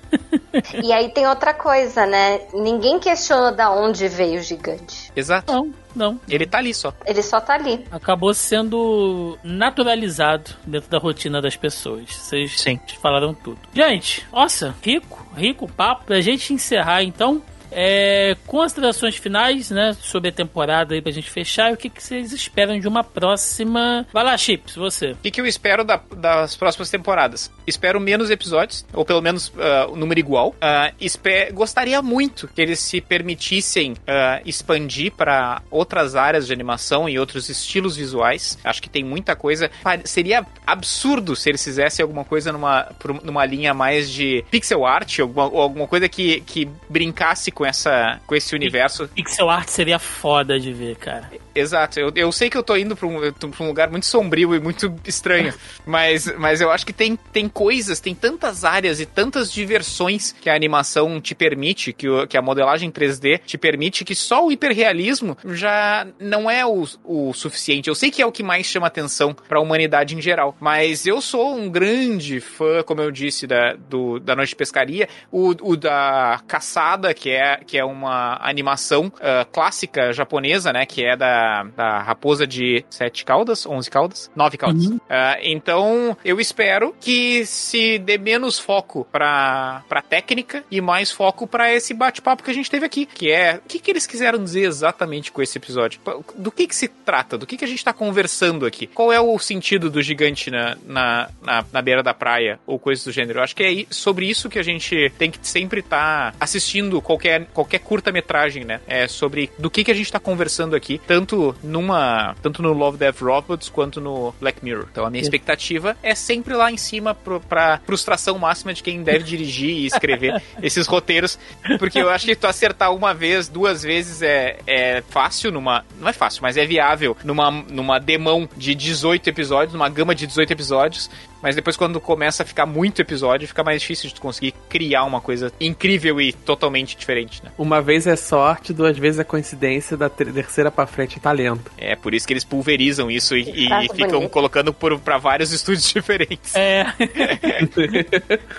e aí tem outra coisa, né? Ninguém questiona da onde veio o gigante. Exato. Não. Não. Ele tá ali só. Ele só tá ali. Acabou sendo naturalizado dentro da rotina das pessoas. Vocês Sim. falaram tudo. Gente, nossa, rico, rico papo. Pra gente encerrar então, é, considerações finais, né, sobre a temporada aí pra gente fechar e o que, que vocês esperam de uma próxima. Vai lá, Chips, você. O que, que eu espero da, das próximas temporadas? Espero menos episódios, ou pelo menos uh, o número igual. Uh, esper... Gostaria muito que eles se permitissem uh, expandir para outras áreas de animação e outros estilos visuais. Acho que tem muita coisa. Seria absurdo se eles fizessem alguma coisa numa, numa linha mais de pixel art, alguma, alguma coisa que, que brincasse com com essa com esse universo. Pixel art seria foda de ver, cara. Exato. Eu, eu sei que eu tô indo pra um, pra um lugar muito sombrio e muito estranho, mas, mas eu acho que tem, tem coisas, tem tantas áreas e tantas diversões que a animação te permite, que, o, que a modelagem 3D te permite, que só o hiperrealismo já não é o, o suficiente. Eu sei que é o que mais chama atenção para a humanidade em geral, mas eu sou um grande fã, como eu disse, da, do, da Noite de Pescaria, o, o da Caçada, que é que é uma animação uh, clássica japonesa, né? Que é da, da raposa de sete caudas, onze caudas, nove caudas. Uhum. Uh, então, eu espero que se dê menos foco pra, pra técnica e mais foco para esse bate-papo que a gente teve aqui, que é o que, que eles quiseram dizer exatamente com esse episódio. Do que que se trata? Do que que a gente tá conversando aqui? Qual é o sentido do gigante na, na, na, na beira da praia ou coisas do gênero? Eu acho que é sobre isso que a gente tem que sempre estar tá assistindo qualquer qualquer, curta-metragem, né? É sobre do que, que a gente tá conversando aqui, tanto numa. Tanto no Love Death Robots quanto no Black Mirror. Então a minha expectativa é sempre lá em cima pro, pra frustração máxima de quem deve dirigir e escrever esses roteiros. Porque eu acho que tu acertar uma vez, duas vezes é, é fácil numa. Não é fácil, mas é viável numa, numa demão de 18 episódios, numa gama de 18 episódios. Mas depois, quando começa a ficar muito episódio, fica mais difícil de tu conseguir criar uma coisa incrível e totalmente diferente, né? Uma vez é sorte, duas vezes é coincidência, da ter- terceira pra frente é talento. É por isso que eles pulverizam isso e, e ficam bonita. colocando por, pra vários estúdios diferentes. É.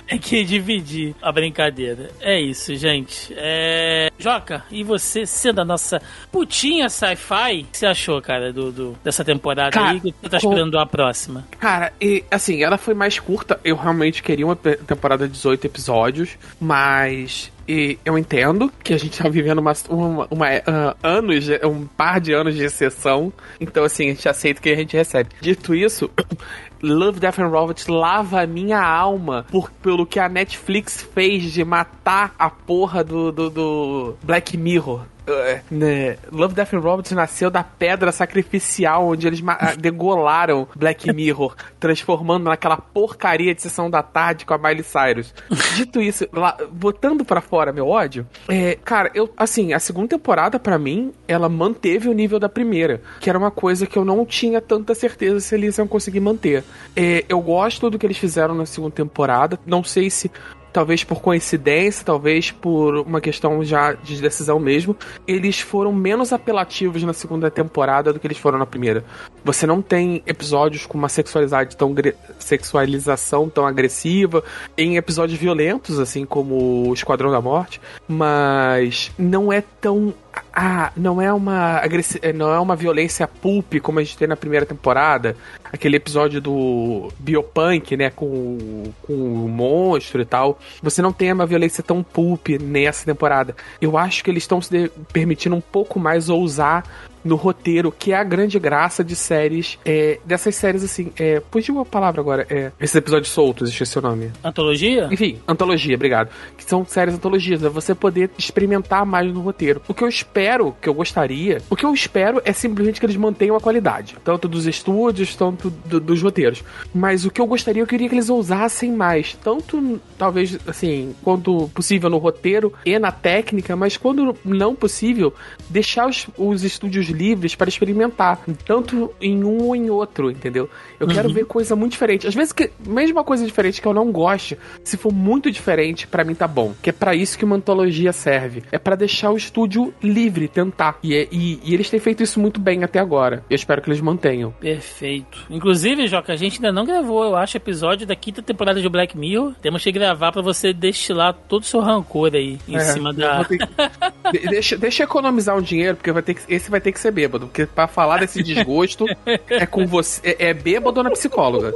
Tem que dividir a brincadeira. É isso, gente. É... Joca, e você, sendo a nossa putinha sci-fi, o que você achou, cara, do, do- dessa temporada Cara, aí? O que você tá com- esperando a próxima? Cara, e assim, ela foi mais curta. Eu realmente queria uma temporada de 18 episódios, mas. E eu entendo que a gente tá vivendo uma, uma, uma, ah, anos, um par de anos de exceção. Então, assim, a gente aceita o que a gente recebe. Dito isso, Love, Death and Robots lava a minha alma por, pelo que a Netflix fez de matar a porra do, do, do Black Mirror. Uh, né? Love, Death and Robots nasceu da pedra sacrificial onde eles ah, degolaram Black Mirror, transformando naquela porcaria de sessão da tarde com a Miley Cyrus. Dito isso, lá, botando pra fora meu ódio, é, cara, eu, assim, a segunda temporada, pra mim, ela manteve o nível da primeira, que era uma coisa que eu não tinha tanta certeza se eles iam conseguir manter. É, eu gosto do que eles fizeram na segunda temporada, não sei se talvez por coincidência, talvez por uma questão já de decisão mesmo, eles foram menos apelativos na segunda temporada do que eles foram na primeira. Você não tem episódios com uma sexualidade tão sexualização tão agressiva, em episódios violentos, assim como o Esquadrão da Morte, mas não é tão ah, não é uma eh, não é uma violência pulp como a gente tem na primeira temporada, aquele episódio do biopunk, né, com, com o monstro e tal. Você não tem uma violência tão pulp nessa temporada. Eu acho que eles estão se permitindo um pouco mais ousar no roteiro, que é a grande graça de séries, é, dessas séries assim, é, fugiu a palavra agora, é, esses episódios soltos, esqueci o nome. Antologia? Enfim, antologia, obrigado. Que são séries antologias, é você poder experimentar mais no roteiro. O que eu espero, que eu gostaria, o que eu espero é simplesmente que eles mantenham a qualidade, tanto dos estúdios, tanto do- dos roteiros. Mas o que eu gostaria, eu queria que eles ousassem mais, tanto talvez assim, quanto possível no roteiro e na técnica, mas quando não possível, deixar os, os estúdios livres para experimentar, tanto em um ou em outro, entendeu? Eu quero ver coisa muito diferente. Às vezes, que, mesmo uma coisa diferente que eu não goste, se for muito diferente, pra mim tá bom. Que é pra isso que uma antologia serve. É pra deixar o estúdio livre, tentar. E, é- e- e eles têm feito isso muito bem até agora. Eu espero que eles mantenham. Perfeito. Inclusive, Joca, a gente ainda não gravou, eu acho, episódio da quinta temporada de Black Mirror. Temos que gravar pra você destilar todo o seu rancor aí em É, cima da. ter deixa, deixa eu economizar um dinheiro, porque vai ter que- esse vai ter que ser bêbado. Porque pra falar desse desgosto é com você. É, é bêbado ou na psicóloga?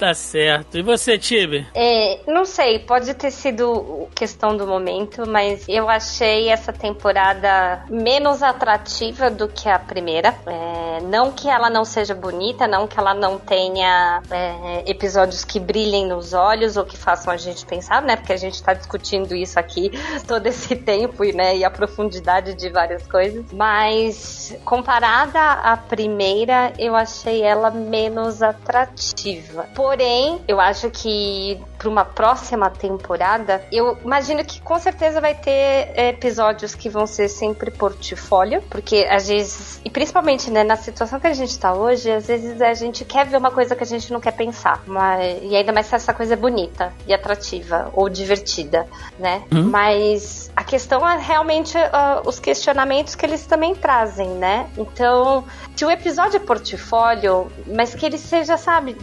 Tá certo. E você, Tibe? É, não sei, pode ter sido questão do momento, mas eu achei essa temporada menos atrativa do que a primeira. É, não que ela não seja bonita, não que ela não tenha é, episódios que brilhem nos olhos ou que façam a gente pensar, né? Porque a gente tá discutindo isso aqui todo esse tempo e, né, e a profundidade de várias coisas. Mas comparada à primeira, eu achei ela menos atrativa. Porém, eu acho que para uma próxima temporada, eu imagino que com certeza vai ter é, episódios que vão ser sempre portfólio, porque às vezes, e principalmente né, na situação que a gente tá hoje, às vezes a gente quer ver uma coisa que a gente não quer pensar, mas, e ainda mais se essa coisa é bonita e atrativa ou divertida, né? Mas a questão é realmente ah, os questionamentos que eles também trazem, né? Então, se o episódio é portfólio, mas que ele seja, sabe,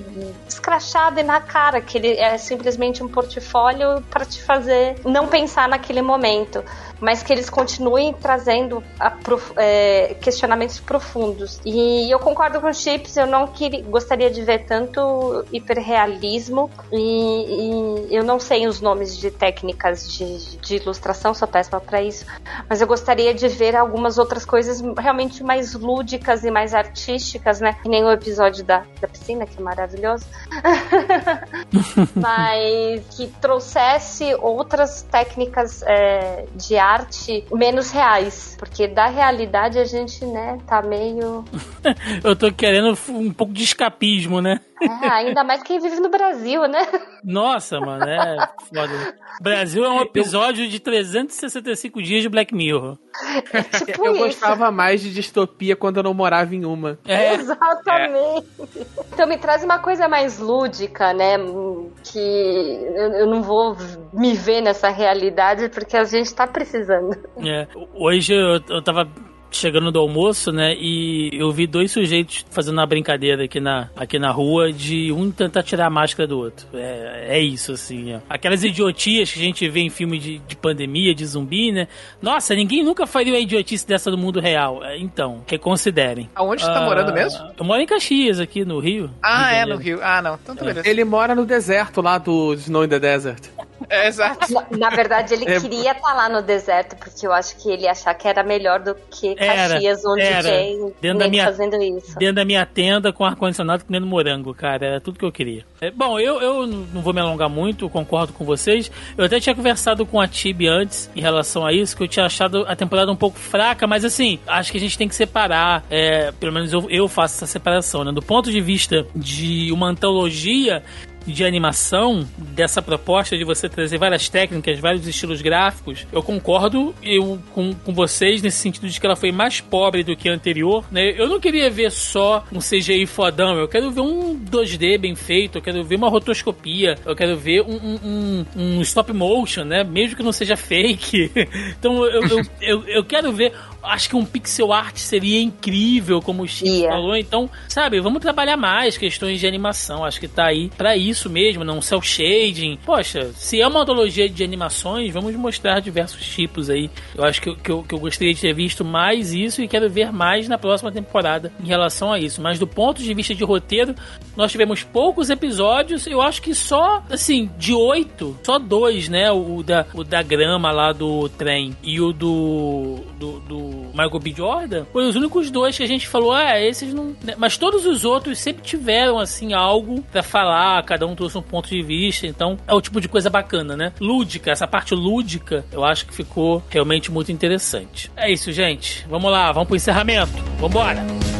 escrachado e na cara, que ele é simplesmente um portfólio para te fazer não pensar naquele momento, mas que eles continuem trazendo prof- é, questionamentos profundos. E eu concordo com o Chips, eu não queria, gostaria de ver tanto hiperrealismo e, e eu não sei os nomes de técnicas de, de ilustração, sou péssima para isso, mas eu gostaria de ver algumas outras coisas realmente mais lúdicas e mais mais artísticas, né? Que nem o episódio da, da piscina, que é maravilhoso. Mas que trouxesse outras técnicas é, de arte menos reais. Porque da realidade a gente, né, tá meio. Eu tô querendo um pouco de escapismo, né? É, ainda mais quem vive no Brasil, né? Nossa, mano, é foda. Brasil é um episódio de 365 dias de Black Mirror. É tipo eu isso. gostava mais de distopia quando eu não morava em uma. É, Exatamente. Então me traz uma coisa mais lúdica, né? Que eu, eu não vou me ver nessa realidade porque a gente tá precisando. é. Hoje eu, eu tava chegando do almoço, né? E eu vi dois sujeitos fazendo uma brincadeira aqui na, aqui na rua de um tentar tirar a máscara do outro. É, é isso, assim. Ó. Aquelas idiotias que a gente vê em filme de, de pandemia, de zumbi, né? Nossa, ninguém nunca faria uma idiotice dessa do mundo real. É, Então, reconsiderem. Aonde você tá Ah, morando mesmo? Eu moro em Caxias, aqui no Rio. Ah, de é, no Rio. Ah, não. Então tá beleza. Ele mora no deserto lá do Snow in the Desert. É, exato. Na, na verdade, ele É. queria estar lá no deserto, porque eu acho que ele achar que era melhor do que Era, Caxias, onde era. tem Dentro da minha- fazendo isso. Dentro da minha tenda com ar-condicionado comendo morango, cara. Era tudo que eu queria. É, bom, eu, eu não vou me alongar muito, concordo com vocês. Eu até tinha conversado com a Tibi antes em relação a isso, que eu tinha achado a temporada um pouco fraca, mas assim, acho que a gente tem que separar. é, pelo menos eu, eu faço essa separação, né? Do ponto de vista de uma antologia de animação dessa proposta de você trazer várias técnicas, vários estilos gráficos, eu concordo eu, com, com vocês nesse sentido de que ela foi mais pobre do que a anterior, né? Eu não queria ver só um CGI fodão, eu quero ver um 2D bem feito, eu quero ver uma rotoscopia, eu quero ver um, um- um- um stop motion, né? Mesmo que não seja fake. então eu, eu, eu, eu quero ver acho que um pixel art seria incrível, como o Chico Ia. falou. Então, sabe, vamos trabalhar mais questões de animação. Acho que tá aí pra isso mesmo, não cel shading. Poxa, se é uma antologia de animações, vamos mostrar diversos tipos aí. Eu acho que, eu- que, eu, que eu gostaria de ter visto mais isso e quero ver mais na próxima temporada em relação a isso. Mas do ponto de vista de roteiro, nós tivemos poucos episódios. Eu acho que só, assim, de oito, só dois, né? O da, o da grama lá do trem e o do, do, do Michael B. Jordan foram os únicos dois que a gente falou, ah, esses não. né? Mas todos os outros sempre tiveram, assim, algo pra falar, cada um trouxe um ponto de vista, então é o tipo de coisa bacana, né? Lúdica, essa parte lúdica, eu acho que ficou realmente muito interessante. É isso, gente. Vamos lá, vamos pro encerramento. Vambora!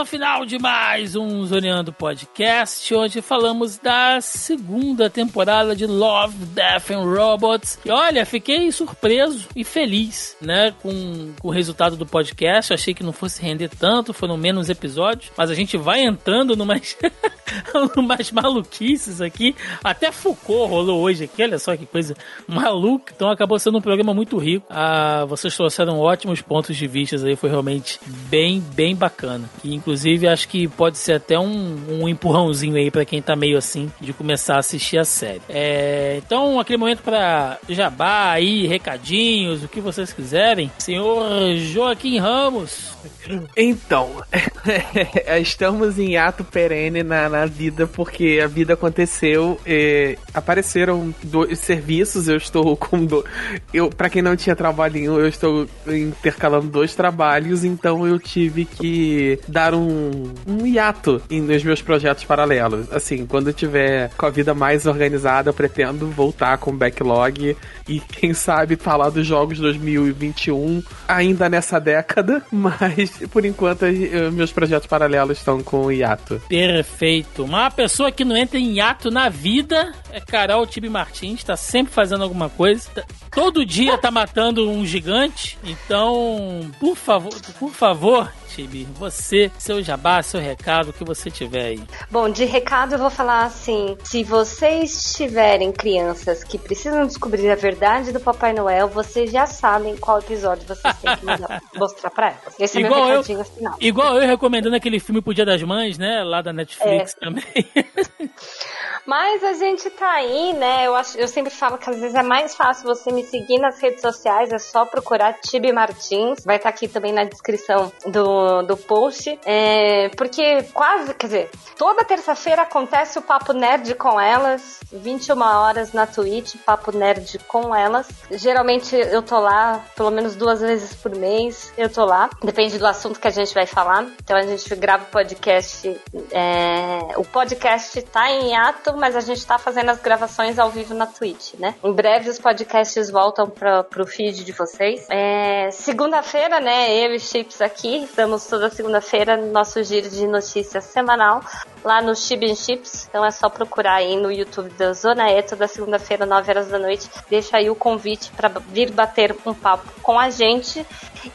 Ao final de mais um Zoneando Podcast. Hoje falamos da segunda temporada de Love, Death and Robots. E olha, fiquei surpreso e feliz, né, com, com o resultado do podcast. Eu achei que não fosse render tanto, foram menos episódios, mas a gente vai entrando numas, numas maluquices aqui. Até Foucault rolou hoje aqui, olha só que coisa maluca. Então acabou sendo um programa muito rico. Ah, vocês trouxeram ótimos pontos de vista aí, foi realmente bem, bem bacana. E inclusive acho que pode ser até um, um empurrãozinho aí pra quem tá meio assim de começar a assistir a série. É, então, aquele momento para jabá aí, recadinhos, o que vocês quiserem. Senhor Joaquim Ramos. Então, estamos em ato perene na, na vida, porque a vida aconteceu, eh, apareceram dois serviços, eu estou com eu para quem não tinha trabalho nenhum, eu estou intercalando dois trabalhos, então eu tive que dar um, um hiato em- nos meus projetos paralelos. Assim, quando eu tiver com a vida mais organizada, eu pretendo voltar com o backlog e quem sabe falar dos jogos 2021 ainda nessa década, mas por enquanto eh, meus projetos paralelos estão com o hiato. Perfeito. Uma pessoa que não entra em hiato na vida é Carol Tibi Martins, tá sempre fazendo alguma coisa. Todo dia tá matando um gigante. Então, por favor, por favor, Tibi, você, seu jabá, seu recado, o que você tiver aí. Bom, de recado eu vou falar assim: se vocês tiverem crianças que precisam descobrir a verdade do Papai Noel, vocês já sabem qual episódio vocês têm que mandar- mostrar pra elas. Esse é Igual meu eu. recadinho final. Igual eu recomendando aquele filme pro Dia das Mães, né? Lá da Netflix também. Mas a gente tá aí, né? Eu, acho, eu sempre falo que às vezes é mais fácil você me seguir nas redes sociais, é só procurar Tibi Martins. Vai estar tá aqui também na descrição do, do post. É, porque quase, quer dizer, toda terça-feira acontece o Papo Nerd com elas, 21 horas na Twitch, Papo Nerd com elas. Geralmente eu tô lá pelo menos duas vezes por mês, eu tô lá. Depende do assunto que a gente vai falar. Então a gente grava o podcast. É, o podcast tá em ato, mas a gente tá fazendo as gravações ao vivo na Twitch, né? Em breve os podcasts voltam pra, pro feed de vocês. É, segunda-feira, né? Eu e Chips aqui, estamos toda segunda-feira no nosso giro de notícias semanal lá no Chibin Chips. Então é só procurar aí no YouTube da Zona E toda segunda-feira, 9 horas da noite. Deixa aí o convite para vir bater um papo com a gente.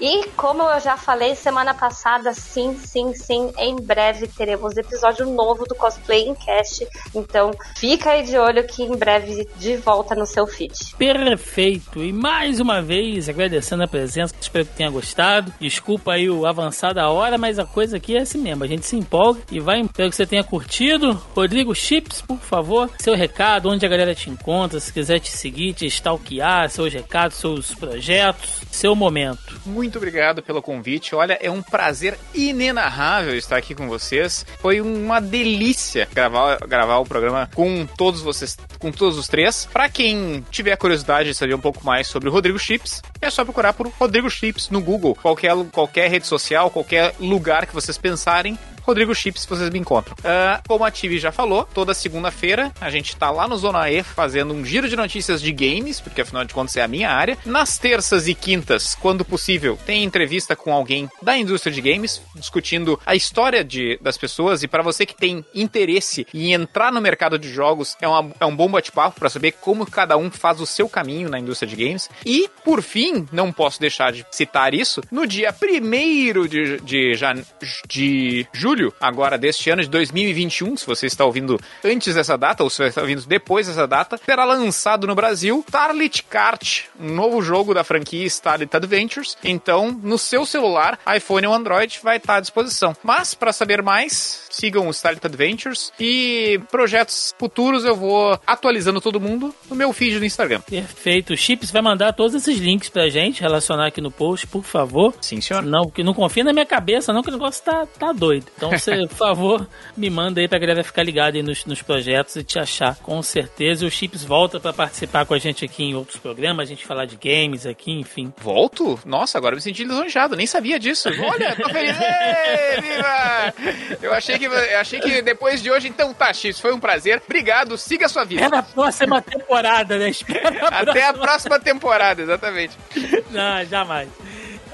E como eu já falei semana passada, sim, sim, sim, em breve teremos episódio novo do Cosplay em Cast. Então fica aí de olho que em breve de volta no seu feed. Perfeito. E mais uma vez agradecendo a presença, espero que tenha gostado. Desculpa aí o avançar da hora, mas a coisa aqui é assim mesmo. A gente se empolga e vai. Espero que você tenha curtido. Rodrigo Chips, por favor, seu recado, onde a galera te encontra, se quiser te seguir, te stalkear, seus recados, seus projetos, seu momento. Muito obrigado pelo convite. Olha, é um prazer inenarrável estar aqui com vocês. Foi uma delícia gravar, gravar o programa com todos vocês, com todos os três. Para quem tiver curiosidade de saber um pouco mais sobre o Rodrigo Chips, é só procurar por Rodrigo Chips no Google, qualquer, qualquer rede social, qualquer lugar que vocês pensarem, Rodrigo Chips, vocês me encontram. Uh, como a Tivi já falou, toda segunda-feira a gente tá lá no Zona E fazendo um giro de notícias de games, porque afinal de contas é a minha área. Nas terças e quintas, quando possível, tem entrevista com alguém da indústria de games, discutindo a história de, das pessoas. E para você que tem interesse em entrar no mercado de jogos, é, uma, é um bom bate-papo para saber como cada um faz o seu caminho na indústria de games. E, por fim, não posso deixar de citar isso, no dia 1 de, de, de, de julho julho, agora deste ano de 2021, se você está ouvindo antes dessa data ou se você está ouvindo depois dessa data, será lançado no Brasil Starlit Kart, um novo jogo da franquia Starlit Adventures. Então, no seu celular, iPhone ou Android, vai estar à disposição. Mas, para saber mais, sigam o Starlit Adventures e projetos futuros eu vou atualizando todo mundo no meu feed do Instagram. Perfeito. O Chips vai mandar todos esses links pra gente, relacionar aqui no post, por favor. Sim, senhor. Não, não confia na minha cabeça, não, que o negócio tá, tá doido. Então, então você, por favor, me manda aí pra galera ficar ligada aí nos, nos projetos e te achar, com certeza. E o Chips volta para participar com a gente aqui em outros programas, a gente falar de games aqui, enfim. Volto? Nossa, agora eu me senti lisonjeado, nem sabia disso. Olha, tô feliz! Ei, viva! Eu achei que, eu achei que depois de hoje, então tá, Chips, foi um prazer. Obrigado, siga a sua vida. É na próxima temporada, né? Espera a Até a próxima temporada, exatamente. Não, jamais.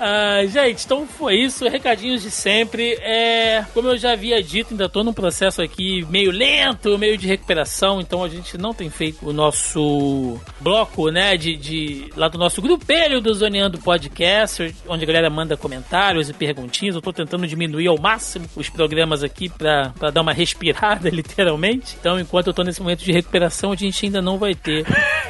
Uh, gente, então foi isso. Recadinhos de sempre. É, como eu já havia dito, ainda estou num processo aqui meio lento, meio de recuperação. Então a gente não tem feito o nosso bloco, né? De, de lá do nosso grupelho do Zoneando Podcast, onde a galera manda comentários e perguntinhas. Eu estou tentando diminuir ao máximo os programas aqui para dar uma respirada, literalmente. Então, enquanto eu estou nesse momento de recuperação, a gente ainda não vai ter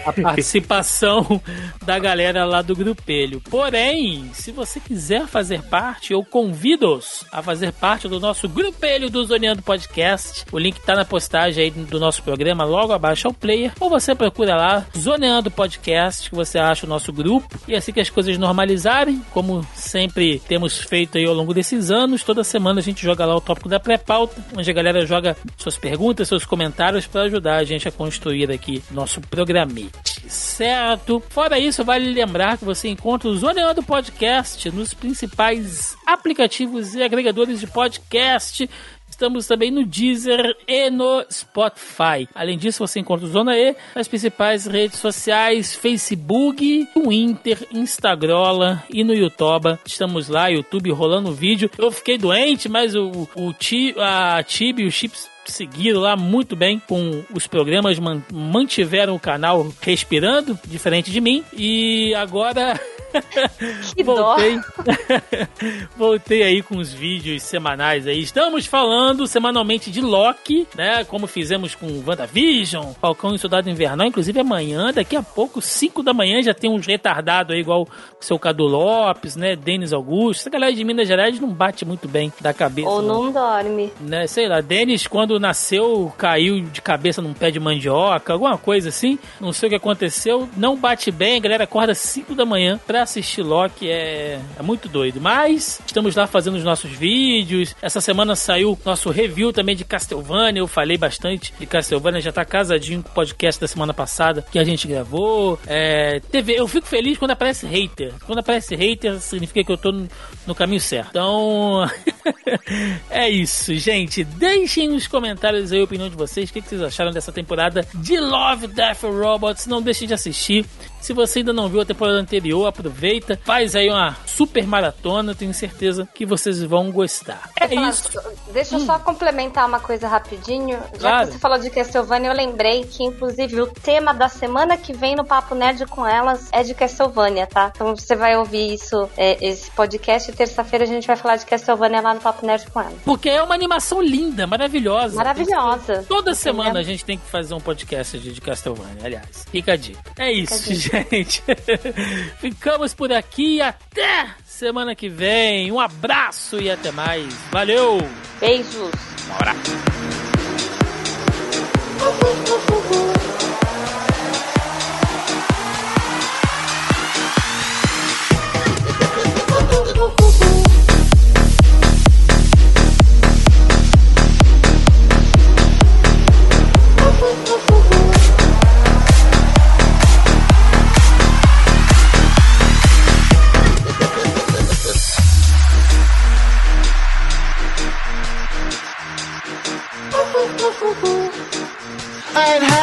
a participação da galera lá do grupelho. Porém, se você você quiser fazer parte, eu convido-os a fazer parte do nosso grupelho do Zoneando Podcast. O link tá na postagem aí do nosso programa, logo abaixo ao player. Ou você procura lá, Zoneando Podcast, que você acha o nosso grupo. E assim que as coisas normalizarem, como sempre temos feito aí ao longo desses anos, toda semana a gente joga lá o tópico da pré-pauta, onde a galera joga suas perguntas, seus comentários para ajudar a gente a construir aqui nosso programete. Certo? Fora isso, vale lembrar que você encontra o Zoneando Podcast nos principais aplicativos e agregadores de podcast. Estamos também no Deezer e no Spotify. Além disso, você encontra o Zona E nas principais redes sociais: Facebook, Twitter, Instagram e no YouTube. Estamos lá, YouTube rolando vídeo. Eu fiquei doente, mas o, o ti, a Tibi o Chips seguiram lá muito bem com os programas, mantiveram o canal respirando, diferente de mim. E agora Que Voltei. Voltei aí com os vídeos semanais aí. Estamos falando semanalmente de Loki, né? Como fizemos com WandaVision, Falcão e Soldado Invernal. Inclusive amanhã, daqui a pouco, 5 da manhã, já tem uns retardados aí, igual o seu Cadu Lopes, né? Denis Augusto. Essa galera de Minas Gerais não bate muito bem da cabeça. Ou não dorme. Né? Sei lá, Denis, quando nasceu, caiu de cabeça num pé de mandioca, alguma coisa assim. Não sei o que aconteceu. Não bate bem, a galera acorda 5 da manhã pra assistir Loki. É, é muito doido. Mas estamos lá fazendo os nossos vídeos. Essa semana saiu nosso review também de Castlevania. Eu falei bastante de Castlevania, já tá casadinho com o podcast da semana passada que a gente gravou. É, TV, eu fico feliz quando aparece hater. Quando aparece hater, significa que eu tô no, no caminho certo. Então, é isso, gente. Deixem nos comentários aí a opinião de vocês. O que, que vocês acharam dessa temporada de Love, Death Robots? Não deixem de assistir. Se você ainda não viu a temporada anterior, aproveita, faz aí uma super maratona, tenho certeza que vocês vão gostar. É isso. Deixa eu só complementar uma coisa rapidinho. Já Claro. que você falou de Castlevania, eu lembrei que, inclusive, o tema da semana que vem no Papo Nerd com elas é de Castlevania, tá? Então você vai ouvir isso, é, esse podcast, terça-feira a gente vai falar de Castlevania lá no Papo Nerd com elas. Porque é uma animação linda, maravilhosa. Maravilhosa. Toda semana a gente tem que fazer um podcast de, de Castlevania, aliás. Fica a dica. É isso, gente. Ficamos por aqui. Até semana que vem. Um abraço e até mais. Valeu! Beijos. Bora. I